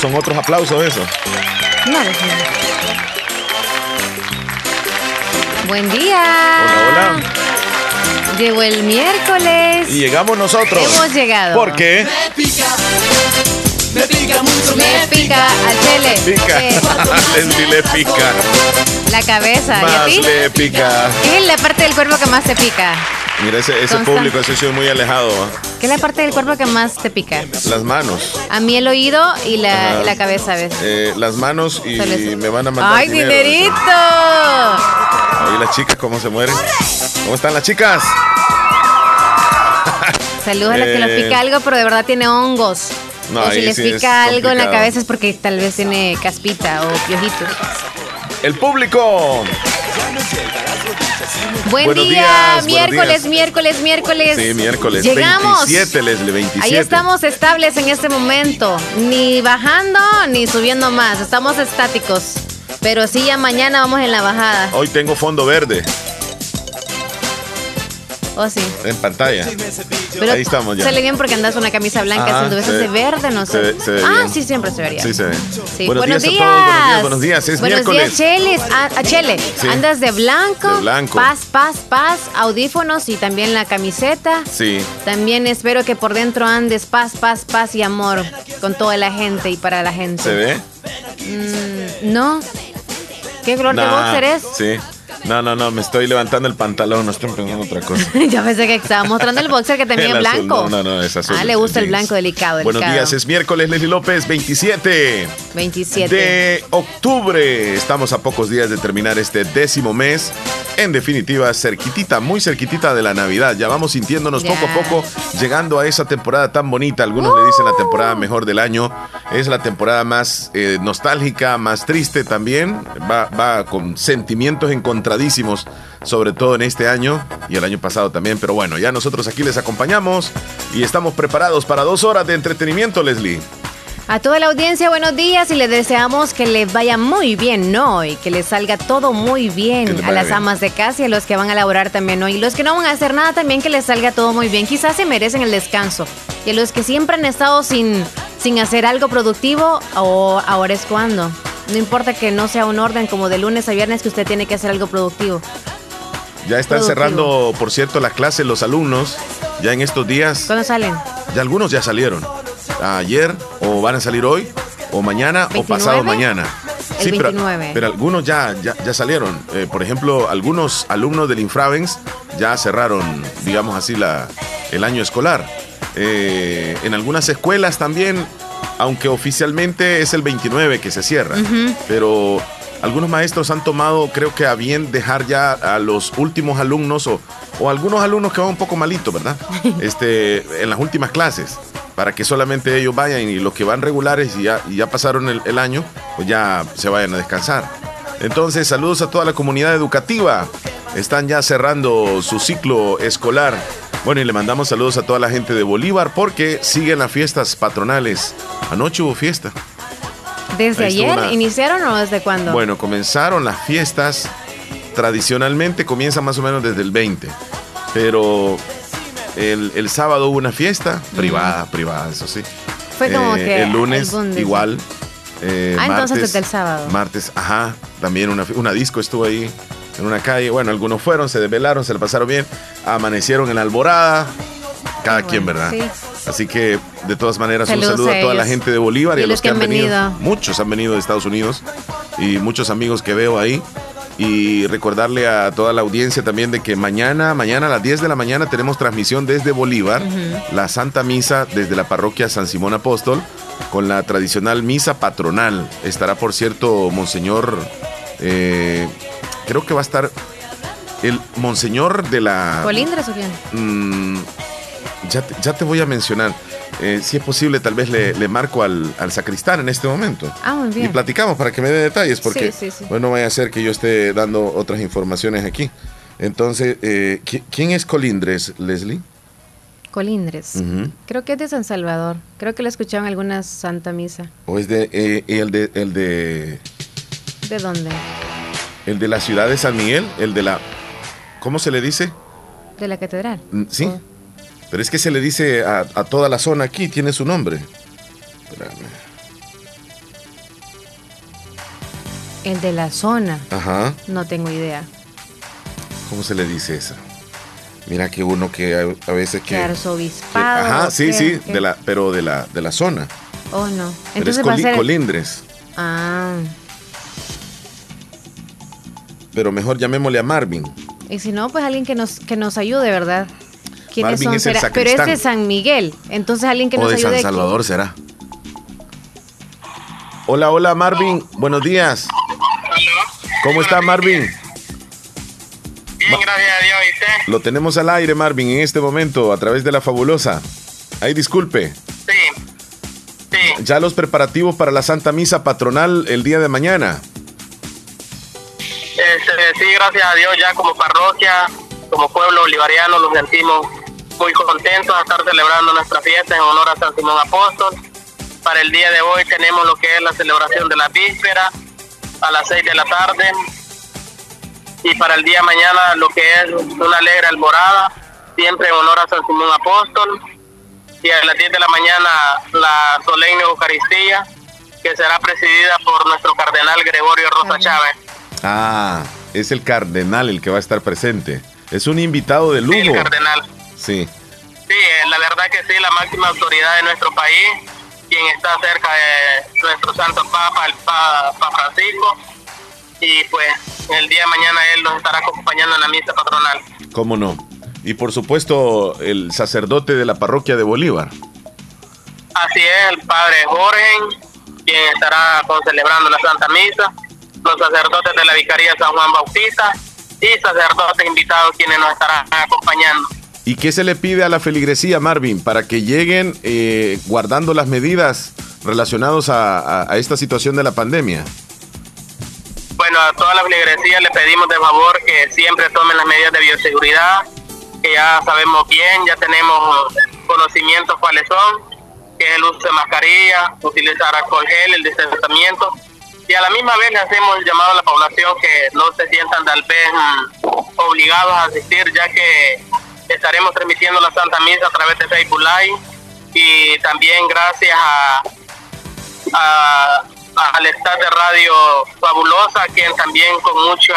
Son otros aplausos eso. No, no, Buen día. Hola, hola. Llegó el miércoles. Y llegamos nosotros. Hemos llegado. ¿Por qué? Me pica, me pica mucho, Me pica al tele. Pica. Eh, Leslie le pica. La cabeza. ¿Y a Más ti? le pica. ¿Qué es la parte del cuerpo que más te pica? Mira, ese, ese público, ese es muy alejado. ¿Qué es la parte del cuerpo que más te pica? Las manos. A mí el oído y la, la cabeza a veces. Eh, las manos y me van a mandar ¡Ay, dinero. dinerito! Ahí las chicas, ¿cómo se mueren? ¿Cómo están las chicas? Saludos a las que les Eh, pica algo, pero de verdad tiene hongos. No, o si les sí pica algo en la cabeza es porque tal vez tiene caspita o piojitos. El público. Buen Buenos día, días, miércoles, días. miércoles, miércoles. Sí, miércoles. Llegamos. 27, Leslie, 27. Ahí estamos estables en este momento. Ni bajando ni subiendo más. Estamos estáticos. Pero sí, ya mañana vamos en la bajada. Hoy tengo fondo verde Oh, sí. en pantalla. Pero Ahí estamos ya. Sale bien porque andas una camisa blanca. Ajá, si se de ve- verde, no sé. ve- se ve ah, bien. sí, siempre se vería. Sí, se ve. Sí, Buenos, días, días. a todos, buenos días, buenos días. Es Buenos miércoles. días, Chelis. Ah, ah, Chele, Sí. andas de blanco. De blanco. Paz, paz, paz. Audífonos y también la camiseta. Sí. También espero que por dentro andes paz, paz, paz y amor con toda la gente y para la gente. ¿Se ve? Mm, no. ¿Qué color de Nah, boxer es? Sí. No, no, no, me estoy levantando el pantalón, no estoy pensando otra cosa. Yo pensé que estaba mostrando el boxer que también El azul, blanco. No, no, no, es azul. Ah, le gusta el blanco delicado, Buenos días, es miércoles, Leslie López, 27 27. de octubre. Estamos a pocos días de terminar este décimo mes. En definitiva, cerquitita, muy cerquitita de la Navidad. Ya vamos sintiéndonos poco a poco llegando a esa temporada tan bonita. Algunos le dicen la temporada Uh. mejor del año. Es la temporada más eh, nostálgica, más triste también. Va, va con sentimientos sobre todo en este año y el año pasado también. Pero bueno, ya nosotros aquí les acompañamos y estamos preparados para dos horas de entretenimiento, Leslie. A toda la audiencia, buenos días y les deseamos que les vaya muy bien hoy, que les salga todo muy bien a las bien. amas de casa y a los que van a laborar también hoy. Y los que no van a hacer nada también que les salga todo muy bien. Quizás se merecen el descanso. Y a los que siempre han estado sin, sin hacer algo productivo, o ahora es cuando. No importa que no sea un orden como de lunes a viernes que usted tiene que hacer algo productivo. Ya están Productivo. cerrando, por cierto, las clases los alumnos. Ya en estos días, ¿Cuándo salen? ya algunos ya salieron. Ayer, o van a salir hoy, o mañana, o 29? pasado mañana. El pero, 29. pero algunos ya, ya, ya salieron. Eh, por ejemplo, algunos alumnos del Infravens ya cerraron, digamos así, la, el año escolar. Eh, en algunas escuelas también, aunque oficialmente es el 29 que se cierra, pero algunos maestros han tomado, creo que a bien dejar ya a los últimos alumnos o, o algunos alumnos que van un poco malitos, ¿verdad? Este, en las últimas clases, para que solamente ellos vayan y los que van regulares y ya, y ya pasaron el, el año, pues ya se vayan a descansar. Entonces, saludos a toda la comunidad educativa. Están ya cerrando su ciclo escolar. Bueno, y le mandamos saludos a toda la gente de Bolívar porque siguen las fiestas patronales. Anoche hubo fiesta. ¿Desde Ahí ayer una- iniciaron o desde cuándo? Bueno, comenzaron las fiestas. Tradicionalmente comienzan más o menos desde el 20. Pero el, el sábado hubo una fiesta privada, privada, eso sí. Fue como Eh, que El lunes igual. Eh, Ah, entonces desde el sábado. Martes, ajá. También una, una disco estuvo ahí en una calle. Bueno, algunos fueron, se desvelaron, se le pasaron bien. Amanecieron en la alborada. Cada quien, ¿verdad? sí. Así que, de todas maneras, Saludos un saludo a, a toda la gente de Bolívar y, Y a los que han venido. venido. Muchos han venido de Estados Unidos y muchos amigos que veo ahí. Y recordarle a toda la audiencia también de que mañana, mañana a las 10 de la mañana tenemos transmisión desde Bolívar, la Santa Misa desde la parroquia San Simón Apóstol, con la tradicional misa patronal. Estará, por cierto, Monseñor, eh, creo que va a estar el Monseñor de la... ¿Colindres o quién? Mm, Ya te, ya te voy a mencionar. Eh, si es posible, tal vez le, le marco al, al, sacristán en este momento. Ah, muy bien. Y platicamos para que me dé detalles, porque Sí, sí, sí. bueno, vaya a ser que yo esté dando otras informaciones aquí. Entonces, eh, ¿qui- ¿quién es Colindres, Leslie? Colindres. Creo que es de San Salvador. Creo que lo escuchaba en alguna santa misa. ¿O es de, eh, el, de, el, de, ¿De dónde? El de la ciudad de San Miguel? ¿El de la... ¿Cómo se le dice? De la catedral. Mm, Sí. Oh. Pero es que se le dice a, a toda la zona aquí, tiene su nombre. Espérame. El de la zona. Ajá. No tengo idea. ¿Cómo se le dice esa? Mira que uno que a, a veces que... ¿Qué que- arzobispado? ajá, sí, qué? sí, ¿Qué? de la, pero de la, de la zona. Oh, no. Pero es Entonces Coli-. Colindres. Ah. Pero mejor llamémosle a Marvin. Y si no, pues alguien que nos, que nos ayude, ¿verdad? ¿Quiénes Marvin son? es el será? Pero es de San Miguel. Entonces alguien que o nos de ayude. San aquí. Salvador será. Hola, hola Marvin. Buenos días. ¿Cómo está Marvin? Bien, gracias a Dios. ¿Y usted? Lo tenemos al aire, Marvin, en este momento, a través de la fabulosa. Ay, disculpe. Sí. Sí. Ya los preparativos para la Santa Misa Patronal el día de mañana. Sí, gracias a Dios, ya como parroquia, como pueblo bolivariano, nos sentimos muy contentos de estar celebrando nuestra fiesta en honor a San Simón Apóstol. Para el día de hoy tenemos lo que es la celebración de la víspera a las 6 de la tarde. Y para el día de mañana lo que es una alegre alborada, siempre en honor a San Simón Apóstol. Y a las 10 de la mañana la solemne Eucaristía, que será presidida por nuestro cardenal Gregorio Rosa. Chávez. Ah, es el cardenal el que va a estar presente. Es un invitado de Sí, el lujo. cardenal. Sí. Sí, eh, la verdad que sí, la máxima autoridad de nuestro país, quien está cerca de nuestro santo Papa, el Papa Francisco, y pues el día de mañana él nos estará acompañando en la misa patronal. ¿Cómo no? Y por supuesto, el sacerdote de la parroquia de Bolívar. Así es, el padre Jorge, quien estará celebrando la Santa Misa, los sacerdotes de la Vicaría San Juan Bautista y sacerdotes invitados quienes nos estarán acompañando. ¿Y qué se le pide a la feligresía, Marvin, para que lleguen eh, guardando las medidas relacionadas a, a- a esta situación de la pandemia? Bueno, a toda la feligresía le pedimos de favor que siempre tomen las medidas de bioseguridad, que ya sabemos bien, ya tenemos conocimientos cuáles son, que es el uso de mascarilla, utilizar alcohol gel, el distanciamiento. Y a la misma vez le hacemos el llamado a la población que no se sientan tal vez mm, obligados a asistir, ya que estaremos transmitiendo la Santa Misa a través de Facebook Live y también gracias a, a- al staff de Radio Fabulosa, quien también con mucha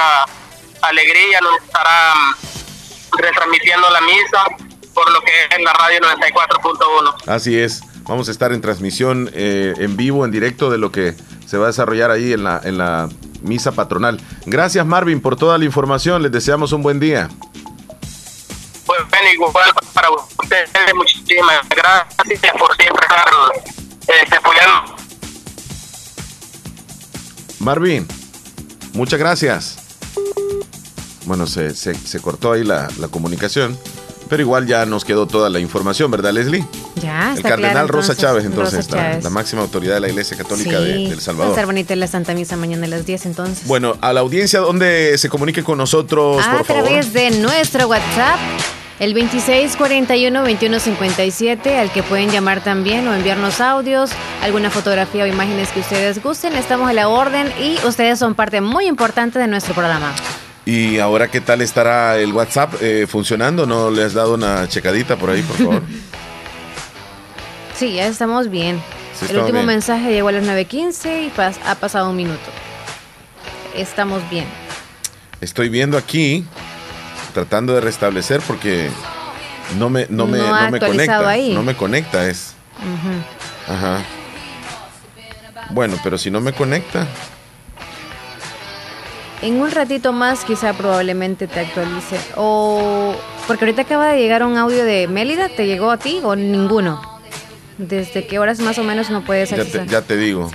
alegría nos estará mm, retransmitiendo la misa por lo que es la radio 94.1. Así es. Vamos a estar en transmisión eh, en vivo, en directo de lo que se va a desarrollar ahí en la, en la misa patronal. Gracias, Marvin, por toda la información. Les deseamos un buen día. Pues bueno, igual para ustedes, muchísimas gracias por siempre estar este, apoyando. Marvin, muchas gracias. Bueno, se, se- se cortó ahí la, la comunicación, pero igual ya nos quedó toda la información, ¿verdad, Leslie? Ya, El está cardenal claro, Rosa Chávez, entonces, Rosa la- Chávez. La, máxima autoridad de la Iglesia Católica de, Sí, del Va a Salvador. estar bonita la Santa Misa mañana a las 10 entonces. Bueno, a la audiencia donde se comunique con nosotros, a por favor. través de nuestro WhatsApp, el 2641-2157, al que pueden llamar también o enviarnos audios, alguna fotografía o imágenes que ustedes gusten. Estamos a la orden y ustedes son parte muy importante de nuestro programa. Y ahora, ¿qué tal estará el WhatsApp eh, funcionando? ¿No le has dado una checadita por ahí, por favor? Sí, ya estamos bien. Sí, el último bien. mensaje llegó a las 9.15 y pas- ha pasado un minuto. Estamos bien. Estoy viendo aquí, tratando de restablecer porque no me, no me, No me conecta. ahí. No me conecta, es. Ajá. Bueno, pero si no me conecta. En un ratito más quizá probablemente te actualice. O porque ahorita acaba de llegar un audio de Mélida, ¿te llegó a ti o ninguno? ¿Desde qué horas más o menos no puedes Ya te, accesar? ya te digo.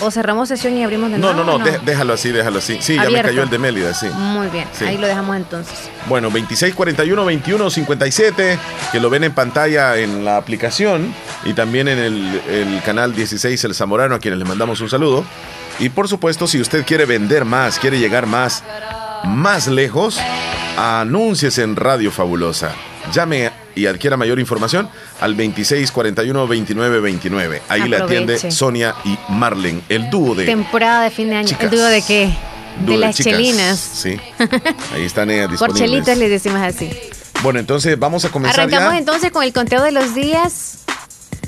O cerramos sesión y abrimos de No, nuevo. no, no, dé- déjalo así, déjalo así. Sí, ya me cayó el de Mélida, sí. Muy bien, Sí. ahí lo dejamos entonces. Bueno, 2641 21 57, que lo ven en pantalla en la aplicación y también en el, el canal 16 El Zamorano, a quienes les mandamos un saludo. Y por supuesto, si usted quiere vender más, quiere llegar más, más lejos, anúnciese en Radio Fabulosa. Llame y adquiera mayor información al 2641 29 29. Ahí le atiende Aproveche. Sonia y Marlen, el dúo de Temporada de fin de año. Chicas. ¿El dúo de qué? dúo de las chicas. chelinas. Sí. Ahí están ellas Por disponibles. chelitas les decimos así. Bueno, entonces vamos a comenzar Arrancamos ya. entonces con el conteo de los días.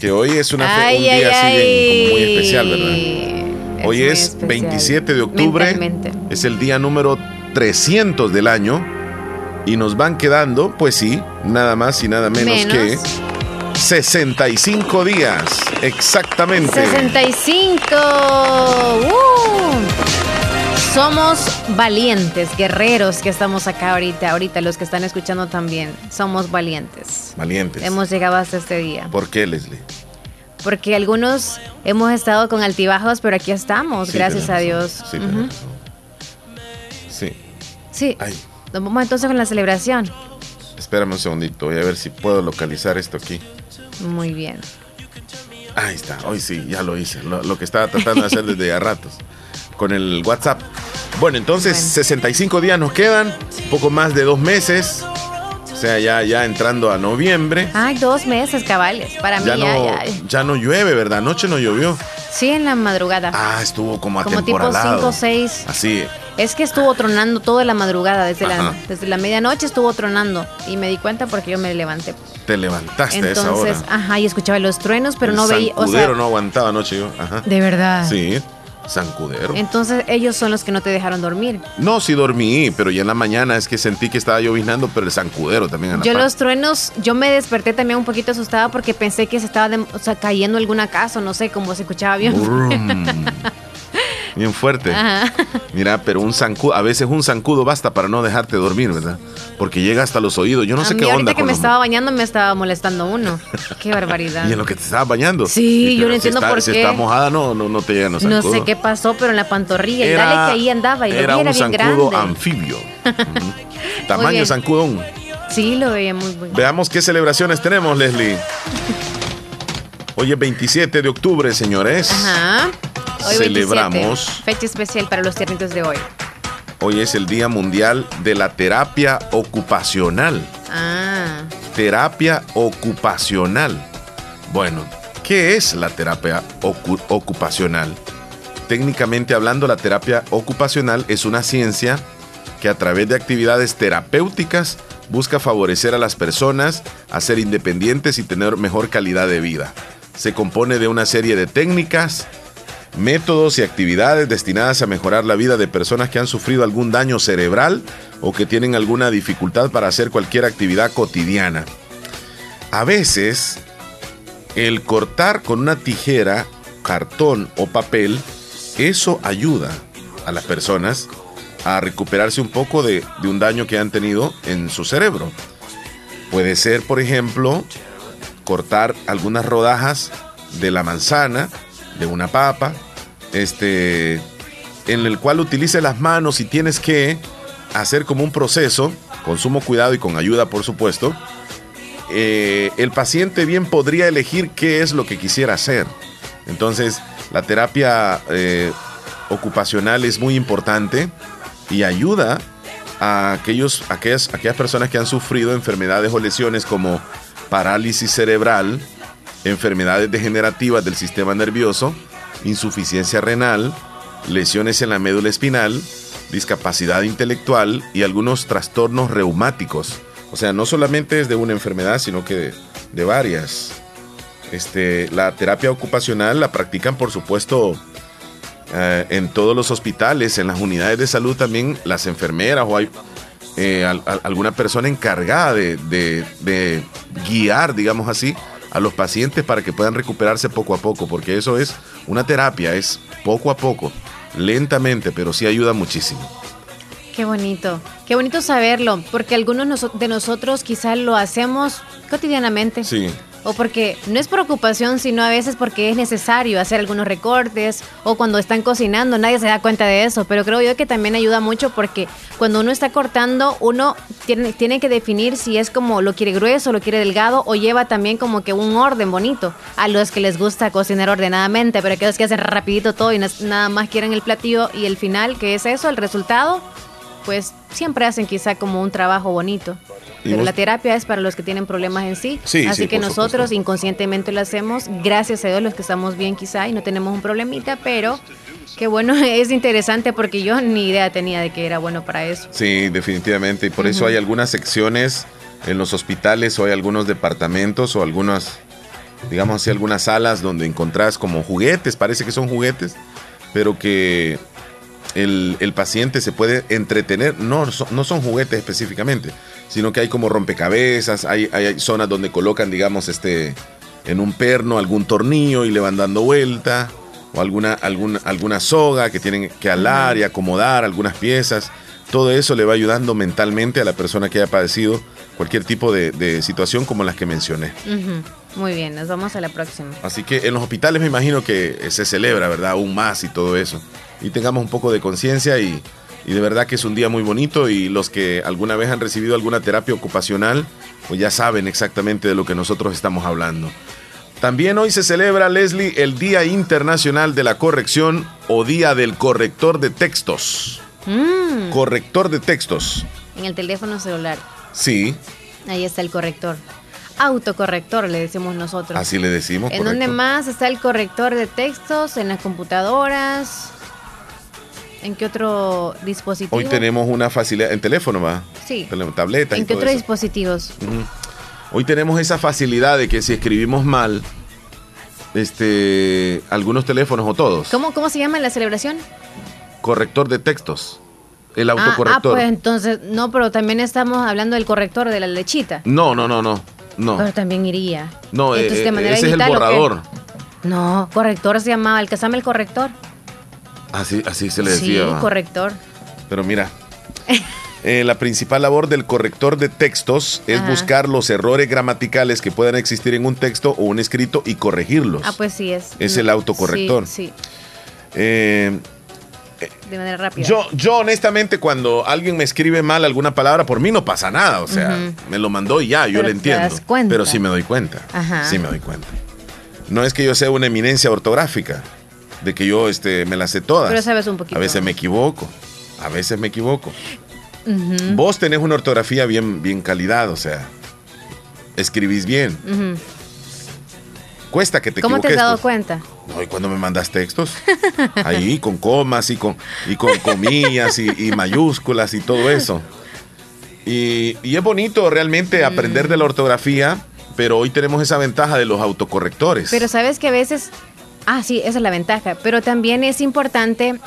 Que hoy es una ay, un día ay, así bien, como muy especial, ¿verdad? Hoy muy es especial. 27 de octubre. Es el día número 300 del año. Y nos van quedando, pues sí, nada más y nada menos, Menos. que 65 días. Exactamente. 65. ¡Uh! Somos valientes, guerreros que estamos acá ahorita. Ahorita los que están escuchando también. Somos valientes. Valientes. Hemos llegado hasta este día. ¿Por qué, Leslie? Porque algunos hemos estado con altibajos, pero aquí estamos, Sí, gracias a. Dios. Sí, tenés razón. Sí. Sí. Ay, Nos vamos entonces con la celebración. espérame un segundito. Voy a ver si puedo localizar esto aquí. Muy bien. Ahí está, hoy sí, ya lo hice. Lo, lo que estaba tratando de hacer desde a ratos. Con el WhatsApp. Bueno, entonces Bueno. 65 días nos quedan, un poco más de dos meses. O sea, ya, ya entrando a noviembre. Ay, dos meses, cabales. Para mí Ya ya, no, ya. ya no llueve, ¿verdad? Anoche no llovió. Sí, en la madrugada. Ah, estuvo como Como tipo atemporalado. 5 o 6. Así. Es que estuvo tronando toda la madrugada, desde la, desde la medianoche estuvo tronando. Y me di cuenta porque yo me levanté. Te levantaste a esa Entonces, hora. ajá, y escuchaba los truenos, pero El no veía. O sea, no aguantaba anoche yo. Ajá. de verdad. Sí, zancudero. Entonces, ellos son los que no te dejaron dormir. No, sí dormí, pero ya en la mañana es que sentí que estaba lloviznando, pero el zancudero también la Yo par- los truenos, yo me desperté también un poquito asustada porque pensé que se estaba de- o sea, cayendo alguna casa, o no sé, como se escuchaba bien. Brum. Bien fuerte. Ajá. Mira, pero un zancudo, a veces un zancudo basta para no dejarte dormir, ¿verdad? Porque llega hasta los oídos. Yo no a sé mí qué ahorita onda que con me los- estaba bañando me estaba molestando uno. Qué barbaridad. Y en lo que te estabas bañando. Sí, yo no si entiendo está- por si qué. está mojada, no, no, no te llegan los No sé qué pasó, pero en la pantorrilla, y Era- dale que ahí andaba y lo vi, era un bien zancudo grande. anfibio. Tamaño zancudón. Sí, lo veía muy bueno. Veamos qué celebraciones tenemos, Leslie. Hoy es 27 de octubre, señores. Ajá. Hoy 27, Celebramos. fecha especial para los tiernitos de hoy. Hoy es el Día Mundial de la Terapia Ocupacional. Ah, Terapia ocupacional. Bueno, ¿qué es la terapia ocu- ocupacional? Técnicamente hablando, la terapia ocupacional es una ciencia que a través de actividades terapéuticas busca favorecer a las personas a ser independientes y tener mejor calidad de vida. Se compone de una serie de técnicas, métodos y actividades destinadas a mejorar la vida de personas que han sufrido algún daño cerebral o que tienen alguna dificultad para hacer cualquier actividad cotidiana. A veces, el cortar con una tijera, cartón o papel, eso ayuda a las personas a recuperarse un poco de, de un daño que han tenido en su cerebro. Puede ser, por ejemplo, cortar algunas rodajas de la manzana, de una papa, este, en el cual utilice las manos y tienes que hacer como un proceso, con sumo cuidado y con ayuda, por supuesto. eh, el paciente bien podría elegir qué es lo que quisiera hacer. Entonces, la terapia eh, ocupacional es muy importante y ayuda a aquellos, aquellas, aquellas personas que han sufrido enfermedades o lesiones como parálisis cerebral, enfermedades degenerativas del sistema nervioso, insuficiencia renal, lesiones en la médula espinal, discapacidad intelectual y algunos trastornos reumáticos. O sea, no solamente es de una enfermedad, sino que de, varias. Este, la terapia ocupacional la practican, por supuesto, eh, en todos los hospitales, en las unidades de salud también, las enfermeras o hay eh, al- al- alguna persona encargada de- de guiar, digamos así, a los pacientes para que puedan recuperarse poco a poco, porque eso es una terapia, es poco a poco, lentamente, pero sí ayuda muchísimo. qué bonito. Qué bonito saberlo, porque algunos de nosotros quizás lo hacemos cotidianamente. Sí. O porque no es preocupación, sino a veces porque es necesario hacer algunos recortes o cuando están cocinando nadie se da cuenta de eso, pero creo yo que también ayuda mucho porque cuando uno está cortando uno tiene, tiene que definir si es como lo quiere grueso, lo quiere delgado o lleva también como que un orden bonito a los que les gusta cocinar ordenadamente, pero aquellos que hacen rapidito todo y nada más quieren el platillo y el final, que es eso, el resultado, pues siempre hacen quizá como un trabajo bonito. Pero la terapia es para los que tienen problemas en sí. Así que nosotros inconscientemente lo hacemos. Gracias a Dios los que estamos bien quizá y no tenemos un problemita, pero qué bueno, es interesante porque yo ni idea tenía de que era bueno para eso. Sí, definitivamente. Y por eso hay algunas secciones en los hospitales o hay algunos departamentos o algunas, digamos así, algunas salas donde encontrás como juguetes, parece que son juguetes, pero que el, paciente se puede entretener, no, no son juguetes específicamente, sino que hay como rompecabezas, hay, hay, zonas donde colocan, digamos, este, en un perno algún tornillo y le van dando vuelta, o alguna, alguna, alguna soga que tienen que alar y acomodar algunas piezas. Todo eso le va ayudando mentalmente a la persona que haya padecido cualquier tipo de, situación como las que mencioné. Muy bien, nos vamos a la próxima. Así que en los hospitales me imagino que se celebra, ¿verdad? Aún más y todo eso. Y tengamos un poco de conciencia y, y de verdad que es un día muy bonito y los que alguna vez han recibido alguna terapia ocupacional, pues ya saben exactamente de lo que nosotros estamos hablando. También hoy se celebra, Leslie, el Día Internacional de la Corrección o Día del Corrector de Textos. Mm. Corrector de textos. En el teléfono celular. Sí. Ahí está el corrector. Autocorrector, le decimos nosotros. Así le decimos. ¿En dónde más está el corrector de textos? En las computadoras. ¿En qué otro dispositivo? Hoy tenemos una facilidad, en teléfono va. Sí. Tableta. ¿En qué otros dispositivos? Hoy tenemos esa facilidad de que si escribimos mal, este, algunos teléfonos o todos. ¿Cómo, cómo se llama la celebración? Corrector de textos. El autocorrector. Ah, ah, pues entonces, no, pero también estamos hablando del corrector de la lechita. No, no, no, no. no. Pero también iría. No, eh, ese es el borrador. No, corrector se llamaba, el que se llama el corrector. Así, así se le decía. Sí, corrector. Pero mira, eh, la principal labor del corrector de textos es buscar los errores gramaticales que puedan existir en un texto o un escrito y corregirlos. Ah, pues sí es. Es el autocorrector. Sí, sí. Eh, de manera rápida. Yo, yo honestamente cuando alguien me escribe mal alguna palabra, por mí no pasa nada, o sea, me lo mandó y ya, yo lo entiendo. Pero sí me doy cuenta. Sí me doy cuenta. No es que yo sea una eminencia ortográfica, de que yo este, me la sé todas. Pero sabes un poquito. A veces me equivoco, a veces me equivoco. Vos tenés una ortografía bien, bien calidad, o sea, escribís bien. Cuesta que te ¿Cómo te has dado pues. cuenta? No, y cuando me mandas textos, ahí con comas y con, y con comillas y, mayúsculas y todo eso. Y, es bonito realmente aprender de la ortografía, pero hoy tenemos esa ventaja de los autocorrectores. Pero sabes que a veces Ah, sí, esa es la ventaja. Pero también es importante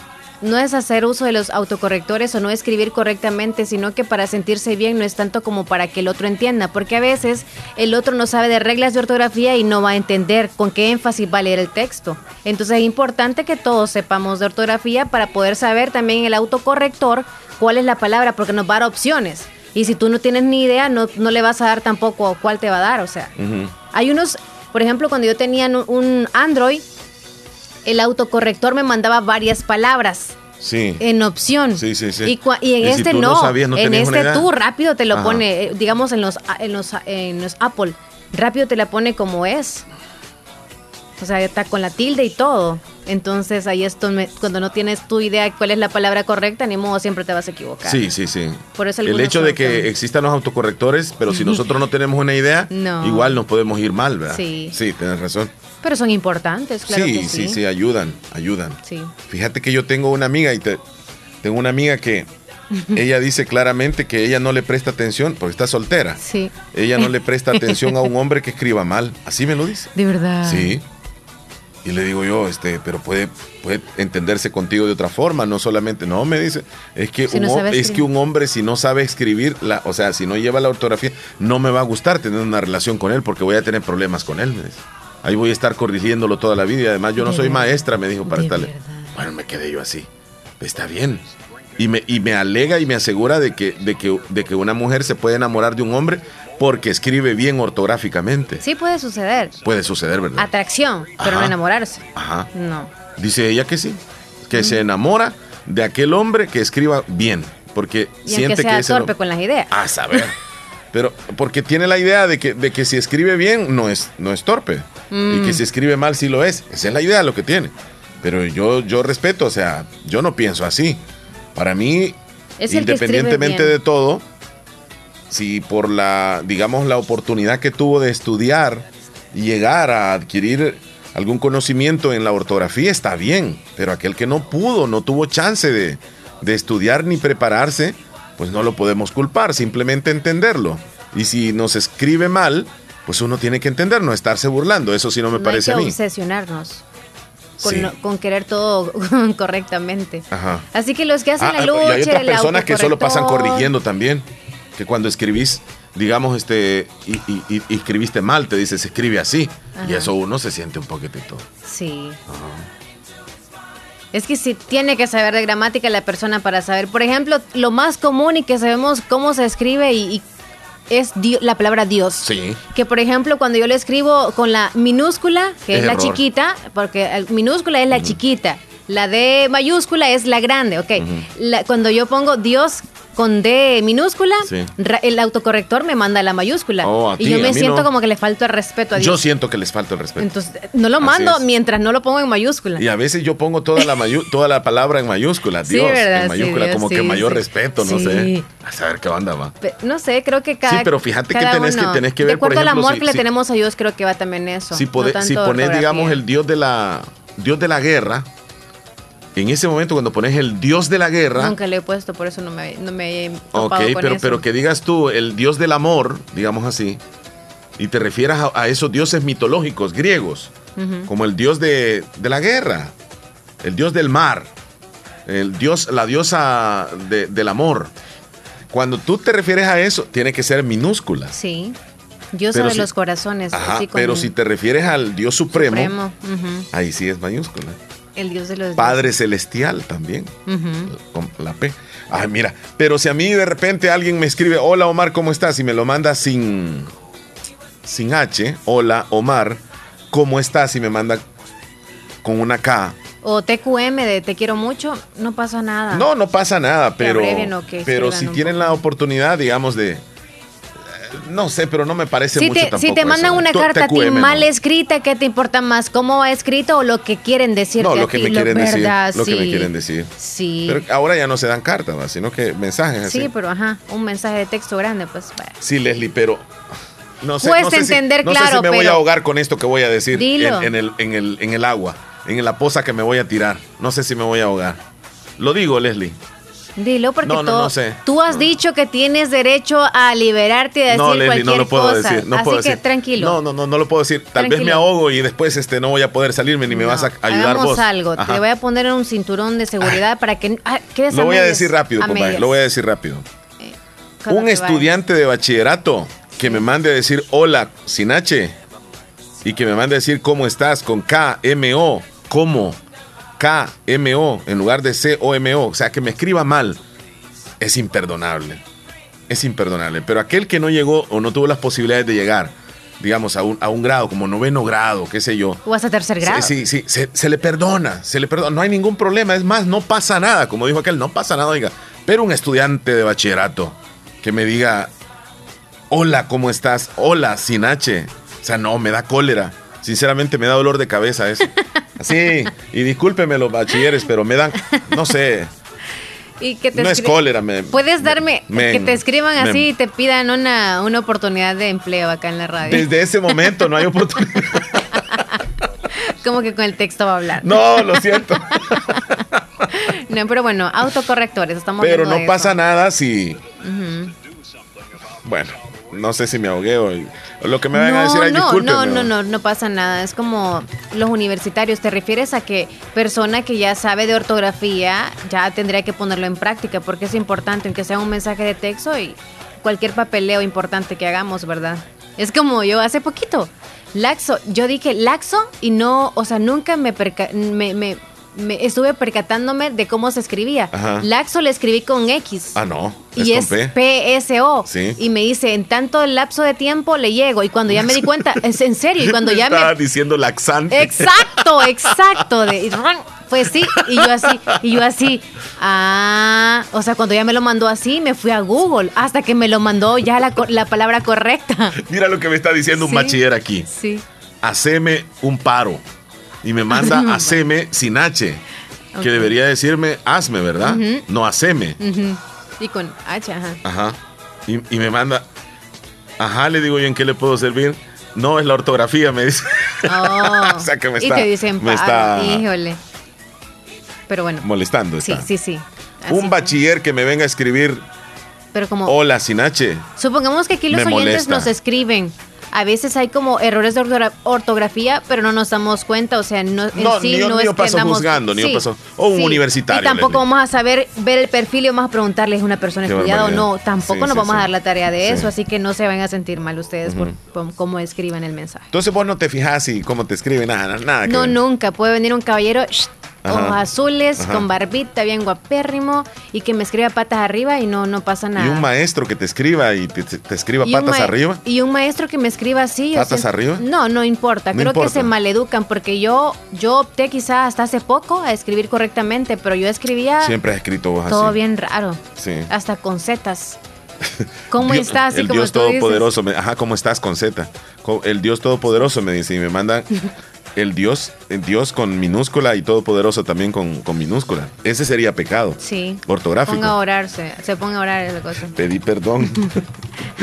no es hacer uso de los autocorrectores o no escribir correctamente, sino que para sentirse bien no es tanto como para que el otro entienda, porque a veces el otro no sabe de reglas de ortografía y no va a entender con qué énfasis va a leer el texto. Entonces es importante que todos sepamos de ortografía para poder saber también el autocorrector cuál es la palabra, porque nos va a dar opciones. Y si tú no tienes ni idea, no, no le vas a dar tampoco cuál te va a dar. O sea, hay unos, por ejemplo, cuando yo tenía un Android, el autocorrector me mandaba varias palabras. Sí. En opción. Sí, sí, sí. Y, en este no. en este tú rápido te lo pone, eh, digamos en los, en los, en los Apple, rápido te la pone como es. O sea, está con la tilde y todo. Entonces ahí esto cuando no tienes tu idea cuál es la palabra correcta, ni modo siempre te vas a equivocar. Sí, sí, sí. Por eso el hecho de que existan los autocorrectores, pero si nosotros no tenemos una idea, igual nos podemos ir mal, ¿verdad? Sí. Sí, tienes razón. Pero son importantes, claro. Sí, que sí, sí, sí, ayudan, ayudan. Sí. Fíjate que yo tengo una amiga y te, tengo una amiga que ella dice claramente que ella no le presta atención, porque está soltera. Sí. Ella no le presta atención a un hombre que escriba mal. Así me lo dice. De verdad. Sí. Y le digo yo, este, pero puede, puede entenderse contigo de otra forma, no solamente, no, me dice, es que, un, es que un hombre si no sabe escribir, la, o sea, si no lleva la ortografía, no me va a gustar tener una relación con él porque voy a tener problemas con él, me dice. Ahí voy a estar corrigiéndolo toda la vida y además yo no soy maestra, me dijo para estarle. Bueno, me quedé yo así. Está bien. Y me, y me alega y me asegura de que, de, que, de que una mujer se puede enamorar de un hombre porque escribe bien ortográficamente. Sí puede suceder. Puede suceder, ¿verdad? Atracción, pero Ajá. no enamorarse. Ajá. No. Dice ella que sí, que se enamora de aquel hombre que escriba bien, porque Y siente aunque sea que ese torpe con las ideas. A saber. Pero porque tiene la idea de que, de que si escribe bien no es, no es torpe. Y Mm. que si escribe mal sí lo es. Esa es la idea lo que tiene. Pero yo, yo respeto, o sea, yo no pienso así. Para mí, Es independientemente de todo, si por la, digamos, la oportunidad que tuvo de estudiar y llegar a adquirir algún conocimiento en la ortografía, está bien. Pero aquel que no pudo, no tuvo chance de, de estudiar ni prepararse, pues no lo podemos culpar, simplemente entenderlo. Y si nos escribe mal, pues uno tiene que entender, no estarse burlando. Eso sí no me no parece hay a que mí. obsesionarnos con, Sí. con querer todo correctamente. Ajá. Así que los que hacen Ah, la ah, lucha, y hay otras personas que solo pasan corrigiendo también. Que cuando escribís, digamos, este, y, y- y- y escribiste mal, te dice, se escribe así. Y Ajá. eso uno se siente un poquitito. Sí. Es que sí tiene que saber de gramática la persona para saber. Por ejemplo, lo más común y que sabemos cómo se escribe y, y es la palabra Dios. Sí. Que por ejemplo, cuando yo lo escribo con la minúscula, que es, Es la error. chiquita, porque minúscula es la chiquita, la D mayúscula es la grande, ok. La- cuando yo pongo Dios con D minúscula, Sí. el autocorrector me manda la mayúscula. Oh, a y ti, yo me siento no. como que le falta el respeto a Dios. Yo siento que les falta el respeto. Entonces, no lo mando mientras no lo pongo en mayúscula. y a veces yo pongo toda la, toda la palabra en mayúscula, Sí, Dios, ¿verdad? en Sí, mayúscula, Dios, como que mayor respeto, no sé. A saber qué onda va. Pe- No sé, creo que cada. Sí, pero fíjate que tenés que- tenés que De ver, por acuerdo al amor si- que le si- tenemos a Dios, creo que va también eso. Si, no si pones, ortografía. digamos, el Dios de la Dios de la guerra, en ese momento cuando pones el Dios de la guerra, Nunca le he puesto, por eso no me, no me he Ok, con pero, eso. pero que digas tú el dios del amor, digamos así, y te refieras a, a esos dioses mitológicos griegos, como el dios de, de la guerra, el dios del mar, el dios, la diosa de- del amor. Cuando tú te refieres a eso, tiene que ser minúscula. Sí. Dios Pero si- los corazones. Ajá, así pero si te refieres al dios supremo, ahí sí es mayúscula. El Dios de los Padre celestial también. Con la P. Ay, mira, pero si a mí de repente alguien me escribe, hola Omar, ¿cómo estás? Y me lo manda sin, sin H, hola Omar, ¿cómo estás? Y me manda con una K. O TQM de te quiero mucho, no pasa nada. No, no pasa nada, pero, pero si tienen la oportunidad, digamos, de... No sé, pero no me parece Si mucho te, tampoco si te mandan una carta a ti no. mal escrita, ¿qué te importa más? ¿Cómo va escrito o lo que quieren decirte No, lo que me quieren decir. Lo que me quieren decir. Sí. Pero ahora ya no se dan cartas, sino que mensajes así. Sí, pero ajá, un mensaje de texto grande, pues. Sí, Leslie, pero no sé, Puedes no sé si- entender, no sé si claro, me voy a ahogar con esto que voy a decir en, en el, en, el, en el agua, en la poza que me voy a tirar. No sé si me voy a ahogar. Lo digo, Leslie. Dilo porque No, no, todo- no sé. tú has dicho que tienes derecho a liberarte y a decir Leslie, cualquier no lo puedo cosa. decir. Así puedo que decir. tranquilo. No, no, no, no lo puedo decir. Tal vez me ahogo y después este, no voy a poder salirme ni me vas a ayudar hagamos vos. algo. Ajá. Te voy a poner en un cinturón de seguridad para que ah, quedes Lo voy a decir rápido, a medias. Lo voy a decir rápido. Un vayas. estudiante de bachillerato que me mande a decir hola sin H y que me mande a decir cómo estás con K, M, O, cómo, K, M, O, en lugar de C, O, sea, que me escriba mal, es imperdonable. Es imperdonable. Pero aquel que no llegó o no tuvo las posibilidades de llegar, digamos, a un, a un grado, como noveno grado, qué sé yo, O hasta tercer grado. Sí, sí, sí, se, se le perdona, se le perdona, no hay ningún problema, es más, no pasa nada, como dijo aquel, no pasa nada, oiga, pero un estudiante de bachillerato que me diga, hola, ¿cómo estás? Hola, sin H, o sea, no, me da cólera, sinceramente me da dolor de cabeza eso. Así, y discúlpeme los bachilleres, pero me dan, no sé, Y que te no es cólera. Me, Puedes darme me- que te escriban me- así y te pidan una, una oportunidad de empleo acá en la radio. Desde ese momento no hay oportunidad. Como que con el texto va a hablar. No, lo siento. No, pero bueno, autocorrectores, estamos Pero no pasa nada si. Bueno, no sé si me ahogué o, lo que me van a decir ahí, no, no, no, no, no pasa nada. Es como los universitarios. ¿Te refieres a que persona que ya sabe de ortografía ya tendría que ponerlo en práctica? Porque es importante, aunque sea un mensaje de texto y cualquier papeleo importante que hagamos, ¿verdad? Es como yo hace poquito. Laxo, yo dije laxo y no, o sea, nunca me, perca- me, me, me estuve percatándome de cómo se escribía. Ajá. Laxo le escribí con X. Ah, no. y es P. PSO. Sí. Y me dice, en tanto lapso de tiempo le llego. Y cuando ya me di cuenta, es en serio. Y cuando ya Estaba me. diciendo laxante. Exacto, exacto. De, pues sí. Y yo así, y yo así. Ah, o sea, cuando ya me lo mandó así, me fui a Google. Hasta que me lo mandó ya la, la palabra correcta. Mira lo que me está diciendo un bachiller aquí. Sí. Haceme un paro. Y me manda haceme sin H. Que debería decirme hazme, ¿verdad? No haceme. Ujú. Y con H, ajá. Ajá. Y, y me manda. Ajá, le digo yo en qué le puedo servir. No, es la ortografía, me dice. Oh. O sea que me y está- te dicen me está- híjole. Pero bueno. Molestando. Sí, está. sí, sí. Así Un bachiller que me venga a escribir Pero como. hola sin H. Supongamos que aquí los oyentes molesta. nos escriben. A veces hay como errores de ortogra- ortografía, pero no nos damos cuenta, o sea, no, en No, sí ni no ni es que andamos- juzgando, ni yo paso- o un universitario, Y tampoco vamos a saber ver el perfil y vamos a preguntarle es una persona Qué estudiada o no. Tampoco Sí, nos sí, vamos sí. a dar la tarea de Sí. eso, así que no se van a sentir mal ustedes por, por cómo escriben el mensaje. Entonces vos no te fijas y cómo te escribe nada, nada. que No, ver. nunca. Puede venir un caballero, shh, Ajá. ojos azules, Ajá. con barbita, bien guapérrimo, y que me escriba patas arriba y no, no pasa nada. Y un maestro que te escriba y te, te- escriba Y patas arriba. Y un maestro que me escriba así. ¿Patas arriba? No, no importa. No Creo importa. que se maleducan porque yo, yo opté quizá hasta hace poco a escribir correctamente, pero yo escribía Siempre has escrito vos así. todo bien raro. Sí. Hasta con zetas. ¿Cómo Dios- estás? El como Dios. Todopoderoso. me- ajá, ¿cómo estás con Z? El Dios Todopoderoso me dice y me mandan el Dios, el Dios con minúscula y Todopoderoso también con, con minúscula. Ese sería pecado. Sí. Ortográfico. Ponga a orarse. Se ponga a orar esa cosa. Pedí perdón.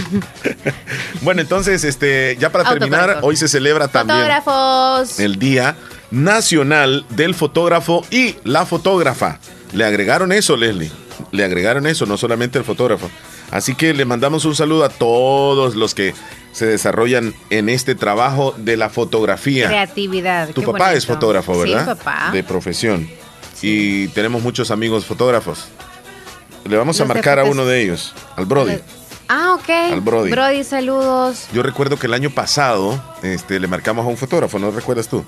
bueno, entonces, este, ya para terminar, hoy se celebra también Fotógrafos. el Día Nacional del Fotógrafo y la Fotógrafa. Le agregaron eso, Leslie. Le agregaron eso, no solamente el fotógrafo. Así que le mandamos un saludo a todos los que se desarrollan en este trabajo de la fotografía. Creatividad. Tu papá es fotógrafo, ¿verdad? Sí, papá. De profesión. Y tenemos muchos amigos fotógrafos. Le vamos a Los marcar a uno de ellos, al Brody. Ah, ok. Al Brody. Brody, saludos. Yo recuerdo que el año pasado este, le marcamos a un fotógrafo, ¿no recuerdas tú?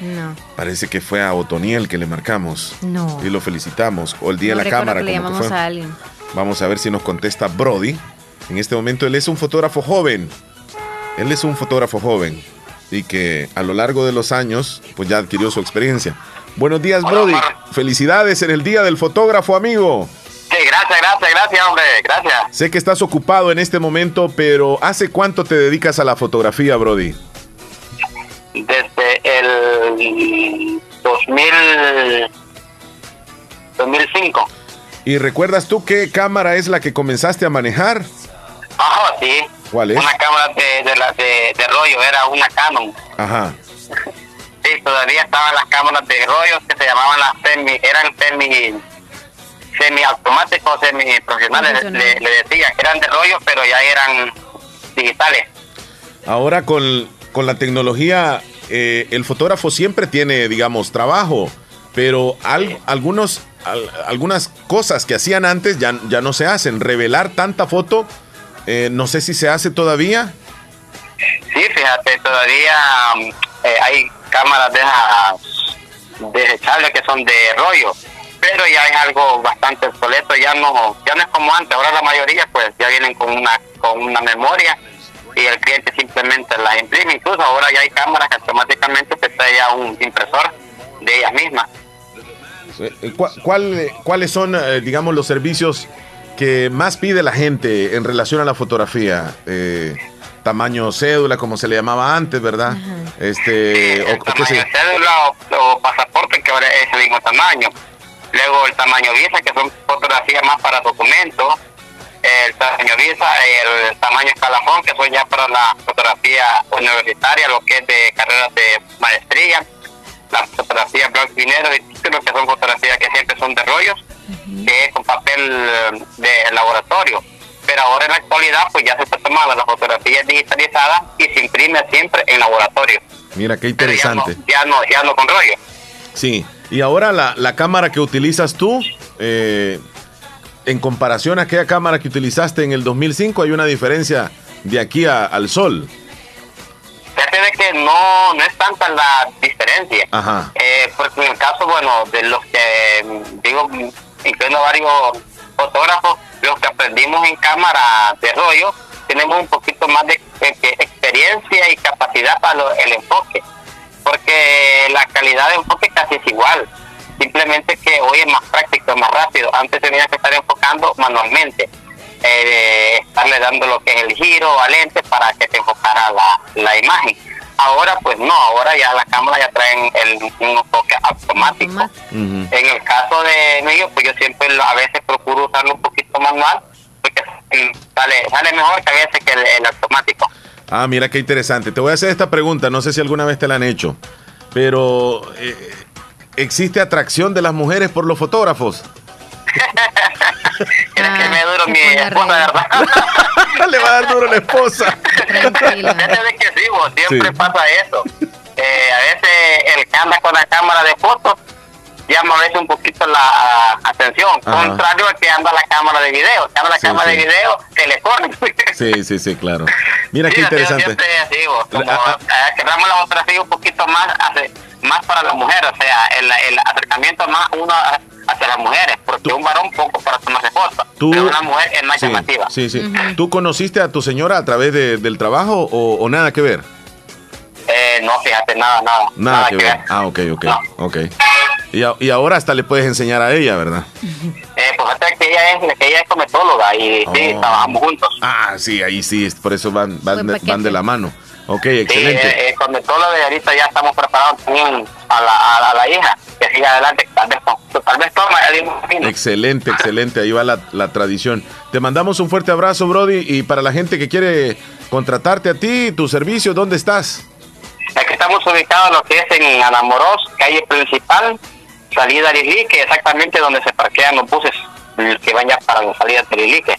No. Parece que fue a Otoniel que le marcamos. No. Y lo felicitamos. O el día no de la cámara. que le que fue. a alguien. Vamos a ver si nos contesta Brody. En este momento él es un fotógrafo joven. Él es un fotógrafo joven. Y que a lo largo de los años, pues ya adquirió su experiencia. Buenos días, Hola, Brody. Omar. Felicidades en el Día del Fotógrafo, amigo. Sí, gracias, gracias, gracias, hombre, gracias. Sé que estás ocupado en este momento, pero ¿hace cuánto te dedicas a la fotografía, Brody? Desde el 2000, 2005. ¿Y recuerdas tú qué cámara es la que comenzaste a manejar? Ajá, sí. ¿Cuál es? Una cámara de, de, la, de, de rollo, era una Canon. Ajá. Sí, todavía estaban las cámaras de rollos que se llamaban las semi, eran semi, semi automáticos, semi profesionales, le, le decían, eran de rollo, pero ya eran digitales. Ahora con, con la tecnología, eh, el fotógrafo siempre tiene, digamos, trabajo, pero al- algunos, al- algunas cosas que hacían antes ya, ya no se hacen. Revelar tanta foto, eh, no sé si se hace todavía. Sí, fíjate, todavía mm, eh, hay cámaras de esas desechables que son de rollo, pero ya es algo bastante obsoleto, ya no, ya no es como antes, ahora la mayoría pues ya vienen con una, con una memoria y el cliente simplemente las imprime, incluso ahora ya hay cámaras que automáticamente te trae ya un impresor de ellas mismas. Eh, ¿cuál- cuál, ¿Cuáles son, digamos, los servicios que más pide la gente en relación a la fotografía? Eh, tamaño cédula, como se le llamaba antes, ¿verdad? Este, o- el tamaño de cédula o, o pasaporte que ahora es el mismo tamaño. Luego el tamaño visa que son fotografías más para documentos. El tamaño visa, el tamaño escalafón que son ya para la fotografía universitaria, lo que es de carreras de maestría. Las fotografías blanco y negro de títulos que son fotografías que siempre son de rollos, que es con papel eh, de laboratorio. Pero ahora en la actualidad pues ya se está tomando la fotografía digitalizada y se imprime siempre en laboratorio. Mira, qué Pero ya no- interesante. Ya no, ya no, con rollo. Sí, y ahora la, la cámara que utilizas tú, eh, en comparación a aquella cámara que utilizaste en el 2005, hay una diferencia de aquí a- al sol. Fíjate que no, no es tanta la diferencia diferencia. Eh, porque en el caso, bueno, de los que, digo, incluyendo varios fotógrafos, los que aprendimos en cámara de rollo, tenemos un poquito más de, experiencia y capacidad para el enfoque, porque la calidad de enfoque casi es igual, simplemente que hoy es más práctico, más rápido, antes tenía que estar enfocando manualmente, eh, estarle dando lo que es el giro al lente para que se enfocara la, la imagen Ahora pues no, ahora ya la cámara ya traen el, un enfoque automático. En el caso de mí, pues yo siempre a veces procuro usarlo un poquito manual, porque sale, sale mejor que a veces que el, automático. Ah, mira qué interesante. Te voy a hacer esta pregunta, no sé si alguna vez te la han hecho, pero eh, ¿existe atracción de las mujeres por los fotógrafos? ¿Quieres que me duro mi esposa, verdad? Le va a dar duro la esposa. Tranquilo. que sí, siempre pasa eso. Eh, a veces el que anda con la cámara de fotos llama a veces un poquito la atención, contrario al que anda la cámara de video. Que anda la cámara de video, que le corre. sí, sí, sí, claro. Mira qué interesante. Siempre así, como ah, ah. que damos la fotografía un poquito más, más para la mujer, o sea, el, el acercamiento más uno hacia las mujeres, porque un varón poco para tomarse fotos, pero una mujer es más llamativa. Sí, sí. ¿Tú conociste a tu señora a través de, del trabajo o, nada que ver? Eh, no, fíjate, nada, nada. Nada, que, ver. Ah, ok, ok, ok. Y, y, ahora hasta le puedes enseñar a ella, ¿verdad? Eh, pues hasta que ella es, que ella es cometóloga y sí, oh. trabajamos juntos. Ah, sí, ahí sí, por eso van, van, van de la mano. Ok, excelente. Sí, eh, eh, de ahorita ya estamos preparados también a la, a la, hija que siga adelante, tal vez, tal vez toma el Excelente, excelente, ahí va la, la, tradición. Te mandamos un fuerte abrazo, Brody, y para la gente que quiere contratarte a ti, tu servicio, ¿dónde estás? Aquí estamos ubicados en lo que es en Anamoros, calle principal, salida de que exactamente donde se parquean los buses que van ya para la salida de Lilique.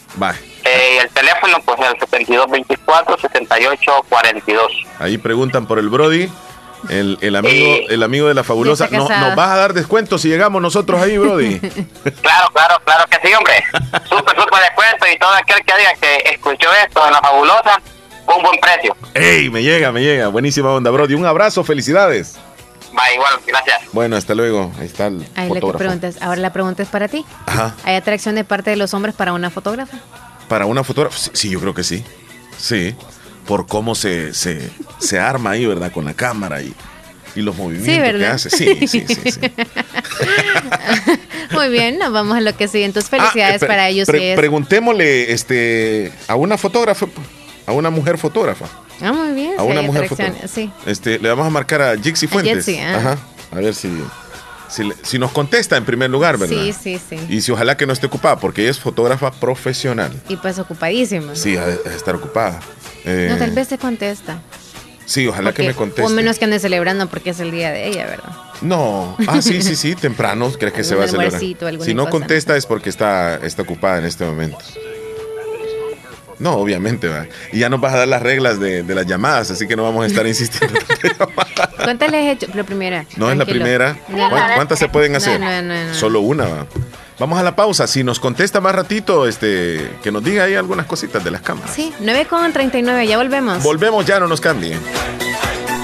Eh, el teléfono, pues el 7224-7842. Ahí preguntan por el Brody. El, el amigo el amigo de la fabulosa. No, ¿Nos vas a dar descuento si llegamos nosotros ahí, Brody? claro, claro, claro que sí, hombre. Súper, súper descuento y todo aquel que diga que escuchó esto en la fabulosa, un buen precio. ¡Ey! Me llega, me llega. Buenísima onda, Brody. Un abrazo, felicidades. Va, igual, gracias. Bueno, hasta luego. Ahí está el Ahí preguntas. Ahora la pregunta es para ti. Ajá. ¿Hay atracción de parte de los hombres para una fotógrafa? para una fotógrafa, sí, yo creo que sí. Sí, por cómo se, se, se arma ahí, ¿verdad? Con la cámara y, y los movimientos que hace. Sí, sí, sí. Muy bien, nos vamos a lo que sigue. Entonces, felicidades ah, para ellos. Preguntémosle este, a una fotógrafa, a una mujer fotógrafa. Ah, muy bien. A una mujer fotógrafa. Sí. Este, le vamos a marcar a Jixi Fuentes. Ah. Ajá. A ver si si, nos contesta en primer lugar, ¿verdad? Sí, sí, sí. Y si ojalá que no esté ocupada, porque ella es fotógrafa profesional. Y pues ocupadísima. Sí, a, estar ocupada. no, tal vez se contesta. Sí, ojalá que me conteste. O menos que ande celebrando porque es el día de ella, ¿verdad? No, ah, sí, sí, sí, temprano, crees que se va a celebrar. Si no contesta es porque está, está ocupada en este momento. No, obviamente, va. Y ya nos vas a dar las reglas de, las llamadas, así que no vamos a estar insistiendo. ¿Cuántas le has hecho? La primera. No es la primera. ¿Cuántas se pueden hacer? Solo una, va. Vamos a la pausa. Si nos contesta más ratito, este, que nos diga ahí algunas cositas de las cámaras. Sí, 9 con 39, ya volvemos. Volvemos ya, no nos cambien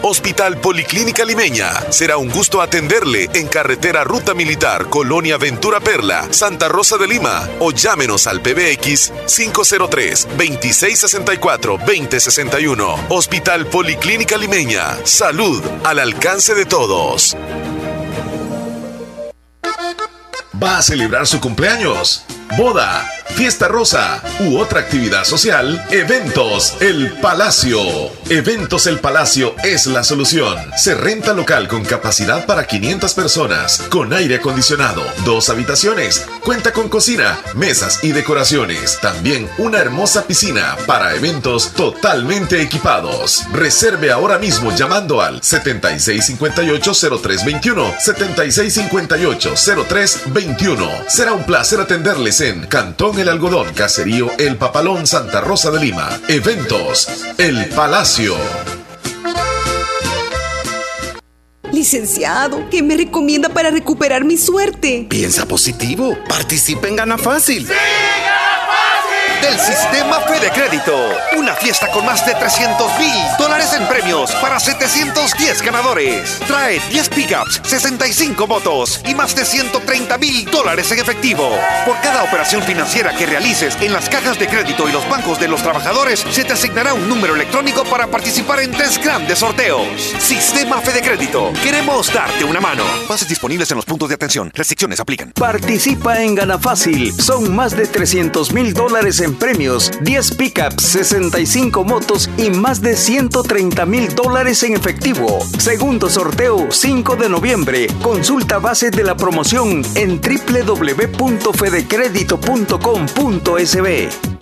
Hospital Policlínica Limeña. Será un gusto atenderle en carretera Ruta Militar, Colonia Ventura Perla, Santa Rosa de Lima o llámenos al PBX 503-2664-2061. Hospital Policlínica Limeña. Salud al alcance de todos. ¿Va a celebrar su cumpleaños? Boda fiesta rosa u otra actividad social, Eventos El Palacio. Eventos El Palacio es la solución. Se renta local con capacidad para 500 personas, con aire acondicionado, dos habitaciones, cuenta con cocina, mesas y decoraciones. También una hermosa piscina para eventos totalmente equipados. Reserve ahora mismo llamando al 7658-0321. 7658-0321. Será un placer atenderles en Cantón El Algodón, Caserío El Papalón, Santa Rosa de Lima. Eventos El Palacio. Licenciado, ¿qué me recomienda para recuperar mi suerte? Piensa positivo. Participa en Gana Fácil. ¡Sí, Gana Fácil! Del sistema Fede Crédito. Una fiesta con más de 300 mil dólares en premios para 710 ganadores. Trae 10 pickups, 65 motos y más de 130 mil dólares en efectivo. Por cada operación financiera que realices en las cajas de crédito y los bancos de los trabajadores, se te asignará un número electrónico para participar en tres grandes sorteos. Sistema Fede Crédito. Queremos darte una mano. Bases disponibles en los puntos de atención. Restricciones aplican. Participa en Gana Fácil. Son más de 300 mil dólares en premios, 10 pickups, 65 motos y más de 130 mil dólares en efectivo. Segundo sorteo 5 de noviembre. Consulta base de la promoción en www.fedecredito.com.sb.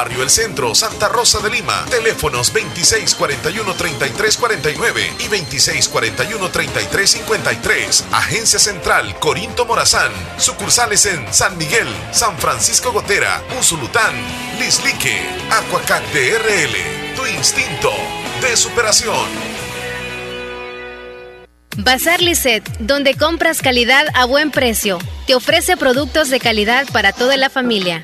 Barrio El Centro, Santa Rosa de Lima. Teléfonos 2641-3349 y 2641-3353. Agencia Central Corinto Morazán. Sucursales en San Miguel, San Francisco Gotera, Usulután, Lislique, Aquacat DRL. Tu instinto de superación. Bazar Lisset, donde compras calidad a buen precio. Te ofrece productos de calidad para toda la familia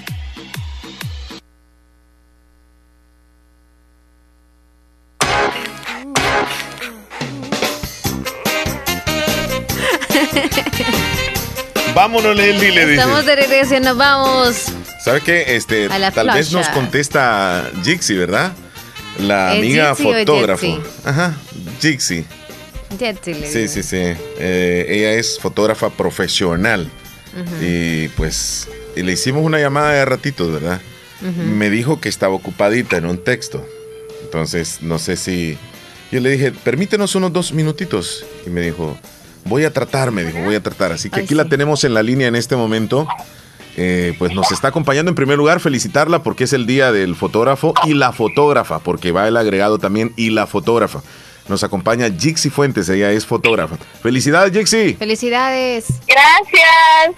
Vámonos, Leslie, le dice. Estamos de regreso, nos vamos. ¿Sabe qué? Este, tal vez nos contesta Jixi, ¿verdad? La amiga fotógrafo. Ajá, Jixi. Sí, sí, sí. Eh, ella es fotógrafa profesional. Y pues le hicimos una llamada de ratitos, ¿verdad? Me dijo que estaba ocupadita en un texto. Entonces, no sé si... Yo le dije, permítenos unos dos minutitos. Y me dijo, Voy a tratar, me dijo, voy a tratar. Así que aquí la tenemos en la línea en este momento. Eh, pues nos está acompañando en primer lugar, felicitarla porque es el día del fotógrafo y la fotógrafa, porque va el agregado también y la fotógrafa. Nos acompaña Jixi Fuentes, ella es fotógrafa. Felicidades, Jixi. Felicidades. Gracias.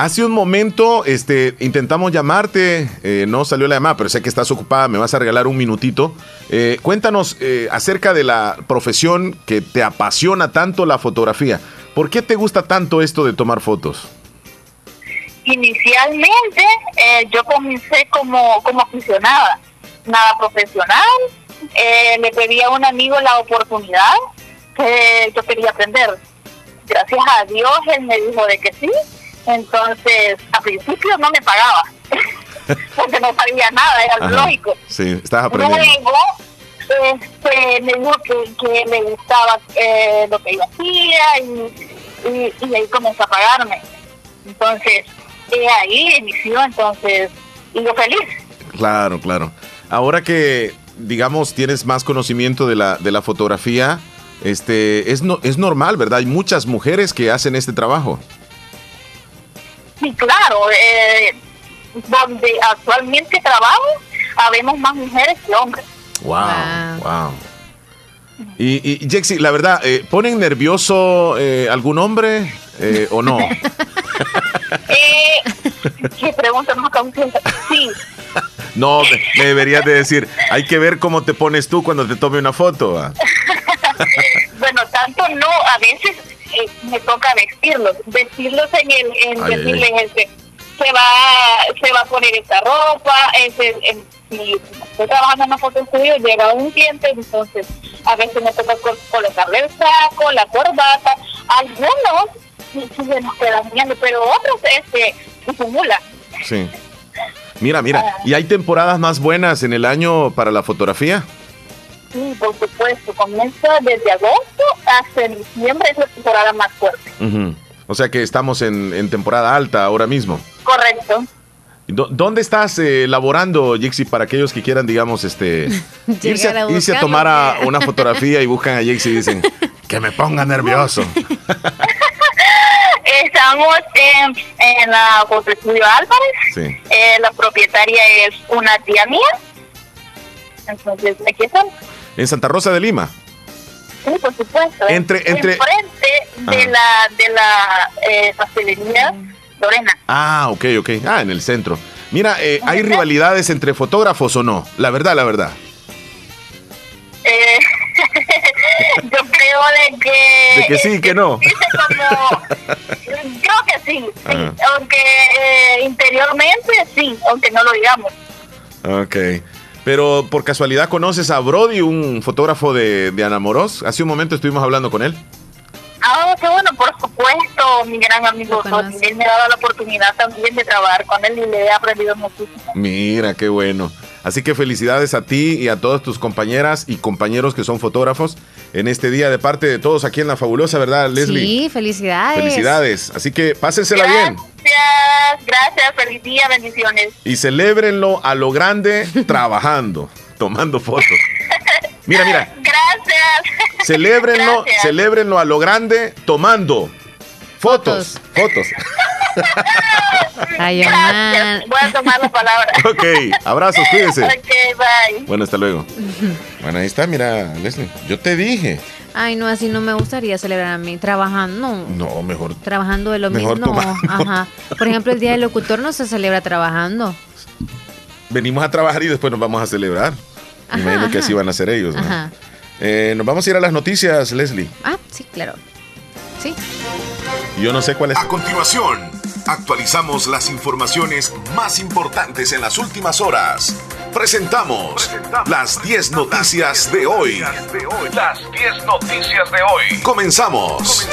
Hace un momento este, intentamos llamarte, eh, no salió la llamada, pero sé que estás ocupada, me vas a regalar un minutito. Eh, cuéntanos eh, acerca de la profesión que te apasiona tanto la fotografía. ¿Por qué te gusta tanto esto de tomar fotos? Inicialmente yo comencé como, como aficionada, nada profesional. le pedí a un amigo la oportunidad que yo quería aprender. Gracias a Dios él me dijo de que sí entonces, a principio no me pagaba, porque no sabía nada, era lógico. Sí, estás aprendiendo. Luego, este, me dijo que, me gustaba eh, lo que yo hacía y, y, ahí comenzó a pagarme. Entonces, ahí inició, entonces, y yo feliz. Claro, claro. Ahora que, digamos, tienes más conocimiento de la, de la fotografía, este, es, no, es normal, ¿verdad? Hay muchas mujeres que hacen este trabajo. Sí, claro. Eh, donde actualmente trabajo, habemos más mujeres que hombres. Wow, wow. Y, y Jexy, la verdad, eh, ¿ponen nervioso eh, algún hombre eh, o no? Eh, ¿Qué pregunta más? Sí. No, me, me deberías de decir, hay que ver cómo te pones tú cuando te tome una foto. Bueno, tanto no, a veces eh, me toca vestirlos, vestirlos en el, en Ay, ay, decirles este, se va, se va a poner esta ropa, ese, en- si estoy trabajando en una foto estudio, llega un cliente, entonces a veces me toca col- colocarle el saco, la corbata, algunos se nos quedan viendo, pero otros este disimula. Sí. Mira, mira, ¿y hay temporadas más buenas en el año para la fotografía? Sí, por supuesto, comienza desde agosto hasta diciembre, es la temporada más fuerte. Ujú. O sea que estamos en, en temporada alta ahora mismo. Correcto. ¿Dó- ¿Dónde estás eh, laborando, Jixi, para aquellos que quieran, digamos, este, irse, a, Llegar a irse a buscarlo, tomar una fotografía y buscan a Jixi y dicen que me ponga nervioso? Estamos en, en la Estudio Álvarez. Sí. Eh, la propietaria es una tía mía. Entonces, aquí estamos. En Santa Rosa de Lima. Sí, por supuesto. Entre- entre- Enfrente de Ajá. la, de la eh, pastelería Lorena. Ah, ok, ok. Ah, en el centro. Mira, eh, ¿hay rivalidades entre fotógrafos o no? La verdad, la verdad. Eh, yo creo de que... De que sí, que no. Como... creo que sí, sí. Ajá. Aunque eh, interiormente sí, aunque no lo digamos. Ok. Pero por casualidad conoces a Brody, un fotógrafo de, de Anamoros. Hace un momento estuvimos hablando con él. Ah, qué bueno, por supuesto, mi gran amigo. Él me ha dado la oportunidad también de trabajar con él y le he aprendido muchísimo. Mira, qué bueno. Así que felicidades a ti y a todas tus compañeras y compañeros que son fotógrafos en este día de parte de todos aquí en La Fabulosa, ¿verdad, Leslie? Sí, felicidades. Felicidades. Así que pásensela bien Gracias, gracias, feliz día, bendiciones. y celébrenlo a lo grande trabajando, tomando fotos. Mira, mira, Gracias. celébrenlo, Gracias. celébrenlo a lo grande tomando fotos, fotos. Ay. Voy a tomar la palabra. Ok, abrazos, cuídense. Ok, bye. Bueno, hasta luego. Bueno, ahí está, mira, Leslie. Yo te dije. Ay, no, así no me gustaría celebrar a mí. Trabajando, no. No, mejor. Trabajando de lo Mejor mismo. No, tomando. ajá. Por ejemplo, el Día del Locutor no se celebra trabajando. Venimos a trabajar y después nos vamos a celebrar. Me Ajá, imagino que así van a ser ellos. ¿no? Ajá. Eh, nos vamos a ir a las noticias, Leslie. Ah, sí, claro. Sí. Yo no sé cuál es. A continuación, actualizamos las informaciones más importantes en las últimas horas. Presentamos las 10 noticias de hoy. Las 10 noticias de hoy. Comenzamos.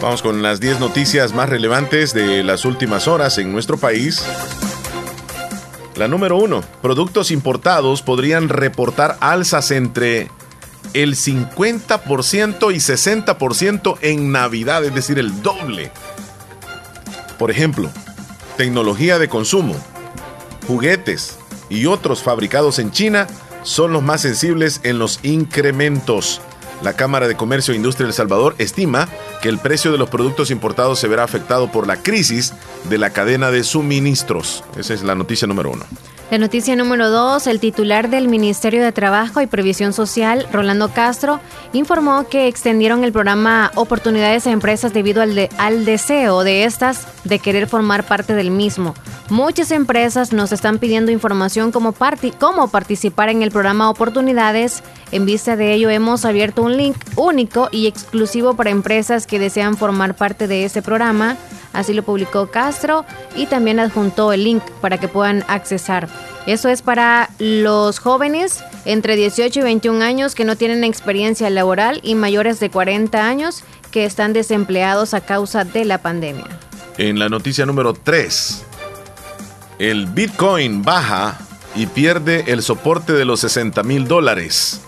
Vamos con las 10 noticias más relevantes de las últimas horas en nuestro país. La número uno, productos importados podrían reportar alzas entre el 50% y 60% en Navidad, es decir, el doble. Por ejemplo, tecnología de consumo, juguetes y otros fabricados en China son los más sensibles en los incrementos. La Cámara de Comercio e Industria de El Salvador estima que el precio de los productos importados se verá afectado por la crisis de la cadena de suministros. Esa es la noticia número uno. La noticia número dos, el titular del Ministerio de Trabajo y Previsión Social, Rolando Castro, informó que extendieron el programa Oportunidades a Empresas debido al, al deseo de estas de querer formar parte del mismo. Muchas empresas nos están pidiendo información como parti- cómo participar en el programa Oportunidades. En vista de ello, hemos abierto un link único y exclusivo para empresas que desean formar parte de este programa. Así lo publicó Castro y también adjuntó el link para que puedan accesar. Eso es para los jóvenes entre 18 y 21 años que no tienen experiencia laboral y mayores de 40 años que están desempleados a causa de la pandemia. En la noticia número 3, el Bitcoin baja y pierde el soporte de los 60 mil dólares.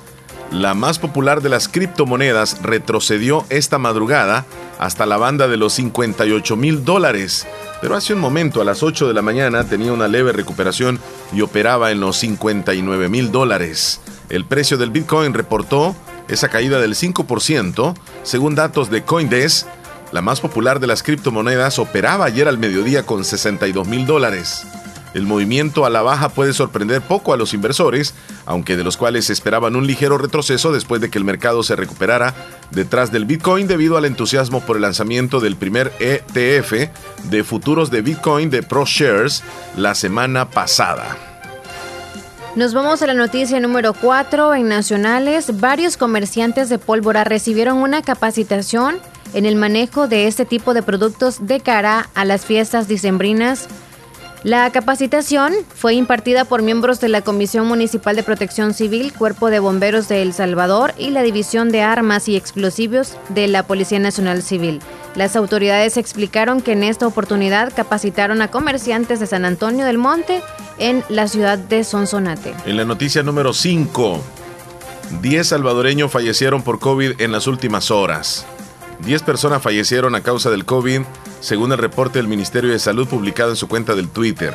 La más popular de las criptomonedas retrocedió esta madrugada hasta la banda de los 58 mil dólares, pero hace un momento a las 8 de la mañana tenía una leve recuperación y operaba en los 59 mil dólares. El precio del Bitcoin reportó esa caída del 5%, según datos de Coindesk. La más popular de las criptomonedas operaba ayer al mediodía con 62 mil dólares. El movimiento a la baja puede sorprender poco a los inversores, aunque de los cuales esperaban un ligero retroceso después de que el mercado se recuperara detrás del Bitcoin debido al entusiasmo por el lanzamiento del primer ETF de futuros de Bitcoin de ProShares la semana pasada. Nos vamos a la noticia número 4 en Nacionales. Varios comerciantes de pólvora recibieron una capacitación en el manejo de este tipo de productos de cara a las fiestas dicembrinas la capacitación fue impartida por miembros de la Comisión Municipal de Protección Civil, Cuerpo de Bomberos de El Salvador y la División de Armas y Explosivos de la Policía Nacional Civil. Las autoridades explicaron que en esta oportunidad capacitaron a comerciantes de San Antonio del Monte en la ciudad de Sonsonate. En la noticia número 5, 10 salvadoreños fallecieron por COVID en las últimas horas. 10 personas fallecieron a causa del COVID según el reporte del Ministerio de Salud publicado en su cuenta del Twitter.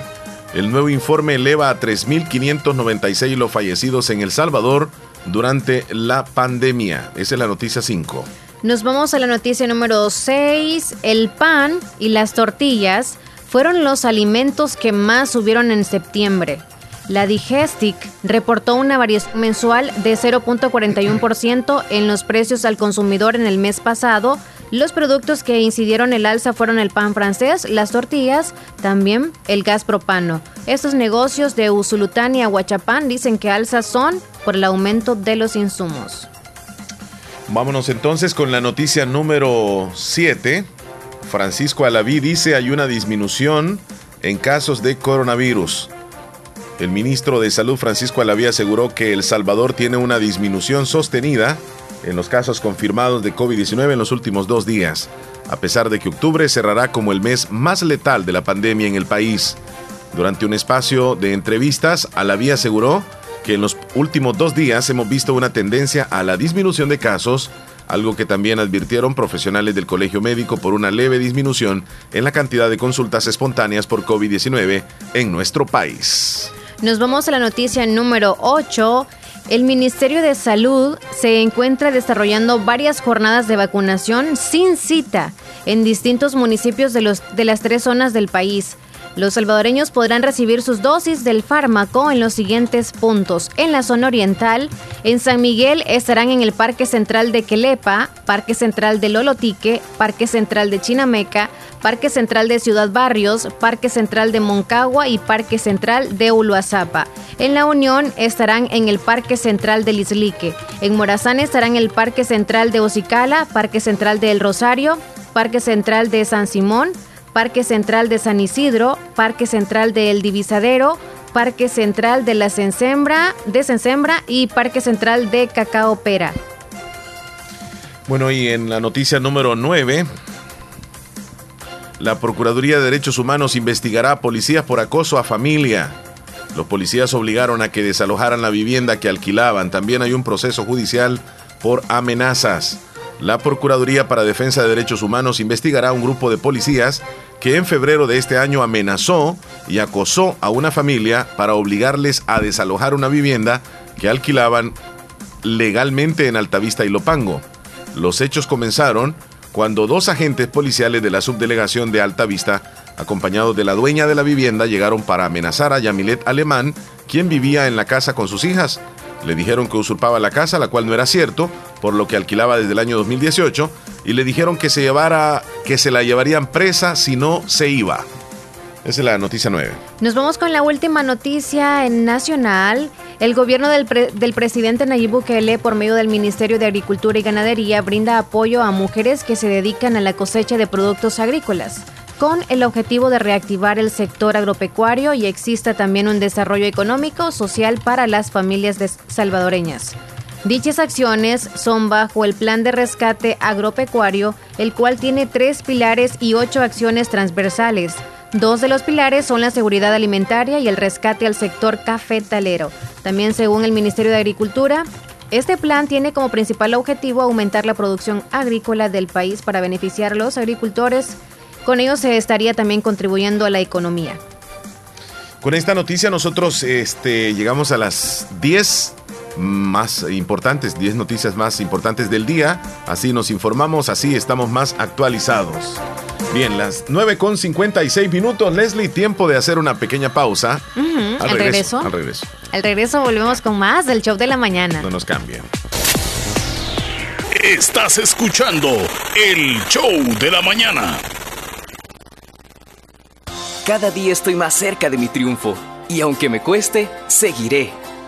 El nuevo informe eleva a 3.596 los fallecidos en El Salvador durante la pandemia. Esa es la noticia 5. Nos vamos a la noticia número 6. El pan y las tortillas fueron los alimentos que más subieron en septiembre. La Digestic reportó una variación mensual de 0.41% en los precios al consumidor en el mes pasado, los productos que incidieron el alza fueron el pan francés, las tortillas, también el gas propano. Estos negocios de Usulután y Aguachapán dicen que alzas son por el aumento de los insumos. Vámonos entonces con la noticia número 7. Francisco Alaví dice hay una disminución en casos de coronavirus. El ministro de Salud Francisco Alaví aseguró que El Salvador tiene una disminución sostenida en los casos confirmados de COVID-19 en los últimos dos días, a pesar de que octubre cerrará como el mes más letal de la pandemia en el país. Durante un espacio de entrevistas, Alaví aseguró que en los últimos dos días hemos visto una tendencia a la disminución de casos, algo que también advirtieron profesionales del Colegio Médico por una leve disminución en la cantidad de consultas espontáneas por COVID-19 en nuestro país. Nos vamos a la noticia número 8. El Ministerio de Salud se encuentra desarrollando varias jornadas de vacunación sin cita en distintos municipios de, los, de las tres zonas del país. Los salvadoreños podrán recibir sus dosis del fármaco en los siguientes puntos. En la zona oriental, en San Miguel estarán en el Parque Central de Quelepa, Parque Central de Lolotique, Parque Central de Chinameca, Parque Central de Ciudad Barrios, Parque Central de Moncagua y Parque Central de Uluazapa. En La Unión estarán en el Parque Central de Lislique. En Morazán estarán el Parque Central de Ocicala, Parque Central de El Rosario, Parque Central de San Simón, Parque Central de San Isidro, Parque Central de El Divisadero, Parque Central de la Sensembra, de y Parque Central de Cacao Pera. Bueno, y en la noticia número 9, la Procuraduría de Derechos Humanos investigará a policías por acoso a familia. Los policías obligaron a que desalojaran la vivienda que alquilaban. También hay un proceso judicial por amenazas. La Procuraduría para Defensa de Derechos Humanos investigará a un grupo de policías que en febrero de este año amenazó y acosó a una familia para obligarles a desalojar una vivienda que alquilaban legalmente en Altavista y Lopango. Los hechos comenzaron cuando dos agentes policiales de la subdelegación de Altavista, acompañados de la dueña de la vivienda, llegaron para amenazar a Yamilet Alemán, quien vivía en la casa con sus hijas. Le dijeron que usurpaba la casa, la cual no era cierto, por lo que alquilaba desde el año 2018, y le dijeron que se llevara, que se la llevarían presa si no se iba. Esa es la noticia 9. Nos vamos con la última noticia nacional. El gobierno del, presidente Nayib Bukele, por medio del Ministerio de Agricultura y Ganadería, brinda apoyo a mujeres que se dedican a la cosecha de productos agrícolas, con el objetivo de reactivar el sector agropecuario y exista también un desarrollo económico, social para las familias salvadoreñas. Dichas acciones son bajo el Plan de Rescate Agropecuario, el cual tiene tres pilares y ocho acciones transversales. Dos de los pilares son la seguridad alimentaria y el rescate al sector cafetalero. También según el Ministerio de Agricultura, este plan tiene como principal objetivo aumentar la producción agrícola del país para beneficiar a los agricultores. Con ello se estaría también contribuyendo a la economía. Con esta noticia nosotros este, llegamos a las 10 más importantes, 10 noticias más importantes del día. Así nos informamos, así estamos más actualizados. Bien, las 9 con 56 minutos. Leslie, tiempo de hacer una pequeña pausa. Al regreso. Al regreso. Al regreso volvemos con más del show de la mañana. No nos cambien. Estás escuchando el show de la mañana. Cada día estoy más cerca de mi triunfo y aunque me cueste, seguiré,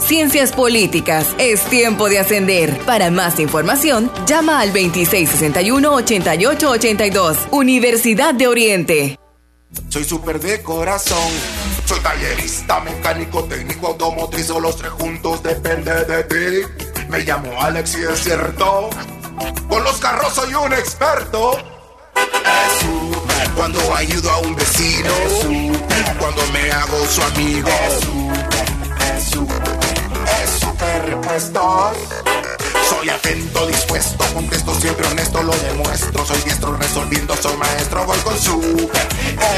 Ciencias Políticas. Es tiempo de ascender. Para más información, llama al 2660 8882 Universidad de Oriente. Soy súper de corazón. Soy tallerista, mecánico, técnico, automotriz o los tres juntos depende de ti. Me llamo Alex y es cierto. Con los carros soy un experto. Es súper cuando ayudo a un vecino. Es súper cuando me hago su amigo. Es súper, es súper, es súper repuesto. Soy atento, dispuesto, contesto siempre honesto, lo demuestro. Soy diestro resolviendo, soy maestro, voy con súper,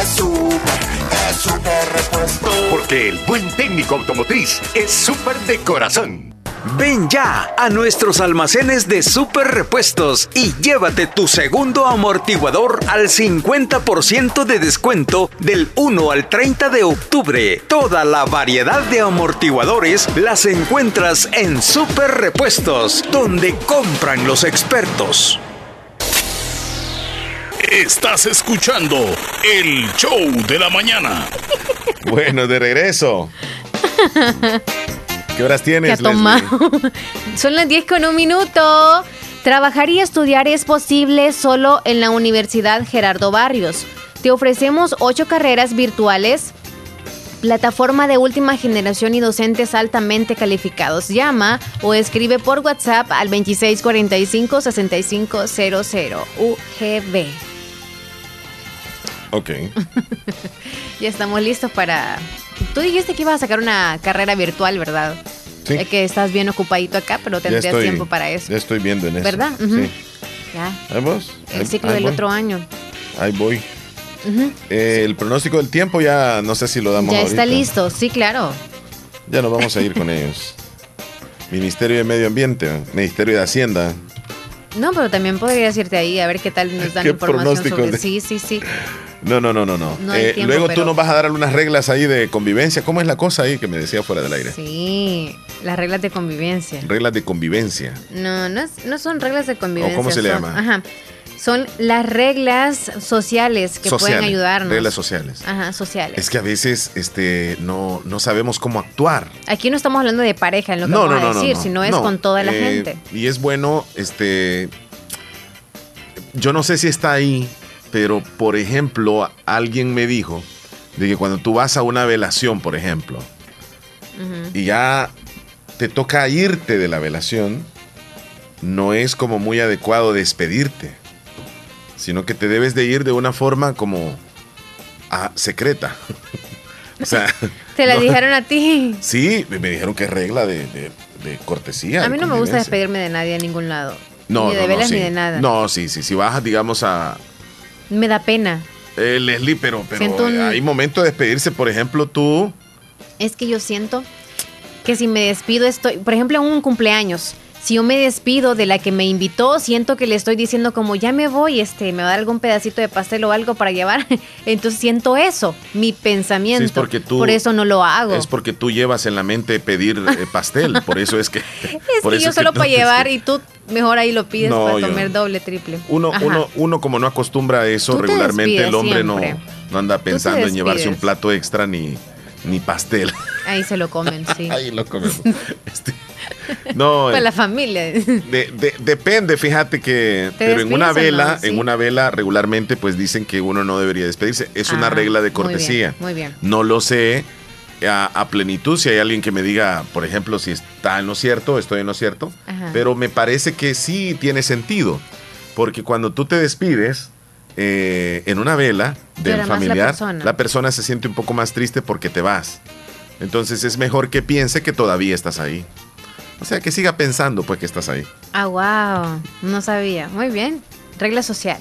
es súper, es súper repuesto. Porque el buen técnico automotriz es súper de corazón. Ven ya a nuestros almacenes de super repuestos y llévate tu segundo amortiguador al 50% de descuento del 1 al 30 de octubre. Toda la variedad de amortiguadores las encuentras en Super Repuestos, donde compran los expertos. Estás escuchando el show de la mañana. Bueno, de regreso. ¿Qué horas ¿Qué ha tienes, tomado? Son las 10 con un minuto. Trabajar y estudiar es posible solo en la Universidad Gerardo Barrios. Te ofrecemos ocho carreras virtuales, plataforma de última generación y docentes altamente calificados. Llama o escribe por WhatsApp al 2645-6500 UGB. Ok. Ya estamos listos para... Tú dijiste que ibas a sacar una carrera virtual, ¿verdad? Sí. Eh, que estás bien ocupadito acá, pero tendrías estoy- tiempo para eso. Ya estoy viendo en eso. ¿Verdad? Ujú. Sí. Ya. Ahí vos. El ciclo ahí del voy. otro año. Ahí voy. Eh, el pronóstico del tiempo ya no sé si lo damos Ya ahorita. está listo, sí, claro. Ya nos vamos a ir con ellos. Ministerio de Medio Ambiente, Ministerio de Hacienda. No, pero también podrías irte ahí a ver qué tal nos dan ¿Qué información sobre. de- Sí, sí, sí. No, no, no, no, no. Eh, tiempo, luego pero- tú nos vas a dar algunas reglas ahí de convivencia. ¿Cómo es la cosa ahí que me decía fuera del aire? Sí, las reglas de convivencia. Reglas de convivencia. No, no, no son reglas de convivencia. cómo se le llama? Ajá. Son las reglas sociales que Sociales, pueden ayudarnos. reglas sociales. Ajá, sociales. Es que a veces este, no, no sabemos cómo actuar. Aquí no estamos hablando de pareja en lo que no, vamos no, a decir, no. sino es con toda la eh, gente. Y es bueno, este, yo no sé si está ahí, pero por ejemplo, alguien me dijo de que cuando tú vas a una velación, por ejemplo, y ya te toca irte de la velación, no es como muy adecuado despedirte, sino que te debes de ir de una forma como ah, secreta. o sea, Te la no- dijeron a ti. Sí, me dijeron que es regla de, de- de cortesía. A mí no me gusta despedirme de nadie a ningún lado. No, ni de no, no, velas sí. ni de nada. No, sí, sí. Si vas, digamos, a Me da pena. eh, Leslie, pero, pero un- hay momento de despedirse. Por ejemplo, tú. Es que yo siento que si me despido estoy, por ejemplo, en un cumpleaños, si yo me despido de la que me invitó, siento que le estoy diciendo como ya me voy, este, me va a dar algún pedacito de pastel o algo para llevar. Entonces siento eso, mi pensamiento. Sí, es porque tú- por eso no lo hago. Es porque tú llevas en la mente pedir eh, pastel. por eso es que. Es por que eso yo solo no para llevar y tú mejor ahí lo pides No, para yo- comer doble, triple. Uno, Ajá. uno, uno, como no acostumbra a eso, regularmente el hombre no, siempre. no anda pensando en llevarse un plato extra ni, ni pastel. Ahí se lo comen, sí. Ahí lo comemos. Este, no, Para eh, la familia. De- de- depende, fíjate que, ¿Te pero en una no? vela, Sí. en una vela regularmente pues dicen que uno no debería despedirse. Es una regla de muy cortesía. bien, Muy bien. No lo sé a, a plenitud si hay alguien que me diga, por ejemplo, si está en lo cierto, estoy en lo cierto, Ajá. pero me parece que sí tiene sentido, porque cuando tú te despides eh, en una vela del Llora más la familiar, persona. la persona se siente un poco más triste porque te vas. Entonces es mejor que piense que todavía estás ahí. O sea, que siga pensando pues que estás ahí. Ah, wow. No sabía. Muy bien. Regla social.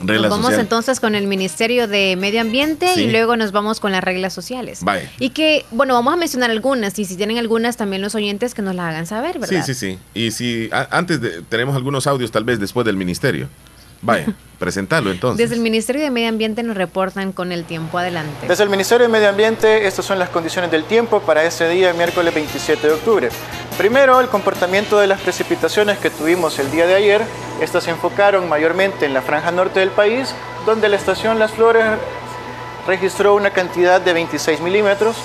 Regla nos vamos social. entonces con el Ministerio de Medio Ambiente Sí. y luego nos vamos con las reglas sociales. Y que, bueno, vamos a mencionar algunas y si tienen algunas también los oyentes que nos las hagan saber, ¿verdad? Sí, sí, sí. Y si a- antes de, tenemos algunos audios tal vez después del ministerio. Vaya, presentarlo entonces. Desde el Ministerio de Medio Ambiente nos reportan con el tiempo adelante. Desde el Ministerio de Medio Ambiente, estas son las condiciones del tiempo para ese día, miércoles 27 de octubre. Primero, el comportamiento de las precipitaciones que tuvimos el día de ayer. Estas se enfocaron mayormente en la franja norte del país, donde la estación Las Flores registró una cantidad de 26 milímetros.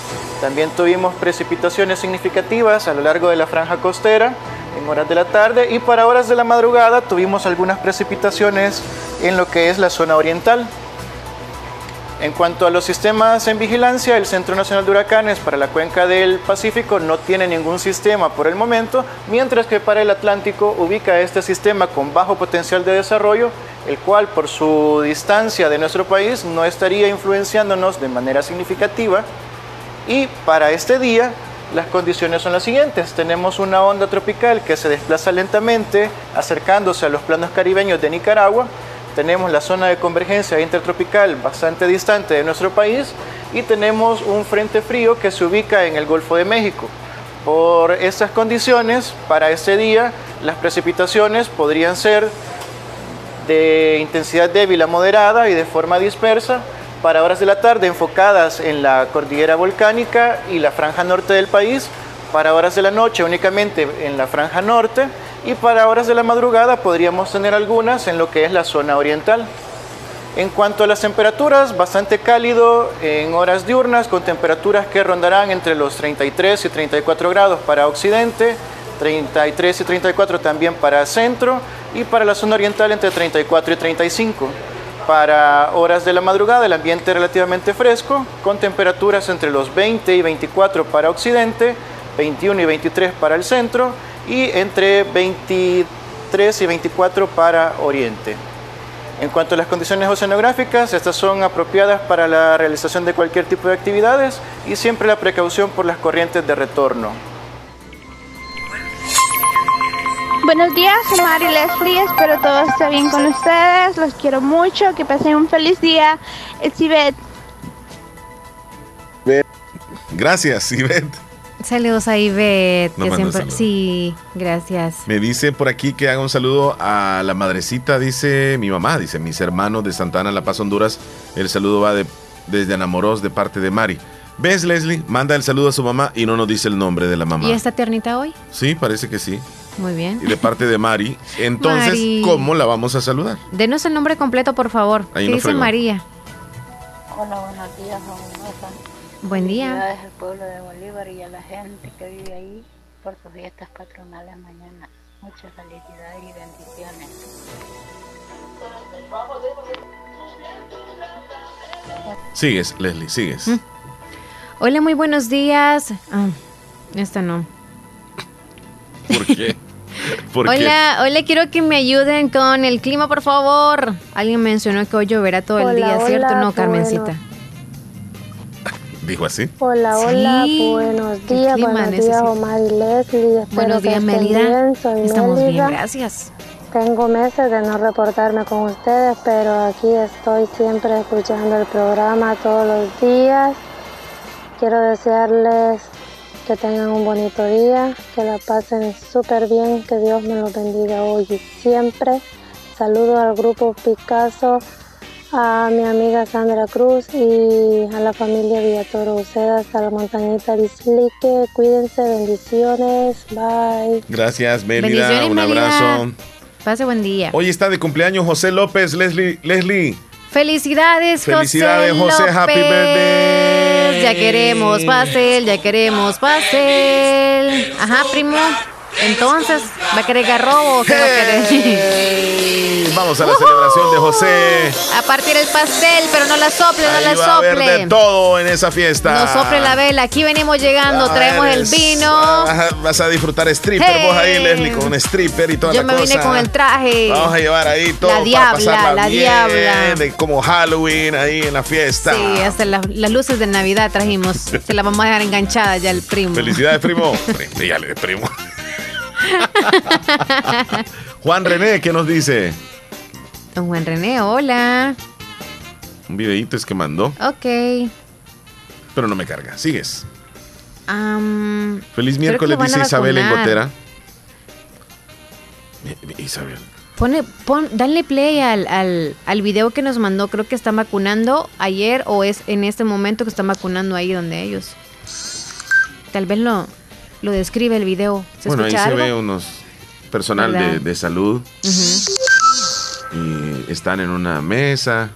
También tuvimos precipitaciones significativas a lo largo de la franja costera en horas de la tarde y para horas de la madrugada tuvimos algunas precipitaciones en lo que es la zona oriental. En cuanto a los sistemas en vigilancia, el Centro Nacional de Huracanes para la cuenca del Pacífico no tiene ningún sistema por el momento, mientras que para el Atlántico ubica este sistema con bajo potencial de desarrollo, el cual por su distancia de nuestro país no estaría influenciándonos de manera significativa. Y para este día las condiciones son las siguientes. Tenemos una onda tropical que se desplaza lentamente acercándose a los planos caribeños de Nicaragua. Tenemos la zona de convergencia intertropical bastante distante de nuestro país y tenemos un frente frío que se ubica en el Golfo de México. Por estas condiciones, para este día, las precipitaciones podrían ser de intensidad débil a moderada y de forma dispersa para horas de la tarde enfocadas en la cordillera volcánica y la franja norte del país, para horas de la noche únicamente en la franja norte y para horas de la madrugada podríamos tener algunas en lo que es la zona oriental. En cuanto a las temperaturas, bastante cálido en horas diurnas con temperaturas que rondarán entre los 33 y 34 grados para occidente, 33 y 34 también para centro y para la zona oriental entre 34 y 35. Para horas de la madrugada el ambiente relativamente fresco, con temperaturas entre los 20 y 24 para occidente, 21 y 23 para el centro y entre 23 y 24 para oriente. En cuanto a las condiciones oceanográficas, estas son apropiadas para la realización de cualquier tipo de actividades y siempre la precaución por las corrientes de retorno. Buenos días, soy Mari Leslie, espero todo esté bien con ustedes, los quiero mucho, que pasen un feliz día. Es Ivette. Gracias, Ivette. Saludos a Ivette, Nos que siempre... saludos. Sí, gracias. Me dice por aquí que haga un saludo a la madrecita, dice mi mamá, dice mis hermanos de Santana, La Paz, Honduras. El saludo va de, desde Anamoros de parte de Mari. ¿Ves, Leslie? Manda el saludo a su mamá y no nos dice el nombre de la mamá. ¿Y esta tiernita hoy? Sí, parece que sí. Muy bien. Y de parte de Mari. Entonces, Mari. ¿cómo la vamos a saludar? Denos el nombre completo, por favor. Ahí ¿Qué no dice fregó. María? Hola, buenos días, fabulosa. Buen día. Felicidades al pueblo de Bolívar y a la gente que vive ahí por sus fiestas patronales mañana. Muchas felicidades y bendiciones. Sigues, Leslie, sigues. Mm. Hola, muy buenos días. Ah, esta no. ¿Por qué? ¿Por qué? Hola, hola, quiero que me ayuden con el clima, por favor. Alguien mencionó que hoy lloverá todo el Hola, día, ¿cierto? hola, No, Carmencita. bueno. Dijo así. Hola, hola, Sí, buenos días, clima buenos días Omar y Leslie. Buenos días, Mélida. bien. Soy Estamos bien, gracias. Tengo meses de no reportarme con ustedes, pero aquí estoy siempre escuchando el programa todos los días. Quiero desearles que tengan un bonito día, que la pasen súper bien, que Dios me los bendiga hoy y siempre. Saludo al grupo Picasso, a mi amiga Sandra Cruz y a la familia Villatoro Ucedas, a la montañita Lislique. Cuídense, bendiciones, bye. Gracias, Mélida. Bendiciones, Un abrazo. Pase buen día. Hoy está de cumpleaños José López, Leslie. Leslie. Felicidades, Felicidades, José. José. Happy López. birthday. Ya queremos pastel, ya queremos pastel. Ajá, primo. Entonces, ¿va a querer garrobo o qué va a querer? Hey, Vamos a la celebración de José. A partir el pastel, pero no la sople, no la va a haber de sople. todo en esa fiesta. No sople la vela. Aquí venimos llegando, Ah, traemos el vino. Vas a, a disfrutar stripper Hey. vos ahí, Leslie, con un stripper y toda Yo la me cosa. vine con el traje. Vamos a llevar ahí todo La diabla, la bien, diabla. de como Halloween ahí en la fiesta. Sí, hasta las, las luces de Navidad trajimos. Se las vamos a dejar enganchada ya el primo. Felicidades, primo. Dígale, primo. Juan René, ¿qué nos dice? Don Juan René, hola. Un videíto es que mandó, Ok. pero no me carga. Sigues. Feliz miércoles, dice Isabel en. Gotera. Eh, Isabel. Pone, pon, dale play al, al, al video que nos mandó. Creo que están vacunando ayer o es en este momento que están vacunando ahí donde ellos. Tal vez lo, lo describe el video. ¿Se Bueno, ahí se ve unos personal de, de salud y están en una mesa,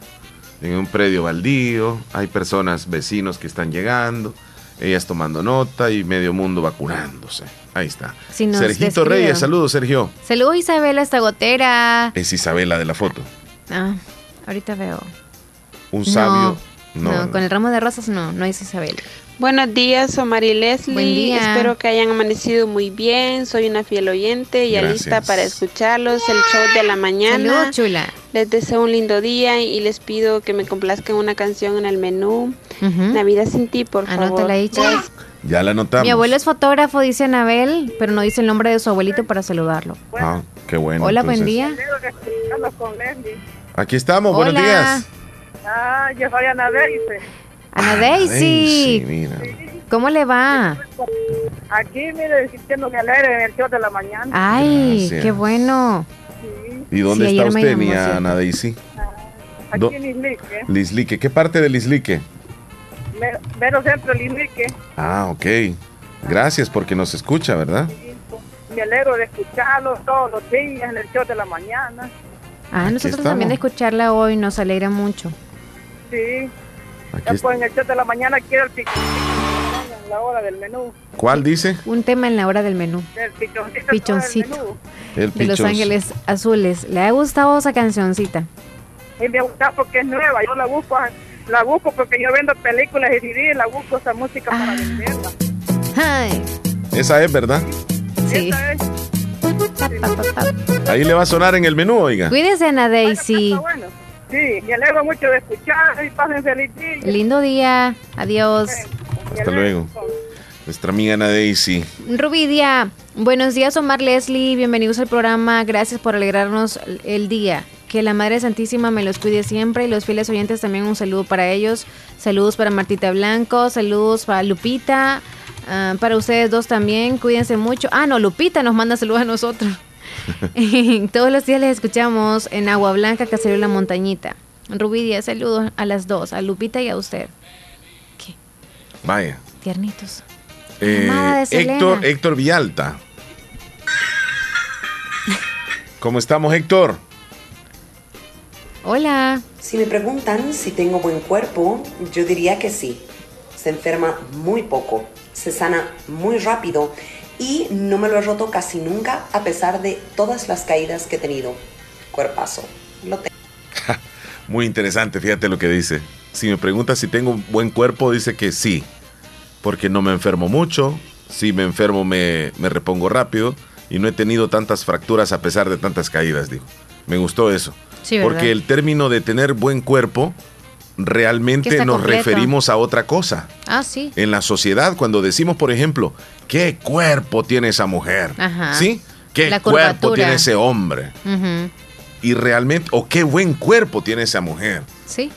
en un predio baldío. Hay personas, vecinos que están llegando, ellas tomando nota y medio mundo vacunándose. Ahí está. Nos Sergito describe. Reyes, saludos, Sergio. Saludos Isabela, esta gotera. Es Isabela de la foto. Ah, ahorita veo. Un sabio. No, No, no. con el ramo de rosas no, no es Isabela. Buenos días, soy Mari Leslie. Buen día. Espero que hayan amanecido muy bien. Soy una fiel oyente y lista para escucharlos el show de la mañana. Saludos, chula. Les deseo un lindo día y les pido que me complazcan una canción en el menú. Ujú. Navidad sin ti, por favor. Anótala ahí, chula. Gracias. Ya la anotamos. Mi abuelo es fotógrafo, dice Anabel, pero no dice el nombre de su abuelito para saludarlo. Ah, qué bueno. Hola, buen día. Aquí estamos, buenos días. Ah, yo soy Ana Daisy. Ana Ah, Daisy. Daisy, mira. ¿Cómo le va? Aquí, mire, sintiendo que alegre en el show de la mañana. Ay, Gracias. qué bueno. ¿Y dónde Sí, está usted, llamó, mi sí. Ana Daisy? Aquí Do- en Lislique. Lislique. ¿Qué parte de Lislique? Me- Mero centro Lislique. Ah, ok. Gracias porque nos escucha, ¿verdad? Me alegro de escucharlo todos los días en el show de la mañana. Ah, nosotros estamos. también de escucharla hoy nos alegra mucho. Sí. Aquí Ya pues en el show de la mañana quiero el pico. en la hora del menú. ¿Cuál dice? Un tema en la hora del menú. Del pichoncito. Pichoncito. El De Los. Ángeles Azules. ¿Le ha gustado esa cancioncita? Y me gusta porque es nueva. Yo la busco, la busco porque yo vendo películas y CD. La busco esa música para venderla. Ay. Esa es, ¿verdad? Sí. Esa es. Ahí le va a sonar en el menú, oiga. Cuídese, Ana Daisy. Bueno, sí, me alegro mucho de escuchar y pasen feliz día. Lindo día. Adiós. Hasta luego. Nuestra amiga Ana Daisy. Rubidia, buenos días Omar Leslie, bienvenidos al programa, gracias por alegrarnos el día. Que la Madre Santísima me los cuide siempre y los fieles oyentes también un saludo para ellos. Saludos para Martita Blanco, saludos para Lupita, ah, para ustedes dos también, cuídense mucho. Ah, no, Lupita nos manda saludos a nosotros. Todos los días les escuchamos en Agua Blanca, Caserío La Montañita. Rubidia, saludos a las dos, a Lupita y a usted. Vaya. Tiernitos. Eh, de. Héctor, Héctor Villalta. ¿Cómo estamos, Héctor? Hola. Si me preguntan si tengo buen cuerpo, yo diría que sí. Se enferma muy poco, se sana muy rápido y no me lo he roto casi nunca a pesar de todas las caídas que he tenido. Cuerpazo. Lo tengo. Muy interesante, fíjate lo que dice. Si me preguntas si tengo un buen cuerpo, dice que sí. Porque no me enfermo mucho. Si me enfermo, me, me repongo rápido. Y no he tenido tantas fracturas a pesar de tantas caídas, digo. Me gustó eso. Sí. Porque el término de tener buen cuerpo, realmente nos completo. referimos a otra cosa. Ah, sí. En la sociedad, cuando decimos, por ejemplo, ¿qué cuerpo tiene esa mujer? Ajá. ¿Sí? ¿Qué La cuerpo curvatura. tiene ese hombre? Y realmente, o qué buen cuerpo tiene esa mujer. Sí.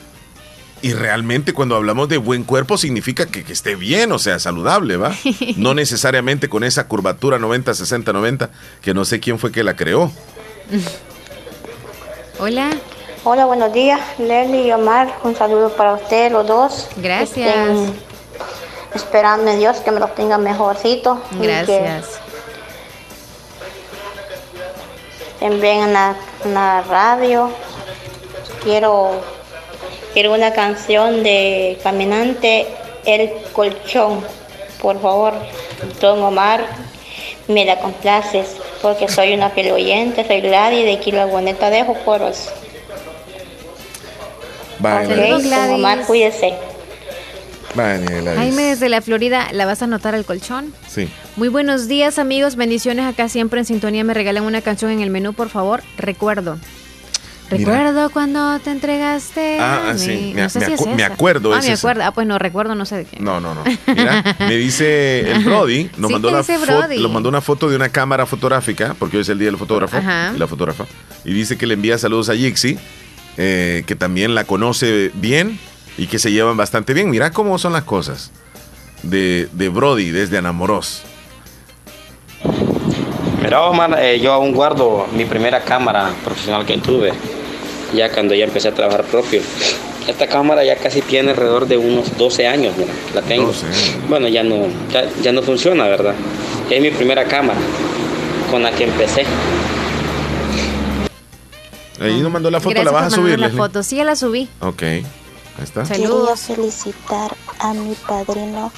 Y realmente cuando hablamos de buen cuerpo significa que, que esté bien, o sea, saludable, ¿va? No necesariamente con esa curvatura 90, 60, 90, que no sé quién fue que la creó. Hola. Hola, buenos días, Leslie y Omar. Un saludo para ustedes, los dos. Gracias. Estén esperando en Dios que me los tenga mejorcito. Gracias. estén bien en la, en la radio. Quiero, quiero una canción de Caminante El Colchón. Por favor, don Omar, me la complaces porque soy una fiel oyente, soy Gladys de aquí La Boneta de Jocoros. Omar, Gladys. cuídese. vaya, Gladys. Jaime desde la Florida, ¿la vas a anotar al colchón? Sí. Muy buenos días amigos, bendiciones acá siempre en sintonía. Me regalan una canción en el menú, por favor. Recuerdo. Mira. Recuerdo cuando te entregaste. Ah, a ah, sí. Me- No sé me si es acu- me acuerdo, Ah, es me esa. acuerdo. Ah, pues no recuerdo, no sé de qué. No, no, no. Mira, me dice el Brody, nos Sí, mandó, la Brody. nos mandó una foto de una cámara fotográfica, porque hoy es el día del fotógrafo, Ajá. y la fotógrafa, y dice que le envía saludos a Yixi, eh, que también la conoce bien y que se llevan bastante bien. Mira cómo son las cosas de, de Brody desde Anamoros. Mira, Omar, eh, yo aún guardo mi primera cámara profesional que tuve, ya cuando ya empecé a trabajar propio. Esta cámara ya casi tiene alrededor de unos 12 años, mira, la tengo. Bueno, ya no, ya, ya no funciona, ¿verdad? Es mi primera cámara con la que empecé. Ahí nos mandó la foto, Gracias la vas a por subir, la Leslie? foto. Sí, ya la subí. Ok, ahí está. Quería felicitar a mi padrino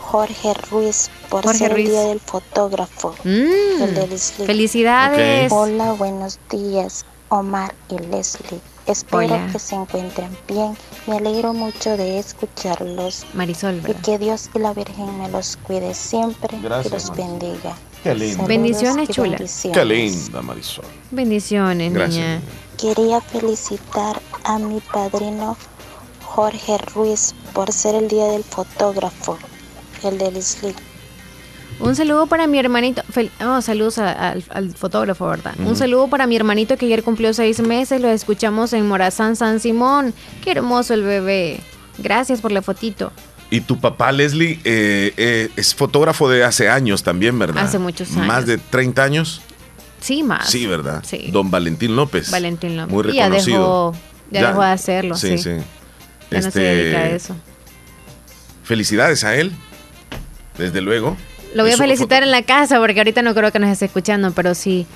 Jorge Ruiz por Jorge ser Ruiz. el día del fotógrafo. Mm, el de Leslie. felicidades. Ok. Hola, buenos días, Omar y Leslie. Espero Hola. que se encuentren bien. Me alegro mucho de escucharlos. Marisol, Y ¿verdad? que Dios y la Virgen me los cuide siempre Gracias, y los Marisol. bendiga. Qué lindo. Saludos Bendiciones, chula. bendiciones. Qué linda, Marisol. Bendiciones, Gracias. niña. Quería felicitar a mi padrino Jorge Ruiz por ser el día del fotógrafo, el de Leslie. Un saludo para mi hermanito. fel- oh, saludos a- al, al fotógrafo, ¿verdad? Un saludo para mi hermanito que ayer cumplió seis meses. Lo escuchamos en Morazán, San Simón. Qué hermoso el bebé. Gracias por la fotito. Y tu papá, Leslie, eh, eh, es fotógrafo de hace años también, ¿verdad? Hace muchos años. Más de 30 años. Sí, más. Sí, ¿verdad? Sí. Don Valentín López. Valentín López. Muy Y ya reconocido. dejó- ya dejó de hacerlo, sí. Sí, sí. Ya no se Este, dedica a eso. Felicidades a él, desde luego. Lo voy a felicitar en la casa porque ahorita no creo que nos esté escuchando, pero sí.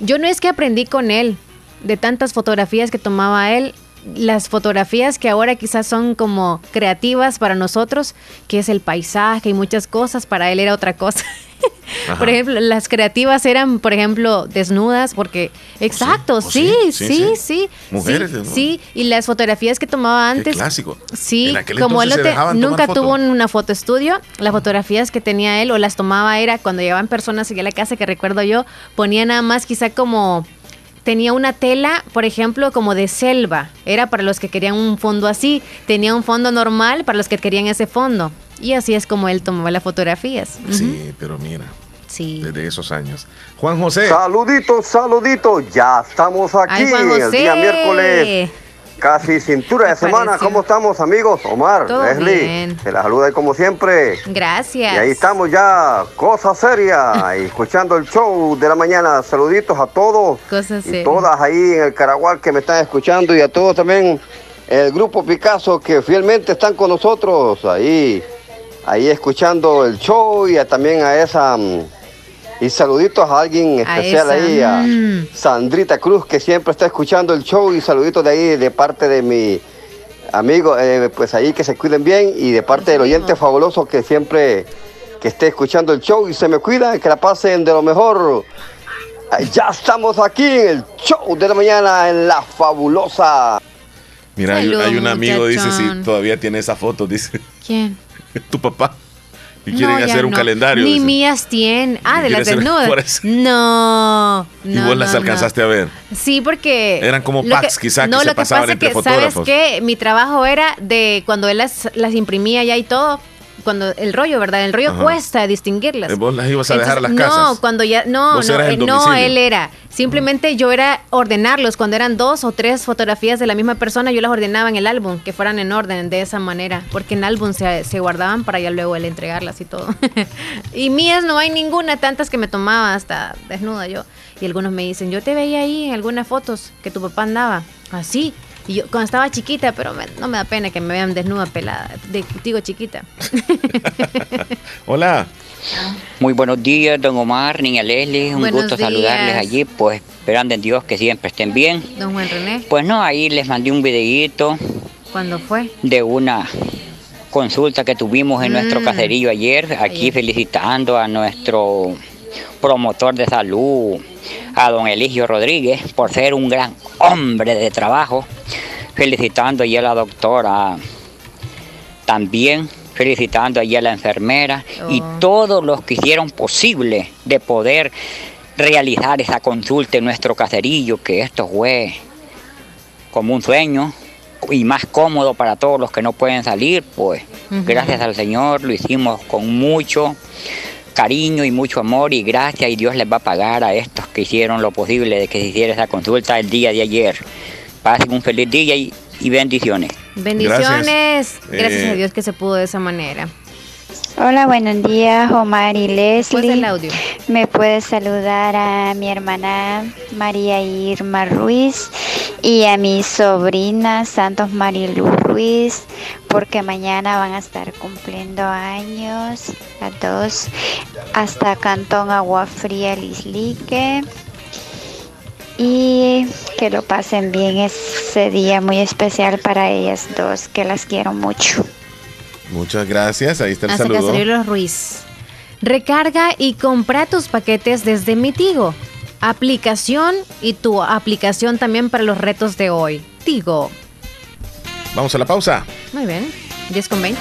Yo no es que aprendí con él de tantas fotografías que tomaba él, las fotografías que ahora quizás son como creativas para nosotros, que es el paisaje y muchas cosas, para él era otra cosa. Por ejemplo, las creativas eran, por ejemplo, desnudas, porque, exacto, sí, sí, sí, Mujeres sí, desnudas. sí, y las fotografías que tomaba antes. clásico. Sí, como él no te- nunca tuvo una foto estudio, las fotografías que tenía él o las tomaba era cuando llegaban personas aquí a la casa, que recuerdo yo, ponía nada más quizá como tenía una tela, por ejemplo, como de selva. Era para los que querían un fondo así. Tenía un fondo normal para los que querían ese fondo. Y así es como él tomaba las fotografías. Sí, pero mira. Sí. Desde esos años. Juan José. Saluditos, saluditos. Ya estamos aquí Ay, Juan el día José. miércoles. Casi cintura de semana. ¿Cómo estamos, amigos? Omar, Todo Leslie. bien. Se la saluda como siempre. Gracias. Y ahí estamos ya, cosa seria, escuchando el show de la mañana. Saluditos a todos Cosas y serias. todas ahí en el Caragual que me están escuchando y a todos también el grupo Picasso que fielmente están con nosotros ahí, ahí escuchando el show y a- también a esa mm, y saluditos a alguien especial ahí, a mm. Sandrita Cruz que siempre está escuchando el show y saluditos de ahí de parte de mi amigo, eh, pues ahí que se cuiden bien y de parte del oyente fabuloso que siempre que esté escuchando el show y se me cuidan, que la pasen de lo mejor. Ya estamos aquí en el show de la mañana en la fabulosa. Mira, hay, un amigo, dice, si todavía tiene esa foto, dice, ¿Quién? tu papá. Y No, quieren ya hacer un no. calendario. Ni mías tienen. Ah, de las desnudas. eso. No. y no, vos las no, alcanzaste a ver. no. Sí, porque. Eran como packs, quizá, que No, se lo que pasaban pasa entre que, ¿sabes fotógrafos. qué? Mi trabajo era de cuando él las, las imprimía ya y todo. Cuando el rollo, ¿verdad? El rollo Ajá. cuesta distinguirlas. Eh, Vos las ibas a dejar a las casas. No, cuando ya. No, no, el eh, no, él era. Simplemente yo era ordenarlos. Cuando eran dos o tres fotografías de la misma persona, yo las ordenaba en el álbum, que fueran en orden de esa manera. Porque en álbum se, se guardaban para ya luego él entregarlas y todo. y mías no hay ninguna, tantas que me tomaba hasta desnuda yo. Y algunos me dicen, yo te veía ahí en algunas fotos que tu papá andaba. Así. Y yo cuando estaba chiquita, pero me- no me da pena que me vean desnuda, pelada. De- digo chiquita. Hola. Muy buenos días, don Omar, niña Leslie. Un Buenos gusto días. saludarles allí, pues esperando en Dios que siempre estén bien. Don Juan René, Pues no, ahí les mandé un videíto ¿cuándo fue? de una consulta que tuvimos en nuestro Mm. caserillo ayer, aquí Ayer. felicitando a nuestro promotor de salud, a don Eligio Rodríguez, por ser un gran hombre de trabajo, felicitando allí a la doctora también felicitando allí a la enfermera y Oh. todos los que hicieron posible de poder realizar esa consulta en nuestro caserillo, que esto fue como un sueño y más cómodo para todos los que no pueden salir, pues gracias al Señor lo hicimos con mucho cariño y mucho amor y gracias y Dios les va a pagar a estos que hicieron lo posible de que se hiciera esa consulta el día de ayer. Pasen un feliz día y, y bendiciones. Bendiciones. Gracias, Eh, a Dios que se pudo de esa manera. Hola, buenos días, Omar y Leslie. Pues el audio. Me puedes saludar a mi hermana María Irma Ruiz y a mi sobrina Santos Marilu Ruiz, porque mañana van a estar cumpliendo años a dos hasta Cantón Agua Fría Lislique. Y que lo pasen bien ese día muy especial para ellas dos, que las quiero mucho. Muchas gracias. Ahí está el Hasta saludo. Caserío Ruiz. Recarga y compra tus paquetes desde mi Tigo. Aplicación y tu aplicación también para los retos de hoy. Tigo. Vamos a la pausa. Muy bien. 10 con 20.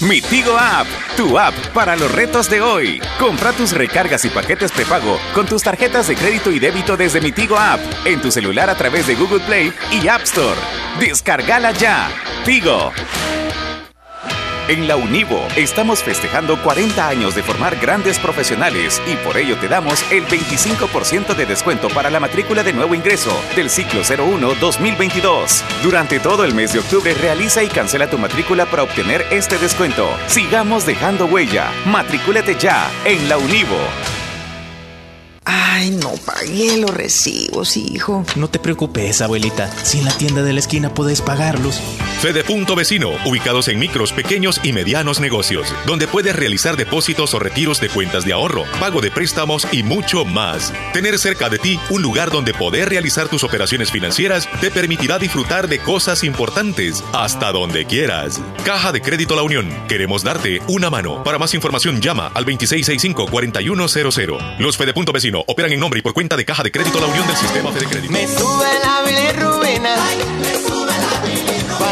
Mi Tigo App, tu app para los retos de hoy. Compra tus recargas y paquetes prepago con tus tarjetas de crédito y débito desde Mi Tigo App en tu celular a través de Google Play y App Store. Descárgala ya. Tigo. En la Univo estamos festejando 40 años de formar grandes profesionales y por ello te damos el 25% de descuento para la matrícula de nuevo ingreso del ciclo 01-2022. Durante todo el mes de octubre realiza y cancela tu matrícula para obtener este descuento. Sigamos dejando huella. Matricúlate ya en la Univo. Ay, no pagué los recibos, hijo. No te preocupes, abuelita. Si en la tienda de la esquina puedes pagarlos. Fede Punto Vecino, ubicados en micros, pequeños y medianos negocios, donde puedes realizar depósitos o retiros de cuentas de ahorro, pago de préstamos y mucho más. Tener cerca de ti un lugar donde poder realizar tus operaciones financieras te permitirá disfrutar de cosas importantes hasta donde quieras. Caja de Crédito La Unión, queremos darte una mano. Para más información llama al 2665-4100. Los Fede Punto Vecino operan en nombre y por cuenta de Caja de Crédito La Unión del Sistema Fede Crédito. Me sube la.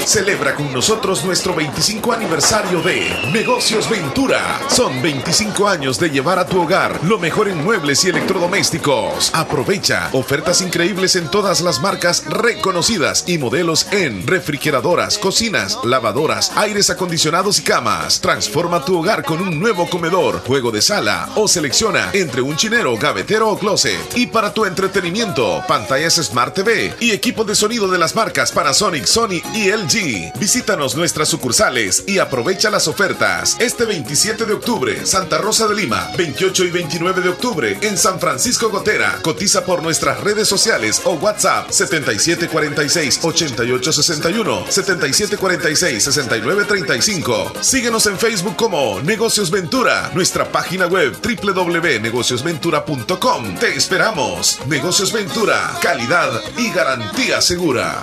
Celebra con nosotros nuestro 25 aniversario de Negocios Ventura. Son 25 años de llevar a tu hogar lo mejor en muebles y electrodomésticos. Aprovecha ofertas increíbles en todas las marcas reconocidas y modelos en refrigeradoras, cocinas, lavadoras, aires acondicionados y camas. Transforma tu hogar con un nuevo comedor, juego de sala o selecciona entre un chinero, gavetero o closet. Y para tu entretenimiento, pantallas Smart TV y equipo de sonido de las marcas Panasonic, Sony y LG. Visítanos nuestras sucursales y aprovecha las ofertas. Este 27 de octubre, Santa Rosa de Lima, 28 y 29 de octubre en San Francisco Gotera. Cotiza por nuestras redes sociales o WhatsApp 7746-8861, 7746-6935. Síguenos en Facebook como Negocios Ventura, nuestra página web www.negociosventura.com. Te esperamos. Negocios Ventura, calidad y garantía segura.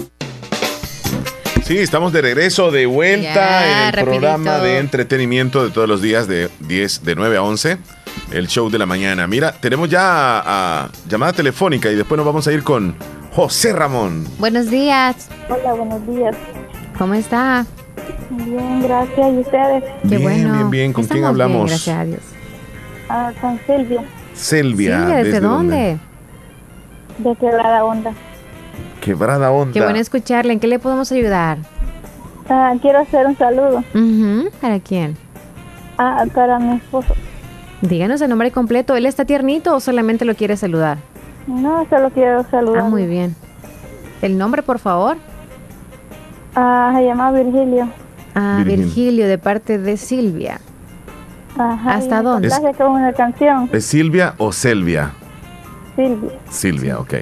Sí, estamos de regreso, de vuelta Ya, en el rapidito. programa de entretenimiento de todos los días de 10, de 9 a 11, el show de la mañana. Mira, tenemos ya a, a llamada telefónica y después nos vamos a ir con José Ramón. Buenos días. Hola, buenos días. ¿Cómo está? Bien, gracias. ¿Y ustedes? Qué bien, bueno. bien, bien. ¿Con quién bien, hablamos? gracias a Dios. Ah, con Silvia, Silvia. Sí, ¿desde, dónde? de Quebrada Onda. Quebrada onda. Qué bueno escucharle. ¿En qué le podemos ayudar? Ah, quiero hacer un saludo Ujú, ¿Para quién? ah, para mi esposo. Díganos el nombre completo. ¿Él está tiernito o solamente lo quiere saludar? No, solo quiero saludar. Ah, muy bien. ¿El nombre, por favor? Ah, se llama Virgilio. Ah, Virgilio. Virgilio, de parte de Silvia. Ajá, ¿Hasta dónde? complace con una canción. ¿Es Silvia o Selvia? Silvia. Silvia, ok.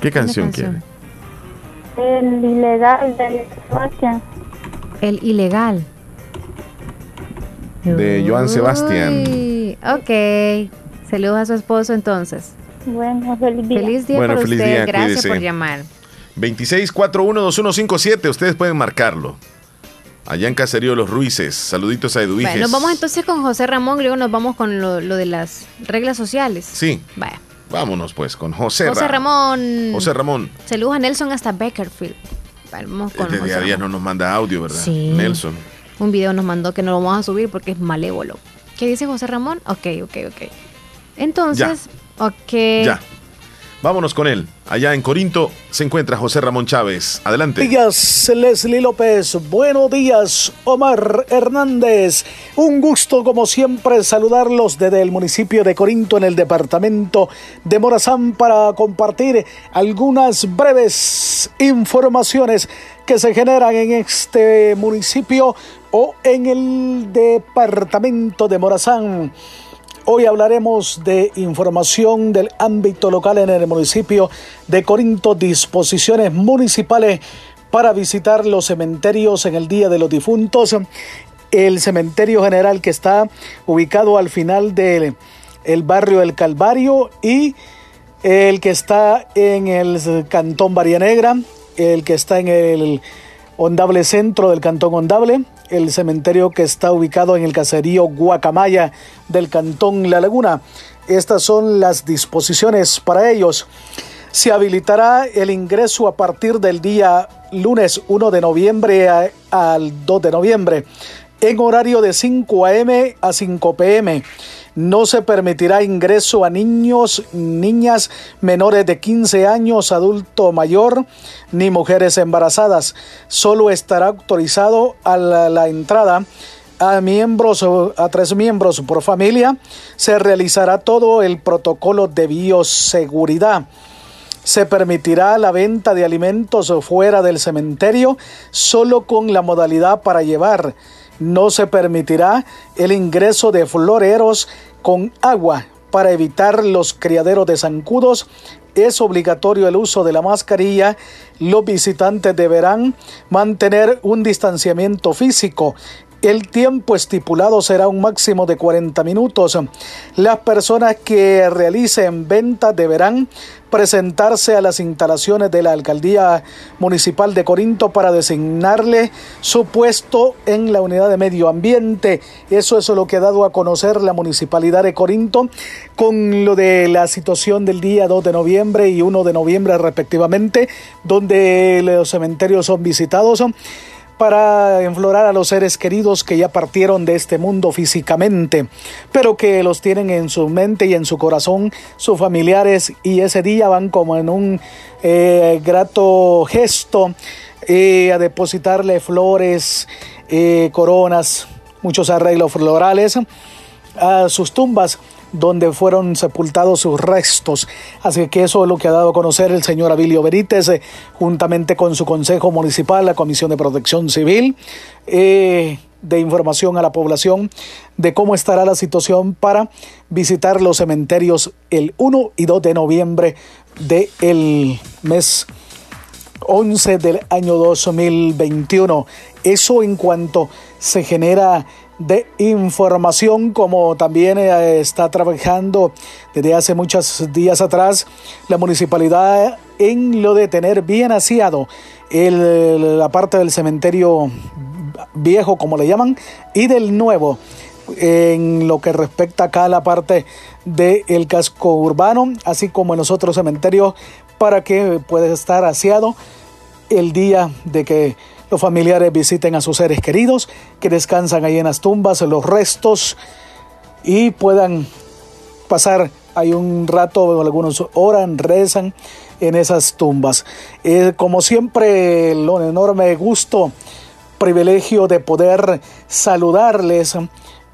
¿Qué canción, canción? quiere? El ilegal de Sebastián. El ilegal. De Joan Sebastián. Uy, ok. Saludos a su esposo entonces. Bueno, feliz día. Feliz día Bueno, por feliz usted. día, Gracias cuídese. por llamar. 26412157, ustedes pueden marcarlo. Allá en Caserío Los Ruices. Saluditos a Eduiges. Bueno, nos vamos entonces con José Ramón, luego nos vamos con lo, lo de las reglas sociales. Sí. Vaya. Vámonos pues con José, José Ra- Ramón. José Ramón. Saludos a Nelson hasta Beckerfield. Vamos con Desde José a día Ramón. no nos manda audio, ¿verdad? Sí. Nelson. Un video nos mandó que no lo vamos a subir porque es malévolo. ¿Qué dice José Ramón? Ok, ok, ok. Entonces, ok. Ya. Vámonos con él. Allá en Corinto se encuentra José Ramón Chávez. Adelante. días, Leslie López. Buenos días, Omar Hernández. Un gusto, como siempre, saludarlos desde el municipio de Corinto, en el departamento de Morazán, para compartir algunas breves informaciones que se generan en este municipio o en el departamento de Morazán. Hoy hablaremos de información del ámbito local en el municipio de Corinto, disposiciones municipales para visitar los cementerios en el Día de los Difuntos. El cementerio general que está ubicado al final del el barrio El Calvario y el que está en el cantón Negra, el que está en el Ondable Centro del Cantón Ondable, el cementerio que está ubicado en el caserío Guacamaya del Cantón La Laguna. Estas son las disposiciones para ellos. Se habilitará el ingreso a partir del día lunes 1 de noviembre al 2 de noviembre en horario de 5 a.m. a 5 p.m. No se permitirá ingreso a niños, niñas menores de 15 años, adulto mayor, ni mujeres embarazadas. Solo estará autorizado a la, entrada a miembros a tres miembros por familia. Se realizará todo el protocolo de bioseguridad. Se permitirá la venta de alimentos fuera del cementerio solo con la modalidad para llevar. No se permitirá el ingreso de floreros con agua para evitar los criaderos de zancudos. Es obligatorio el uso de la mascarilla. Los visitantes deberán mantener un distanciamiento físico. El tiempo estipulado será un máximo de 40 minutos. Las personas que realicen ventas deberán presentarse a las instalaciones de la Alcaldía Municipal de Corinto para designarle su puesto en la unidad de medio ambiente. Eso es lo que ha dado a conocer la Municipalidad de Corinto con lo de la situación del día 2 de noviembre y 1 de noviembre respectivamente, donde los cementerios son visitados para enflorar a los seres queridos que ya partieron de este mundo físicamente, pero que los tienen en su mente y en su corazón. Sus familiares y ese día van como en un eh, grato gesto eh, a depositarle flores, eh, coronas, muchos arreglos florales a sus tumbas donde fueron sepultados sus restos. Así que eso es lo que ha dado a conocer el señor Abilio Benítez, eh, juntamente con su Consejo Municipal, la Comisión de Protección Civil, eh, de información a la población de cómo estará la situación para visitar los cementerios el 1 y 2 de noviembre del mes 11 del año 2021. Eso en cuanto se genera de información, como también eh, está trabajando desde hace muchos días atrás la municipalidad en lo de tener bien aseado el- la parte del cementerio viejo, como le llaman, y del nuevo en lo que respecta acá a la parte del casco urbano, así como en los otros cementerios, para que pueda estar aseado el día de que los familiares visiten a sus seres queridos, que descansan ahí en las tumbas, los restos, y puedan pasar ahí un rato, algunos oran, rezan en esas tumbas. Eh, como siempre, lo enorme gusto, privilegio de poder saludarles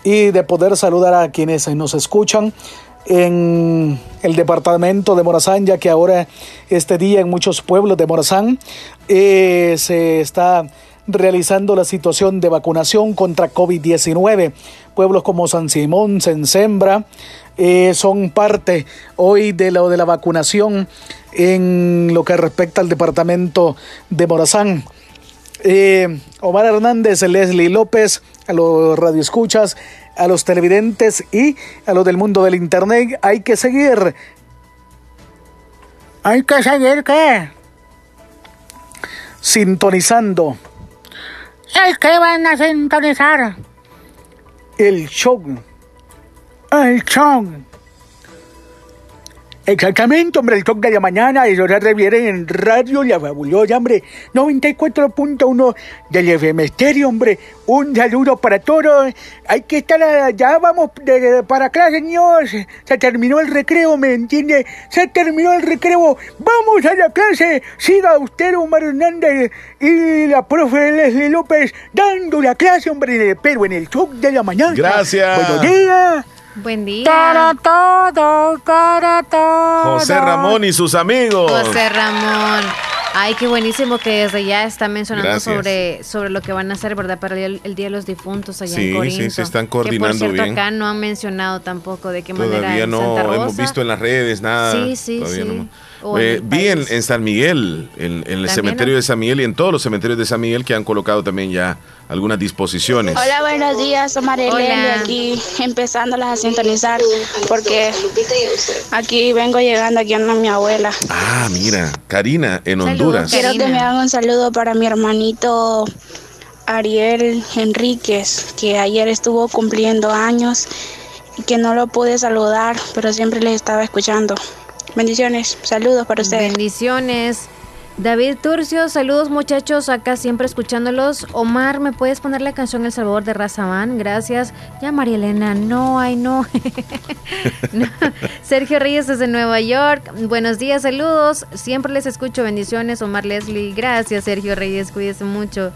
y de poder saludar a quienes nos escuchan en el departamento de Morazán, ya que ahora este día en muchos pueblos de Morazán eh, se está realizando la situación de vacunación contra COVID-19. Pueblos como San Simón, Sembra, eh, son parte hoy de lo de la vacunación en lo que respecta al departamento de Morazán. Eh, Omar Hernández, Leslie López, a los radioescuchas, a los televidentes y a los del mundo del internet, hay que seguir. Hay que seguir qué? Sintonizando ¿El que van a sintonizar? El show. El show. Exactamente, hombre, el show de la mañana, eso se refiere en Radio La Fabulosa, hombre, 94.1 del FM Estéreo, hombre. Un saludo para todos. Hay que estar, ya vamos de- para clase, niños. Se terminó el recreo, ¿me entiende? Se terminó el recreo. Vamos a la clase. Siga usted, Omar Hernández, y la profe Leslie López dando la clase, hombre, pero en el show de la mañana. Gracias. Buenos días. Buen día. Para todo, para todo. José Ramón y sus amigos. José Ramón. Ay, qué buenísimo que desde ya está mencionando Gracias. sobre, sobre lo que van a hacer, ¿verdad? Para el, el Día de los Difuntos allá Sí, en sí, Corinto. se están Que por coordinando cierto bien. acá no han mencionado tampoco de qué manera Todavía no Santa Rosa. hemos visto en las redes nada. Sí, sí, Todavía sí. no. Eh, vi en, en San Miguel, en, en el cementerio ¿no? de San Miguel y en todos los cementerios de San Miguel que han colocado también ya algunas disposiciones. Hola, buenos días, soy Marilene Hola. aquí empezándolas a sintonizar porque aquí vengo llegando aquí a mi abuela. Ah, mira, Karina, en Honduras. Quiero que me hagan un saludo para mi hermanito Ariel Enríquez, que ayer estuvo cumpliendo años y que no lo pude saludar, pero siempre les estaba escuchando. Bendiciones, saludos para ustedes. Bendiciones. David Turcio, saludos muchachos, acá siempre escuchándolos. Omar, ¿me puedes poner la canción El Salvador de Razamán? Gracias. Ya María Elena, no, ay no. No. Sergio Reyes desde Nueva York, buenos días, saludos. Siempre les escucho, bendiciones. Omar Leslie, gracias Sergio Reyes, cuídese mucho.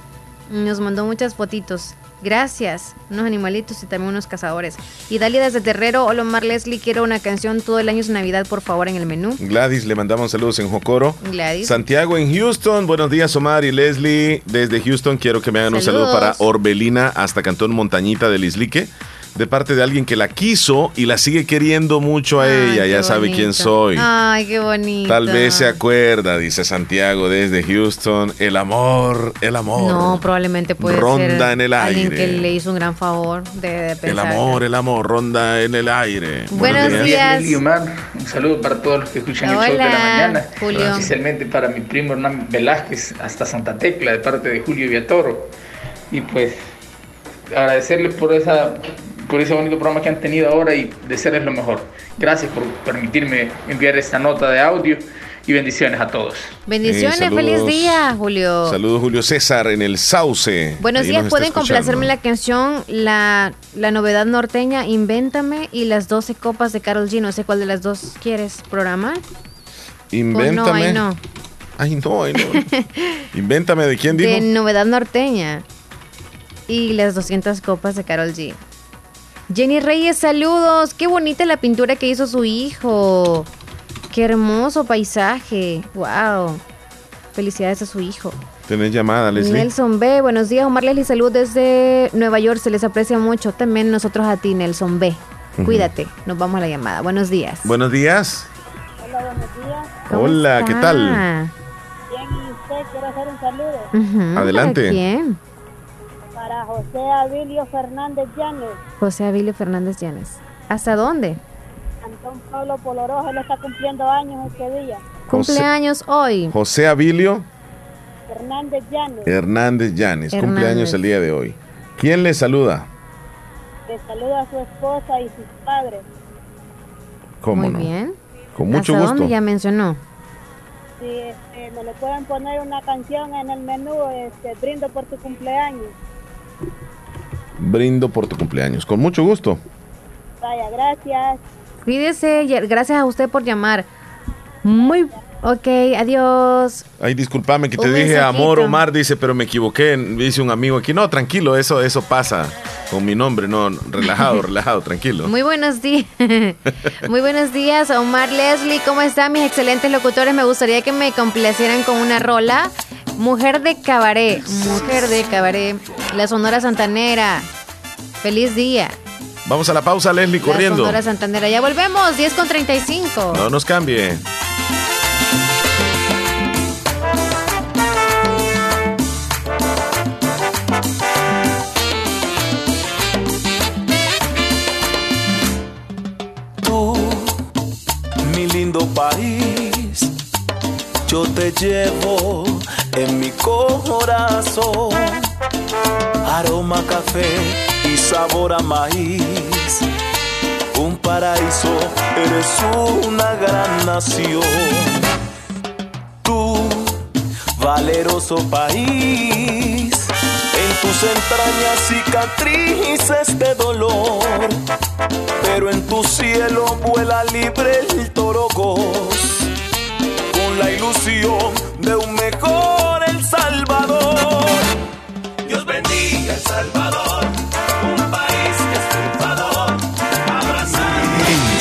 Nos mandó muchas fotitos. Gracias. Unos animalitos y también unos cazadores. Y Dalia desde Terrero, hola Omar Leslie, quiero una canción todo el año es Navidad, por favor, en el menú. Gladys, le mandamos saludos en Jocoro. Gladys. Santiago en Houston, buenos días Omar y Leslie. Desde Houston quiero que me hagan un saludo para Orbelina hasta Cantón Montañita del Islique. De parte de alguien que la quiso y la sigue queriendo mucho a Ay, ella. Ya sabe bonito. quién soy. Ay, qué bonito. Tal vez se acuerda, dice Santiago desde Houston. El amor, el amor. No, probablemente puede Ronda ser en el alguien aire. que le hizo un gran favor de, de el pensar. amor, el amor, ronda en el aire. Buenos días. Omar. Un saludo para todos los que escuchan el show de la mañana. Julio. Especialmente para mi primo Hernán Velázquez, hasta Santa Tecla, de parte de Julio Villatoro. Y pues agradecerles por esa por ese bonito programa que han tenido ahora y desearles lo mejor. Gracias por permitirme enviar esta nota de audio y bendiciones a todos. Bendiciones, Eh, saludos. feliz día, Julio. Saludos Julio César en el Sauce. Buenos Ahí días, pueden complacerme la canción la, la novedad norteña, Invéntame y las 12 copas de Carol G. No sé cuál de las dos quieres programar. Invéntame. O no, no. Ay, no, ay, no. Invéntame de quién dijo. De novedad norteña y las 200 copas de Carol G. Jenny Reyes, saludos. Qué bonita la pintura que hizo su hijo. Qué hermoso paisaje. Wow. Felicidades a su hijo. Tenés llamada, Leslie. Nelson B. Buenos días, Omar Leslie. Salud desde Nueva York. Se les aprecia mucho. También nosotros a ti, Nelson B. Cuídate. Nos vamos a la llamada. Buenos días. Buenos días. Hola, buenos días. ¿Cómo Hola, ¿qué tal? Bien, y usted quiero hacer un saludo Adelante. ¿Para quién? José Abilio Fernández Llanes, José Avilio Fernández Llanes. ¿Hasta dónde? Antón Pablo Polorojo, él está cumpliendo años este día. Cumpleaños hoy. José Abilio Fernández Llanes, Hernández Llanes. Hernández. Cumpleaños el día de hoy. ¿Quién le saluda? le saluda a su esposa y sus padres. ¿Cómo Muy no? bien. Con mucho ¿Hasta gusto. dónde ya mencionó? Si este, me le pueden poner una canción en el menú, este, brindo por tu cumpleaños. Brindo por tu cumpleaños. Con mucho gusto. Vaya, gracias. Cuídese. Gracias a usted por llamar. Muy. Ok, adiós. Ay, discúlpame que te Un dije mensajito. amor Omar, dice, pero me equivoqué. Dice un amigo aquí. No, tranquilo, eso, eso pasa con mi nombre. No, relajado, relajado, tranquilo. Muy buenos días. Muy buenos días, Omar Leslie. ¿Cómo están mis excelentes locutores? Me gustaría que me complacieran con una rola. Mujer de cabaret. Mujer de cabaret. La Sonora Santanera. Feliz día. Vamos a la pausa, Leslie, La corriendo. Sonora Santanera. Ya volvemos. 10 con 35. No nos cambie. Tú, mi lindo país, yo te llevo en mi corazón. aroma café y sabor a maíz. Un paraíso, eres una gran nación. Tú, valeroso país, en tus entrañas cicatrices de dolor, pero en tu cielo vuela libre el torogos, con la ilusión de un mejor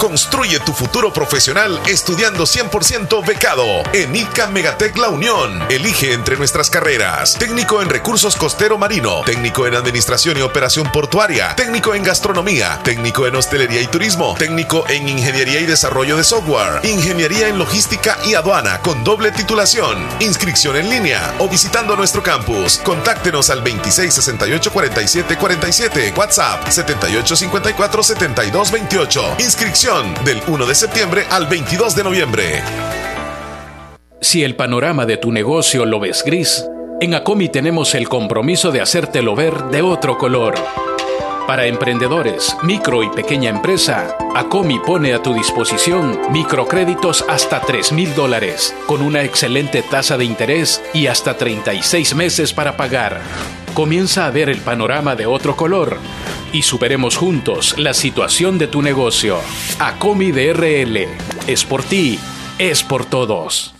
Construye tu futuro profesional estudiando 100% becado en ICA Megatec La Unión. Elige entre nuestras carreras: técnico en recursos costero marino, técnico en administración y operación portuaria, técnico en gastronomía, técnico en hostelería y turismo, técnico en ingeniería y desarrollo de software, ingeniería en logística y aduana con doble titulación. Inscripción en línea o visitando nuestro campus. Contáctenos al 2668 47 47, WhatsApp 7854 72 28. Del 1 de septiembre al 22 de noviembre. Si el panorama de tu negocio lo ves gris, en Acomi tenemos el compromiso de hacértelo ver de otro color. Para emprendedores, micro y pequeña empresa, Acomi pone a tu disposición microcréditos hasta 3 mil dólares, con una excelente tasa de interés y hasta 36 meses para pagar. Comienza a ver el panorama de otro color y superemos juntos la situación de tu negocio. Acomi DRL. Es por ti, es por todos.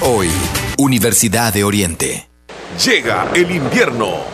hoy. Universidad de Oriente. Llega el invierno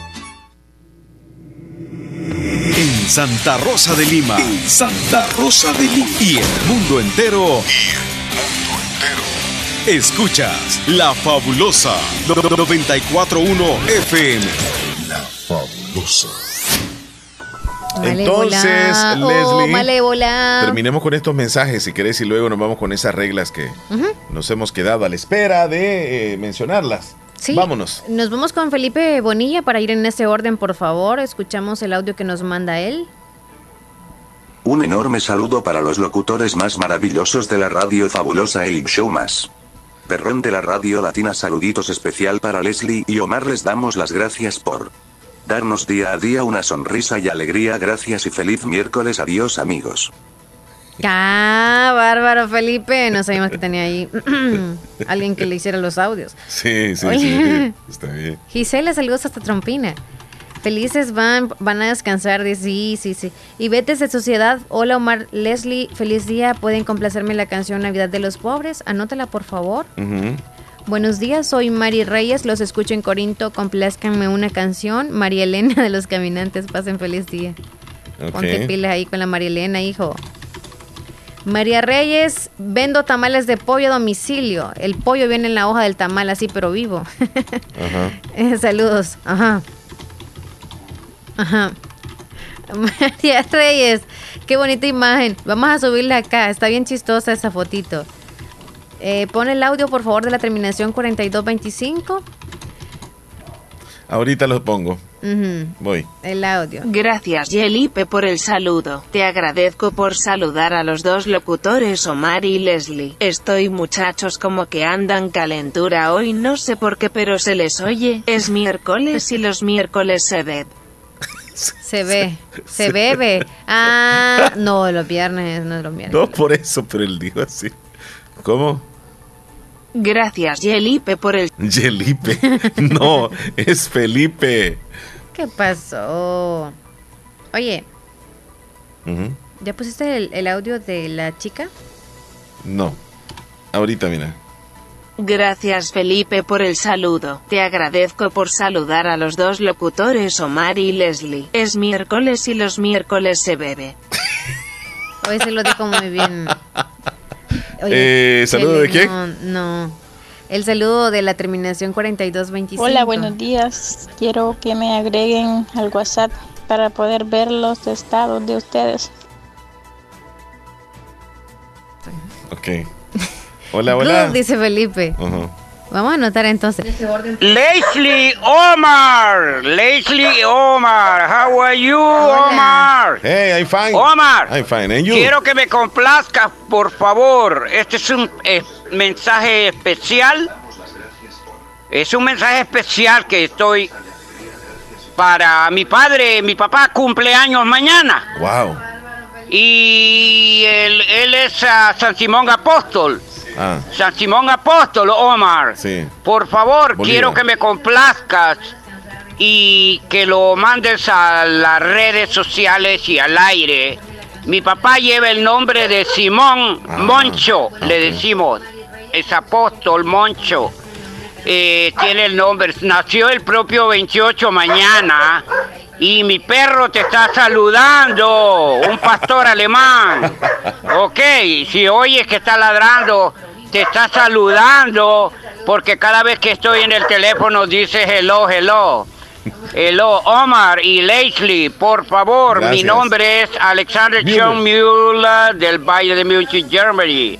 En Santa Rosa de Lima. Santa Rosa de Lima. Y el mundo entero. Escuchas La Fabulosa 941 FM. La Fabulosa. Malévola. Entonces, Oh, Leslie, malévola. terminemos con estos mensajes si querés y luego nos vamos con esas reglas que nos hemos quedado a la espera de eh, mencionarlas. Sí. Vámonos. Nos vamos con Felipe Bonilla para ir en ese orden, por favor. Escuchamos el audio que nos manda él. Un enorme saludo para los locutores más maravillosos de la radio fabulosa El Show Más. Perrón de la radio latina saluditos especial para Leslie y Omar les damos las gracias por darnos día a día una sonrisa y alegría gracias y feliz miércoles adiós amigos. Ah, bárbaro, Felipe. No sabíamos que tenía ahí alguien que le hiciera los audios. Sí, sí, Oye. sí. Está bien. Gisela, saludos hasta Trompina. Felices van, van a descansar, dice, sí, sí, sí. Y Betes de Sociedad, hola Omar, Leslie, feliz día, pueden complacerme la canción Navidad de los Pobres, anótala por favor. Buenos días, soy Mari Reyes, los escucho en Corinto, complázcanme una canción, María Elena de los Caminantes, pasen feliz día. Ponte pilas ahí con la María Elena, hijo. María Reyes, vendo tamales de pollo a domicilio. El pollo viene en la hoja del tamal así, pero vivo. Ajá. Saludos. Ajá. Ajá. María Reyes, qué bonita imagen. Vamos a subirla acá, está bien chistosa esa fotito. Eh, pon el audio, por favor, de la terminación 4225. Ahorita lo pongo. Ujú, Voy. El audio. Gracias Yelipe por el saludo. Te agradezco por saludar a los dos locutores Omar y Leslie. Estoy muchachos como que andan calentura hoy no sé por qué pero se les oye. Es miércoles y los miércoles se ve. Se ve, se bebe. Ah, no, los viernes, no los viernes. No por eso, pero él dijo así. ¿Cómo? Gracias Yelipe por el... Yelipe. No, es Felipe. ¿Qué pasó? Oye. ¿ya pusiste el, el audio de la chica? No. Ahorita, mira. Gracias Felipe por el saludo. Te agradezco por saludar a los dos locutores Omar y Leslie. Es miércoles y los miércoles se bebe. Hoy se lo dijo muy bien. Eh, ¿saludo de quién? No, no. El saludo de la terminación 4225. Hola, buenos días. Quiero que me agreguen al WhatsApp para poder ver los estados de ustedes. Ok. Hola, hola. Good, dice Felipe. Vamos a anotar entonces. Leslie Omar, Leslie Omar, how are you, Omar? Hey, I'm fine. Omar, I'm fine. And you? quiero que me complazcas, por favor. Este es un eh, mensaje especial. Es un mensaje especial que estoy para mi padre. Mi papá cumple años mañana. Wow. Y él, él es ah, San Simón Apóstol. Ah, San Simón Apóstol, Omar. sí. Por favor, Bolívar. quiero que me complazcas y que lo mandes a las redes sociales y al aire. Mi papá lleva el nombre de Simón Ah, Moncho, le decimos. Es apóstol Moncho. Eh, tiene el nombre, nació el propio 28 mañana y mi perro te está saludando, un pastor alemán. Ok, si oyes que está ladrando, te está saludando, porque cada vez que estoy en el teléfono dice hello, hello. Hello, Omar y Leslie, por favor, mi Gracias. nombre es Alexander John Müller del Valle de Múnich, Germany.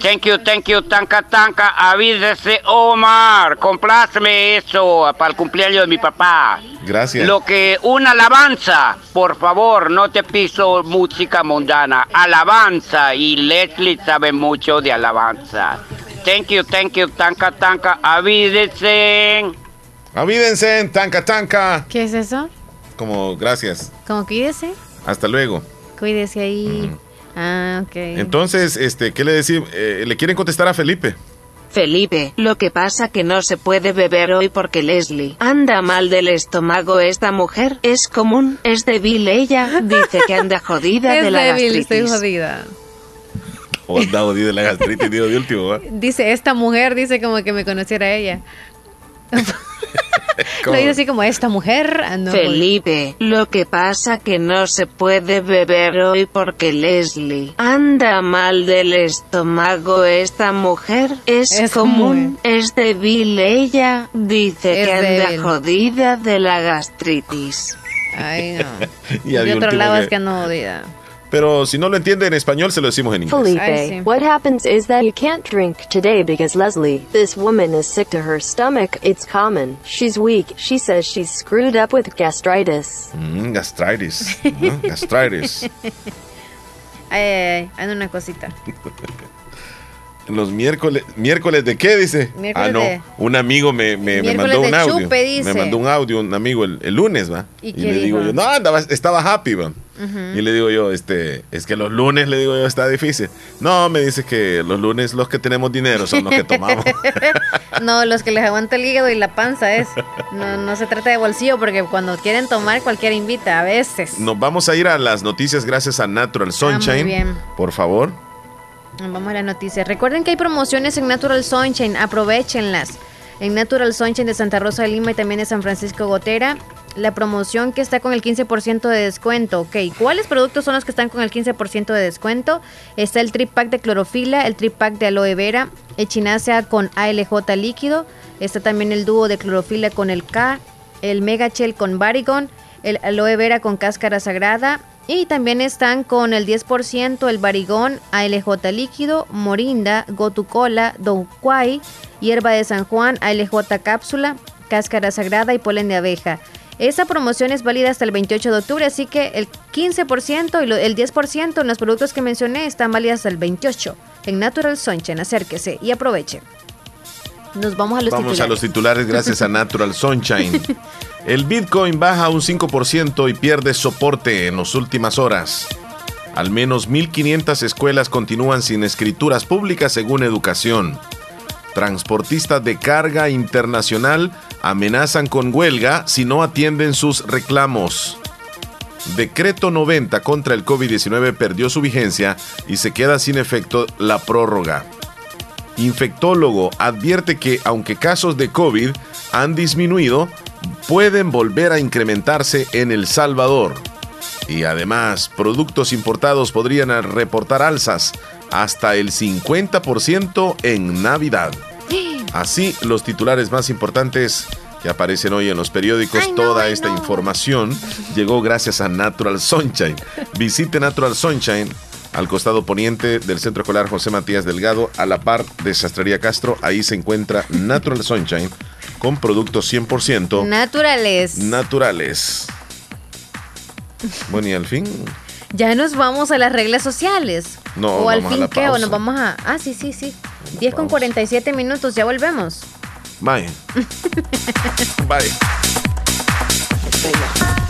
Thank you, thank you, tanca, tanca, avísese, Omar, compláceme eso para el cumpleaños de mi papá. Gracias. Lo que una alabanza, por favor, no te piso música mundana, alabanza y Leslie sabe mucho de alabanza. Thank you, thank you, tanca, tanca, avídese. Avídense, tanca, tanca. ¿Qué es eso? Como, gracias. Como cuídese. Hasta luego. Cuídese ahí. Ah, ok. Entonces, este, ¿qué le decimos? Eh, ¿Le quieren contestar a Felipe? Felipe, lo que pasa que no se puede beber hoy porque Leslie anda mal del estómago. Esta mujer es común, es débil ella, dice que anda jodida es de la débil, estoy gastritis. jodida. O anda jodido de la gastritis, digo de último, ¿va? Dice, esta mujer dice como que me conociera ella. Lo dice así como, esta mujer. Ah, no, Felipe, lo que pasa que no se puede beber hoy porque Leslie anda mal del estómago. Esta mujer es, Es común, es débil ella, dice Es que anda débil. jodida de la gastritis. Ay, no. Y de otro lado que- es que ando jodida. Pero si no lo entiende en español, se lo decimos en inglés. Felipe, what happens is that you can't drink today because Leslie, this woman is sick to her stomach. It's common. She's weak. She says she's screwed up with gastritis. Mm, gastritis. ¿no? Gastritis. Ay, ay, ay, una cosita. Los miércoles, miércoles de qué dice? Miércoles ah, no, de- un amigo me, me, me mandó un audio. chupe, dice. Me mandó un audio, un amigo el, el lunes, ¿va? ¿Y qué le digo yo, no, andaba, estaba happy, ¿va? Y le digo yo, este, es que los lunes, le digo yo, está difícil. No, me dice que los lunes los que tenemos dinero son los que tomamos. no, los que les aguanta el hígado y la panza es. No, no se trata de bolsillo porque cuando quieren tomar cualquiera invita, a veces. Nos vamos a ir a las noticias gracias a Natural Sunshine. Ah, bien. Por favor. Vamos a las noticias. Recuerden que hay promociones en Natural Sunshine, aprovechenlas. En Natural Sunshine de Santa Rosa de Lima y también de San Francisco Gotera, la promoción que está con el 15% de descuento. Ok, ¿cuáles productos son los que están con el 15% de descuento? Está el trip pack de clorofila, el trip pack de aloe vera, echinacea con ALJ líquido, está también el dúo de clorofila con el K, el Mega Gel con Barigon, el aloe vera con cáscara sagrada y también están con el 10% el barigón, ALJ líquido, morinda, gotucola, douquai, hierba de San Juan, ALJ cápsula, cáscara sagrada y polen de abeja. Esa promoción es válida hasta el 28 de octubre, así que el 15% y lo- el 10% en los productos que mencioné están válidas hasta el 28 en Natural Sunshine. Acérquese y aproveche. Nos vamos a los Vamos a titulares. los titulares gracias a Natural Sunshine. El Bitcoin baja un 5% y pierde soporte en las últimas horas. Al menos 1.500 escuelas continúan sin escrituras públicas según educación. Transportistas de carga internacional amenazan con huelga si no atienden sus reclamos. Decreto 90 contra el COVID-19 perdió su vigencia y se queda sin efecto la prórroga. Infectólogo advierte que aunque casos de COVID han disminuido, pueden volver a incrementarse en El Salvador. Y además, productos importados podrían reportar alzas hasta el 50% en Navidad. Así, los titulares más importantes que aparecen hoy en los periódicos, toda esta información llegó gracias a Natural Sunshine. Visite Natural Sunshine al costado poniente del Centro Escolar José Matías Delgado, a la par de Sastrería Castro. Ahí se encuentra Natural Sunshine con productos 100% Naturales. naturales. Bueno, y al fin, Ya nos vamos a las reglas sociales. No, o al fin qué, o nos vamos a... Ah, sí, sí, sí. 10 con 47 minutos, ya volvemos. vaya. Bye.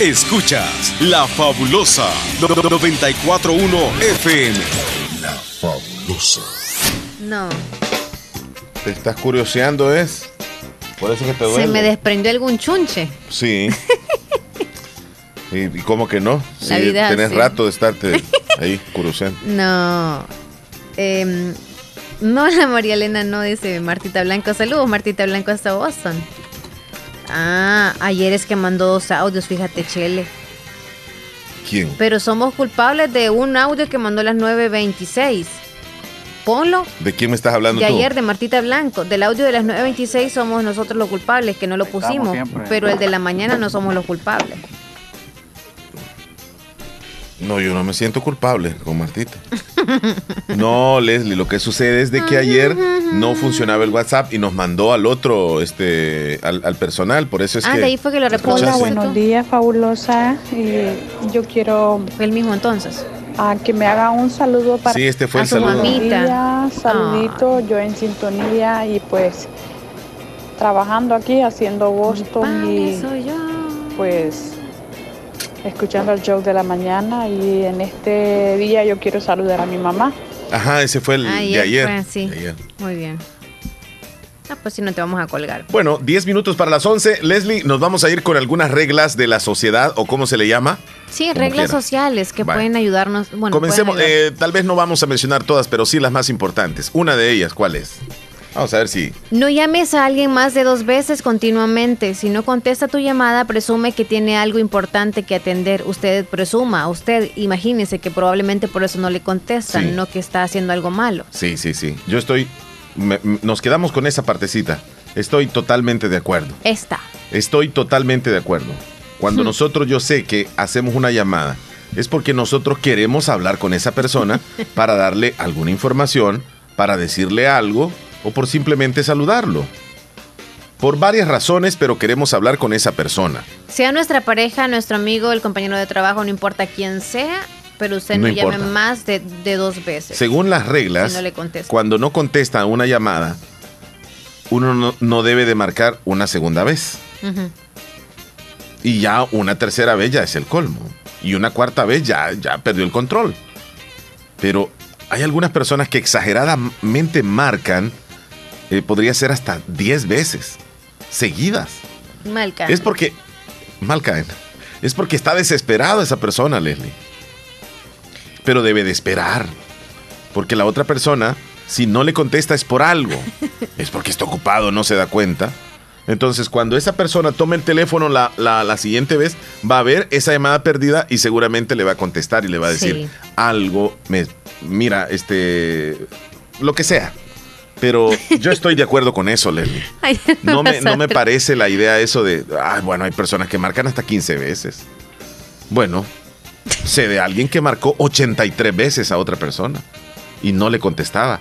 Escuchas La Fabulosa 941 FM. La Fabulosa. No, Te estás curioseando, ¿es? Por eso que te duele. se me desprendió algún chunche. Sí. ¿Y, y cómo que no? La Sí, vida, tenés rato de estarte ahí curioseando. No. Em, no, la María Elena no dice Martita Blanco. Saludos, Martita Blanco hasta Boston. Ah, ayer es que mandó dos audios, fíjate, Chele. ¿Quién? Pero somos culpables de un audio que mandó a las 9.26. Ponlo. ¿De quién me estás hablando De tú? ayer, de Martita Blanco. Del audio de las 9.26 somos nosotros los culpables, que no lo pusimos. siempre. Pero el de la mañana no somos los culpables. No, yo no me siento culpable con Martita. No, Leslie, lo que sucede es de que ayer no funcionaba el WhatsApp y nos mandó al otro, este, al, al personal, por eso es ah, que... de ahí fue que lo reproduciste Hola, buenos días, fabulosa. Eh, yo quiero... El mismo entonces. a que me haga un saludo para Sí, este fue a el su saludo. mamita. Saludito, yo en sintonía y pues trabajando aquí haciendo Boston y pues escuchando el show de la mañana y en este día yo quiero saludar a mi mamá. Ajá, ese fue el de Ayer fue, sí. De ayer. Muy bien. Ah, pues si no te vamos a colgar. Bueno, 10 minutos para las 11. Leslie, nos vamos a ir con algunas reglas de la sociedad o cómo se le llama. Sí, Como reglas quiera. sociales que Vale. pueden ayudarnos. Bueno, Comencemos, pueden ayudar. eh, tal vez no vamos a mencionar todas, pero sí las más importantes. Una de ellas, ¿cuál es? Vamos a ver si... No llames a alguien más de dos veces continuamente. Si no contesta tu llamada, presume que tiene algo importante que atender. Usted presuma, usted imagínese que probablemente por eso no le contestan, Sí. no que está haciendo algo malo. Sí, sí, sí. Yo estoy... me- nos quedamos con esa partecita. Estoy totalmente de acuerdo. Esta. Estoy totalmente de acuerdo. Cuando Hmm. nosotros yo sé que hacemos una llamada, es porque nosotros queremos hablar con esa persona para darle alguna información, para decirle algo o por simplemente saludarlo. Por varias razones, pero queremos hablar con esa persona. Sea nuestra pareja, nuestro amigo, el compañero de trabajo, no importa quién sea, pero usted no, No llame más de, de dos veces. Según las reglas, Si no le contesta. cuando no contesta una llamada, uno no, no debe de marcar una segunda vez. Y ya una tercera vez ya es el colmo. Y una cuarta vez ya, ya perdió el control. Pero hay algunas personas que exageradamente marcan, eh, podría ser hasta 10 veces seguidas. Mal cae. Es porque, mal caen, es porque está desesperado esa persona, Leslie. Pero debe de esperar. Porque la otra persona, si no le contesta es por algo. es porque está ocupado, no se da cuenta. Entonces, cuando esa persona tome el teléfono la, la- la siguiente vez, va a ver esa llamada perdida y seguramente le va a contestar y le va a decir Sí. algo. Me, mira, este. Lo que sea. Pero yo estoy de acuerdo con eso, Leslie. No me, no me parece la idea eso de, ah, bueno, hay personas que marcan hasta 15 veces. Bueno, sé de alguien que marcó 83 veces a otra persona y no le contestaba.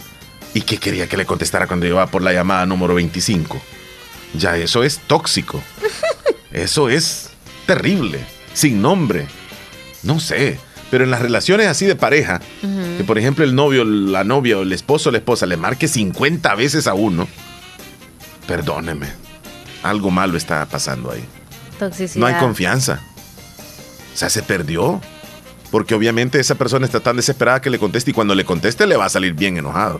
¿Y que quería que le contestara cuando iba por la llamada número 25? Ya eso es tóxico. Eso es terrible, sin nombre. No sé, pero en las relaciones así de pareja, que por ejemplo el novio, la novia o el esposo o la esposa le marque 50 veces a uno, perdóneme, algo malo está pasando ahí. Toxicidad. No hay confianza. O sea, se perdió. Porque obviamente esa persona está tan desesperada que le conteste y cuando le conteste le va a salir bien enojado.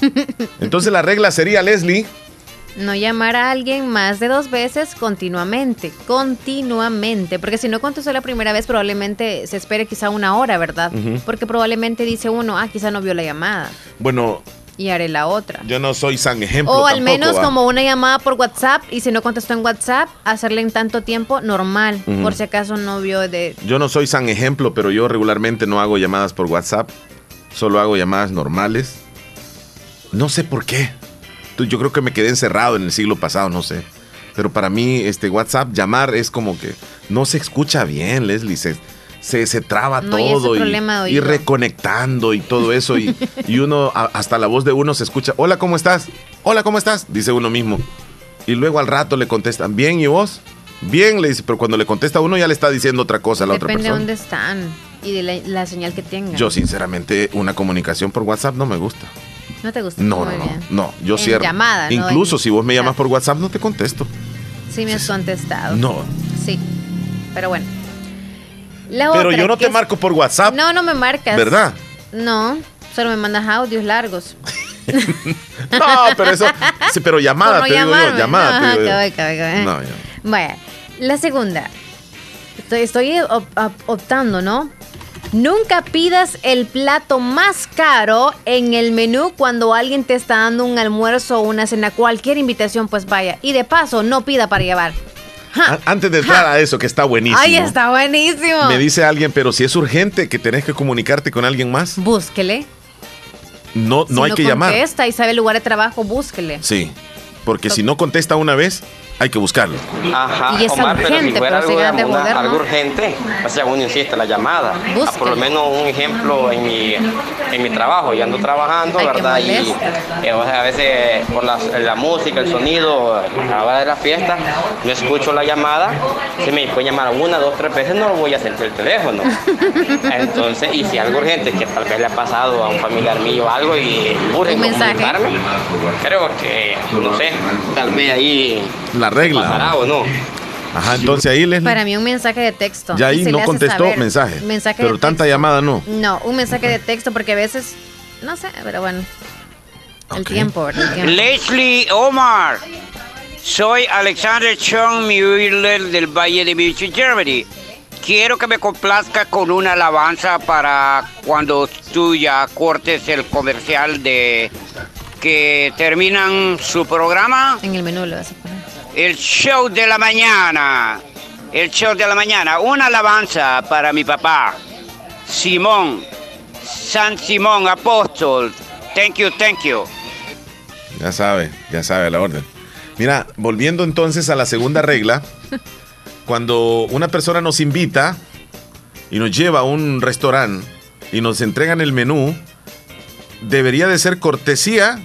Entonces la regla sería, Leslie, No llamar a alguien más de dos veces continuamente, continuamente, porque si no contestó la primera vez probablemente se espere quizá una hora, ¿verdad? Porque probablemente dice uno, ah, quizá no vio la llamada bueno, y haré la otra. yo no soy san ejemplo. O al tampoco, menos ¿va? como una llamada por WhatsApp y si no contestó en WhatsApp, hacerle en tanto tiempo normal, por si acaso no vio de... Yo no soy san ejemplo, pero yo regularmente no hago llamadas por WhatsApp. Solo hago llamadas normales. No sé por qué. Yo creo que me quedé encerrado en el siglo pasado, no sé. Pero para mí, este WhatsApp, llamar es como que no se escucha bien, Leslie. Se, se, se traba No, todo. y, y reconectando y todo eso. Y, y uno, a- hasta la voz de uno se escucha. Hola, ¿cómo estás? Hola, ¿cómo estás? Dice uno mismo. Y luego al rato le contestan, bien, ¿y vos? Bien, le dice, pero cuando le contesta uno ya le está diciendo otra cosa a la otra Depende de persona. dónde están y de la, la señal que tengan. Yo sinceramente una comunicación por WhatsApp no me gusta. ¿No te gusta? No, Muy no, no, bien. no, yo En cierro. llamada, ¿no? Incluso En si vos me llamas por WhatsApp no te contesto. Sí me has contestado. No. Sí, pero bueno. La Pero otra yo no te es- marco por WhatsApp, No, no me marcas. ¿verdad? No, solo me mandas audios largos. No, pero eso, sí, pero llamada te no digo yo, llamada Ajá, te digo yo. cabe, cabe, cabe. No, ya. Vaya, la segunda. Estoy, estoy op- op- optando, ¿no? Nunca pidas el plato más caro en el menú cuando alguien te está dando un almuerzo o una cena, cualquier invitación, pues vaya. Y de paso, no pida para llevar. Antes de entrar a eso, que está buenísimo. Ay, está buenísimo. Me dice alguien, pero si es urgente que tenés que comunicarte con alguien más, Búsquele. no, no si hay no que llamar. contesta y sabe el lugar de trabajo, búsquele. Sí, porque si no contesta una vez, hay que buscarlo. Ajá, Y es Omar, pero si urgente, fuera pero algo, ganas de digamos, una- joder, ¿no? algo urgente, o sea, uno insiste la llamada. Ah, por lo menos un ejemplo en mi, en mi trabajo, yo ando trabajando, Ay, ¿verdad? Y eh, o sea, a veces por la, la música, el sonido, a la hora de la fiesta, no escucho la llamada, si me puede llamar una, dos, tres veces, no lo voy a sentir el teléfono. Entonces, y si algo urgente que tal vez le ha pasado a un familiar mío algo y urge comunicarme, creo que, no sé, tal vez ahí La regla. pasará o no. Ajá, entonces ahí Leslie. Para mí un mensaje de texto. Ya Y ahí no hace contestó saber. mensaje. Mensaje pero de tanta llamada no. No, un mensaje de texto porque a veces, no sé, pero bueno. El tiempo. El tiempo. Leslie Omar. Soy Alexander Chung Müller del Valle de München, Germany. Quiero que me complazca con una alabanza para cuando tú ya cortes el comercial de que terminan su programa. En el menú lo poner. El show de la mañana. El show de la mañana. Una alabanza para mi papá. Simón. San Simón, apóstol. Thank you, thank you. Ya sabe, ya sabe la orden. Mira, volviendo entonces a la segunda regla, cuando una persona nos invita y nos lleva a un restaurante y nos entregan el menú, debería de ser cortesía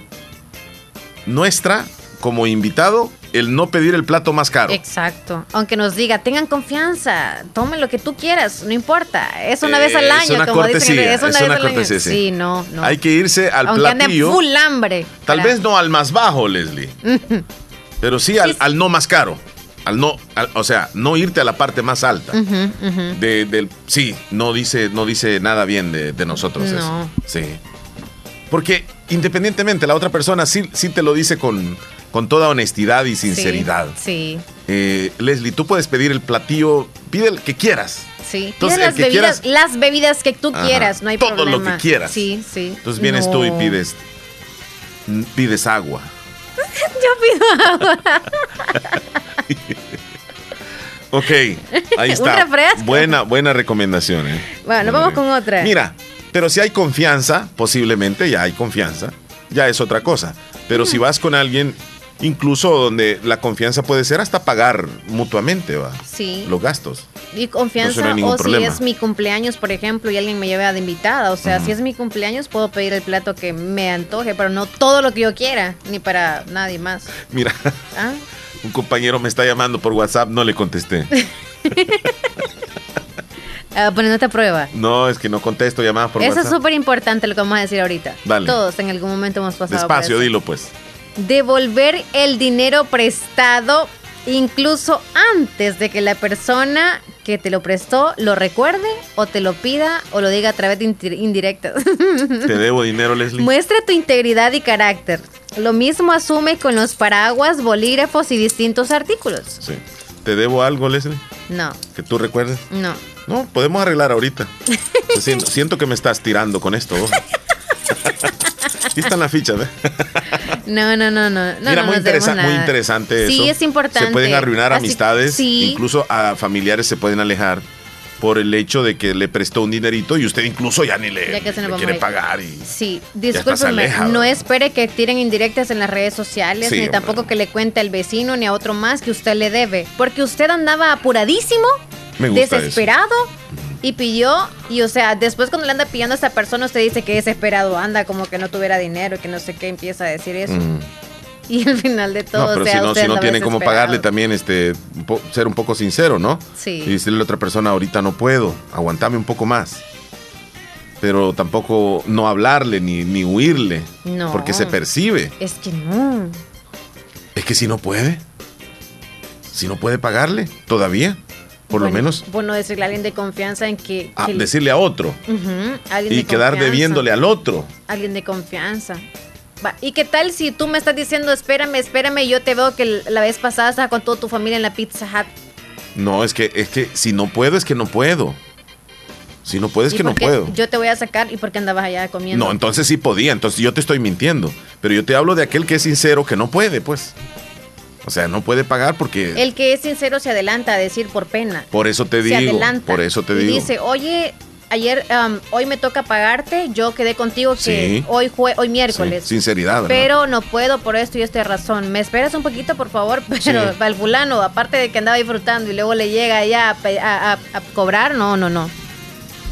nuestra como invitado el no pedir el plato más caro. Exacto. Aunque nos diga, tengan confianza, tomen lo que tú quieras, no importa. Es una vez al Eh, año, es una como dicen. Es una es vez una al año. sí. Sí, no, no. Hay que irse al Aunque platillo. full hambre. Tal para- vez no al más bajo, Leslie, pero sí al, al no más caro. Al no, al- o sea, no irte a la parte más alta. De- del, sí, no dice, no dice nada bien de, de nosotros No. eso. Sí. Porque independientemente, la otra persona sí, sí te lo dice con, con toda honestidad y sinceridad. Sí, Eh, Leslie, tú puedes pedir el platillo, pide el que quieras. sí. Entonces, las que bebidas, quieras- las bebidas que tú Ajá, quieras, no hay todo lo problema. que quieras. Sí, sí. Entonces vienes tú y pides, mm, pides agua. Yo pido agua. Ok, ahí Un está. refresco. Buena, buena recomendación. eh. Bueno, vamos con otra. Mira, pero si hay confianza, posiblemente ya hay confianza, ya es otra cosa. Pero si vas con alguien, incluso donde la confianza puede ser hasta pagar mutuamente, va. Sí. Los gastos. Y confianza, No, o problema. si es mi cumpleaños, por ejemplo, y alguien me lleva de invitada. O sea, si es mi cumpleaños, puedo pedir el plato que me antoje, pero no todo lo que yo quiera, ni para nadie más. Mira, ¿Ah? un compañero me está llamando por WhatsApp, no le contesté. Ah, poniéndote a prueba. No, es que no contesto llamadas por Eso es súper importante lo que vamos a decir ahorita. Dale. Todos en algún momento hemos pasado Despacio, por eso. dilo pues. Devolver el dinero prestado incluso antes de que la persona que te lo prestó lo recuerde o te lo pida o lo diga a través de indir- indirectas. Te debo dinero, Leslie. Muestra tu integridad y carácter. Lo mismo asume con los paraguas, bolígrafos y distintos artículos. Sí. ¿Te debo algo, Leslie? No, Que tú recuerdes. no. No, podemos arreglar ahorita. Pues siento, siento que me estás tirando con esto. Aquí están las fichas, ¿ves? No, no, no, no. no Mira, no muy, interesa- muy interesante eso. Sí, es importante. Se pueden arruinar Así- amistades, sí. incluso a familiares se pueden alejar por el hecho de que le prestó un dinerito y usted incluso ya ni le, Ya que se nos le vamos quiere pagar. Y, Sí, discúlpeme, no espere que tiren indirectas en las redes sociales, Sí, ni hombre. tampoco que le cuente al vecino ni a otro más que usted le debe, porque usted andaba apuradísimo, Me gusta eso. Y pidió, y o sea, después cuando le anda pidiendo a esta persona, usted dice que desesperado anda, como que no tuviera dinero y que no sé qué, empieza a decir eso. Mm. Y al final de todo, No, pero o sea, si no, usted si no andaba tiene cómo pagarle también, este, ser un poco sincero, ¿no? Sí. Y decirle a la otra persona, ahorita no puedo, aguantame un poco más. Pero tampoco no hablarle ni, ni huirle, No. porque se percibe. Es que no. Es que si no puede, si no puede pagarle, todavía, por lo menos, Bueno, decirle a alguien de confianza en que... a que- decirle a otro alguien y de quedar confianza. debiéndole al otro. Alguien de confianza. Va, ¿Y qué tal si tú me estás diciendo, espérame, espérame, y yo te veo que la vez pasada estabas con toda tu familia en la Pizza Hut? No, es que, es que si no puedo, es que no puedo. Si no puedo, es ¿Y que no por puedo. Yo te voy a sacar y porque andabas allá comiendo. No, entonces sí podía, entonces yo te estoy mintiendo. Pero yo te hablo de aquel que es sincero, que no puede, pues. O sea, no puede pagar porque... El que es sincero se adelanta a decir por pena. Por eso te se digo, adelanta. por eso te y digo. dice, oye, ayer, um, hoy me toca pagarte, yo quedé contigo que Sí. hoy jue- hoy miércoles. Sí, sinceridad, ¿verdad? Pero no puedo por esto y esta razón. ¿Me esperas un poquito, por favor? Pero Sí. para el fulano, aparte de que andaba disfrutando y luego le llega ya a, pe- a- a- a cobrar, no, no, no.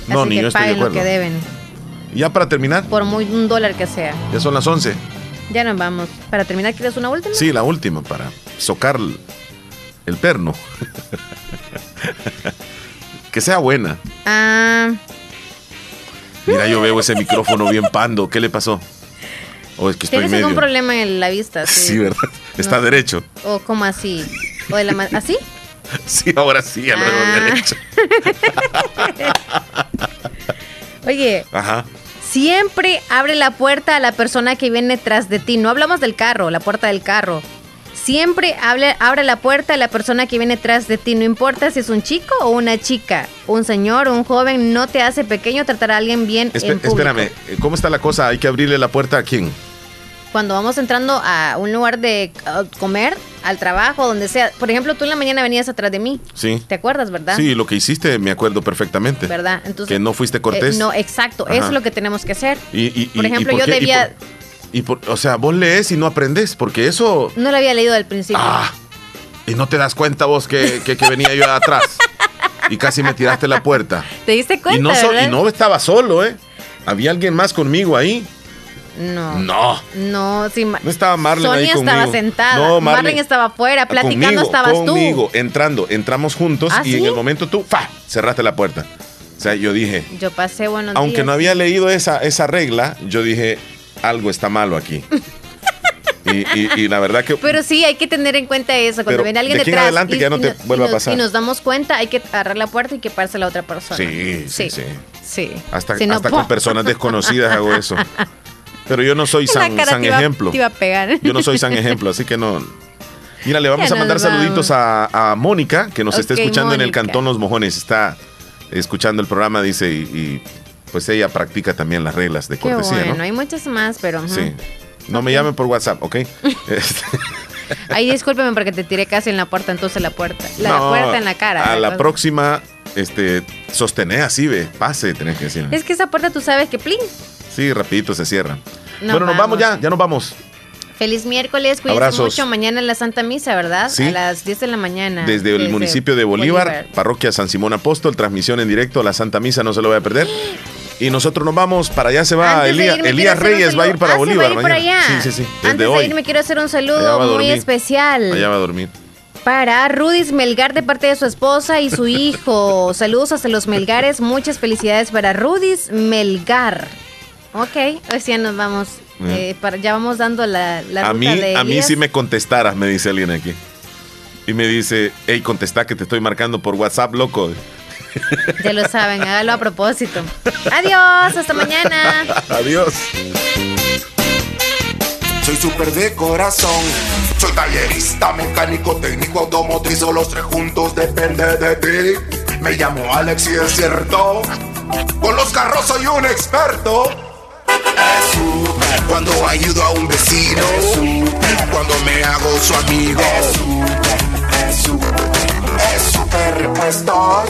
No, Así ni que yo estoy de paguen lo acuerdo. que deben, Ya para terminar, por muy un dólar que sea. ya son las 11. Ya nos vamos. Para terminar, ¿quieres una última? Sí, la última para socar el- perno. que sea buena. Ah, Mira, yo veo ese micrófono bien pando. ¿Qué le pasó? O es que estoy ¿tienes medio. algún problema en la vista? Sí, ¿verdad? Está No. derecho. ¿O como así? ¿O de la ¿Así? Sí, ahora sí, veo Ah. derecho. Oye, Ajá. Siempre abre la puerta a la persona que viene tras de ti. No hablamos del carro, la puerta del carro. Siempre abre la puerta a la persona que viene tras de ti. No importa si es un chico o una chica, un señor o un joven, no te hace pequeño tratar a alguien bien Espe- en público. espérame, ¿cómo está la cosa? ¿Hay que abrirle la puerta a quién? Cuando vamos entrando a un lugar de uh, comer, al trabajo, donde sea. Por ejemplo, tú en la mañana venías atrás de mí. Sí. ¿Te acuerdas, verdad? Sí, lo que hiciste me acuerdo perfectamente. ¿Verdad? Entonces, que no fuiste cortés. eh, no, exacto. Ajá. Eso es lo que tenemos que hacer. Y, y- Por ejemplo, y por yo qué? ¿Y debía- por- y por- o sea, vos lees y no aprendes, porque eso. No lo había leído al principio. Ah, y no te das cuenta vos que, que- que venía yo atrás. Y casi me tiraste la puerta. ¿Te diste cuenta? Y no, so- verdad? y no estaba solo, ¿eh? Había alguien más conmigo ahí. No. No. No, sí. No estaba Marlene ahí Sonia conmigo. estaba sentada. No, Marlene, Marlene- estaba afuera. Platicando conmigo, estabas conmigo, entrando. Entramos juntos ¿Ah, y sí? en el momento tú, ¡fa! Cerraste la puerta. O sea, yo dije, tú. Yo pasé buenos aunque días. no había leído esa, esa regla, yo dije, algo está malo aquí. y, y- y la verdad que... Pero sí, hay que tener en cuenta eso. Cuando viene alguien de detrás. adelante y- ya no te no- vuelva y a nos- pasar. Y nos damos cuenta, hay que agarrar la puerta y que parse a la otra persona. Sí, sí, sí. Sí. Hasta, Si no, hasta con personas desconocidas hago eso. Pero yo no soy san, san te iba- ejemplo. te iba a pegar. Yo no soy san ejemplo, así que no. Mira, le vamos Ya a mandar vamos. saluditos a, a Mónica, que nos está escuchando en el. Cantón Los Mojones. Está escuchando el programa, dice, y, y, pues ella practica también las reglas de Qué cortesía, bueno, ¿no? hay muchas más, pero. Sí. No me llamen por WhatsApp, ¿ok? Este, Ay, discúlpeme porque te tiré casi en la puerta, entonces la puerta. La no, puerta en la cara. A la cosa. próxima, este, sostener así, ve, pase, tenés que decir. Es que esa puerta tú sabes que plin. Sí, rapidito se cierra. Bueno, nos vamos ya, ya nos vamos. Feliz miércoles, cuídense Abrazos. mucho. Mañana en la Santa Misa, ¿verdad? Sí. A las 10 de la mañana. Desde el municipio de Bolívar, parroquia San Simón Apóstol, transmisión en directo a la Santa Misa, no se lo voy a perder. Y nosotros nos vamos, para allá se va Elías, Reyes, va a ir para Ah, ¿se va a Bolívar ir mañana. allá? Sí, sí, sí, desde Antes hoy. de irme quiero hacer un saludo va muy especial Allá va a dormir. para Rudis Melgar de parte de su esposa y su hijo. Saludos hasta los Melgares, muchas felicidades para Rudis Melgar. Ok, hoy sí ya nos vamos. eh, para, ya vamos dando la, la A ruta mí, de a mí si me contestaras, me dice alguien aquí. Y me dice, hey, contesta que te estoy marcando por WhatsApp, loco. Ya lo saben, hágalo a propósito. Adiós, hasta mañana. Adiós. Soy súper de corazón. Soy tallerista, mecánico, técnico, automotriz, o los tres juntos depende de ti. Me llamo Alex y es cierto. Con los carros soy un experto. Es súper cuando ayudo a un vecino. Es súper cuando me hago su amigo. Es súper, es súper, es súper repuesto.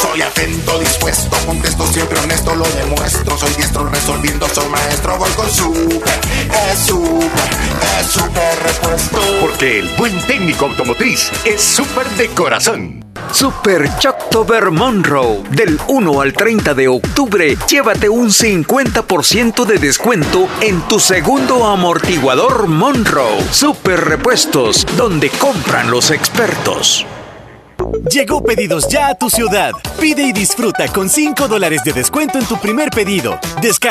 Soy atento, dispuesto, contesto siempre honesto, lo demuestro. Soy diestro resolviendo, soy maestro, voy con súper. Es súper, es súper repuesto. Porque el buen técnico automotriz es súper de corazón. Super Choctober Monroe. Del 1 al 30 de octubre, llévate un 50% de descuento en tu segundo amortiguador Monroe. Super Repuestos, donde compran los expertos. Llegó Pedidos Ya a tu ciudad. Pide y disfruta con 5 dólares de descuento en tu primer pedido. Descarga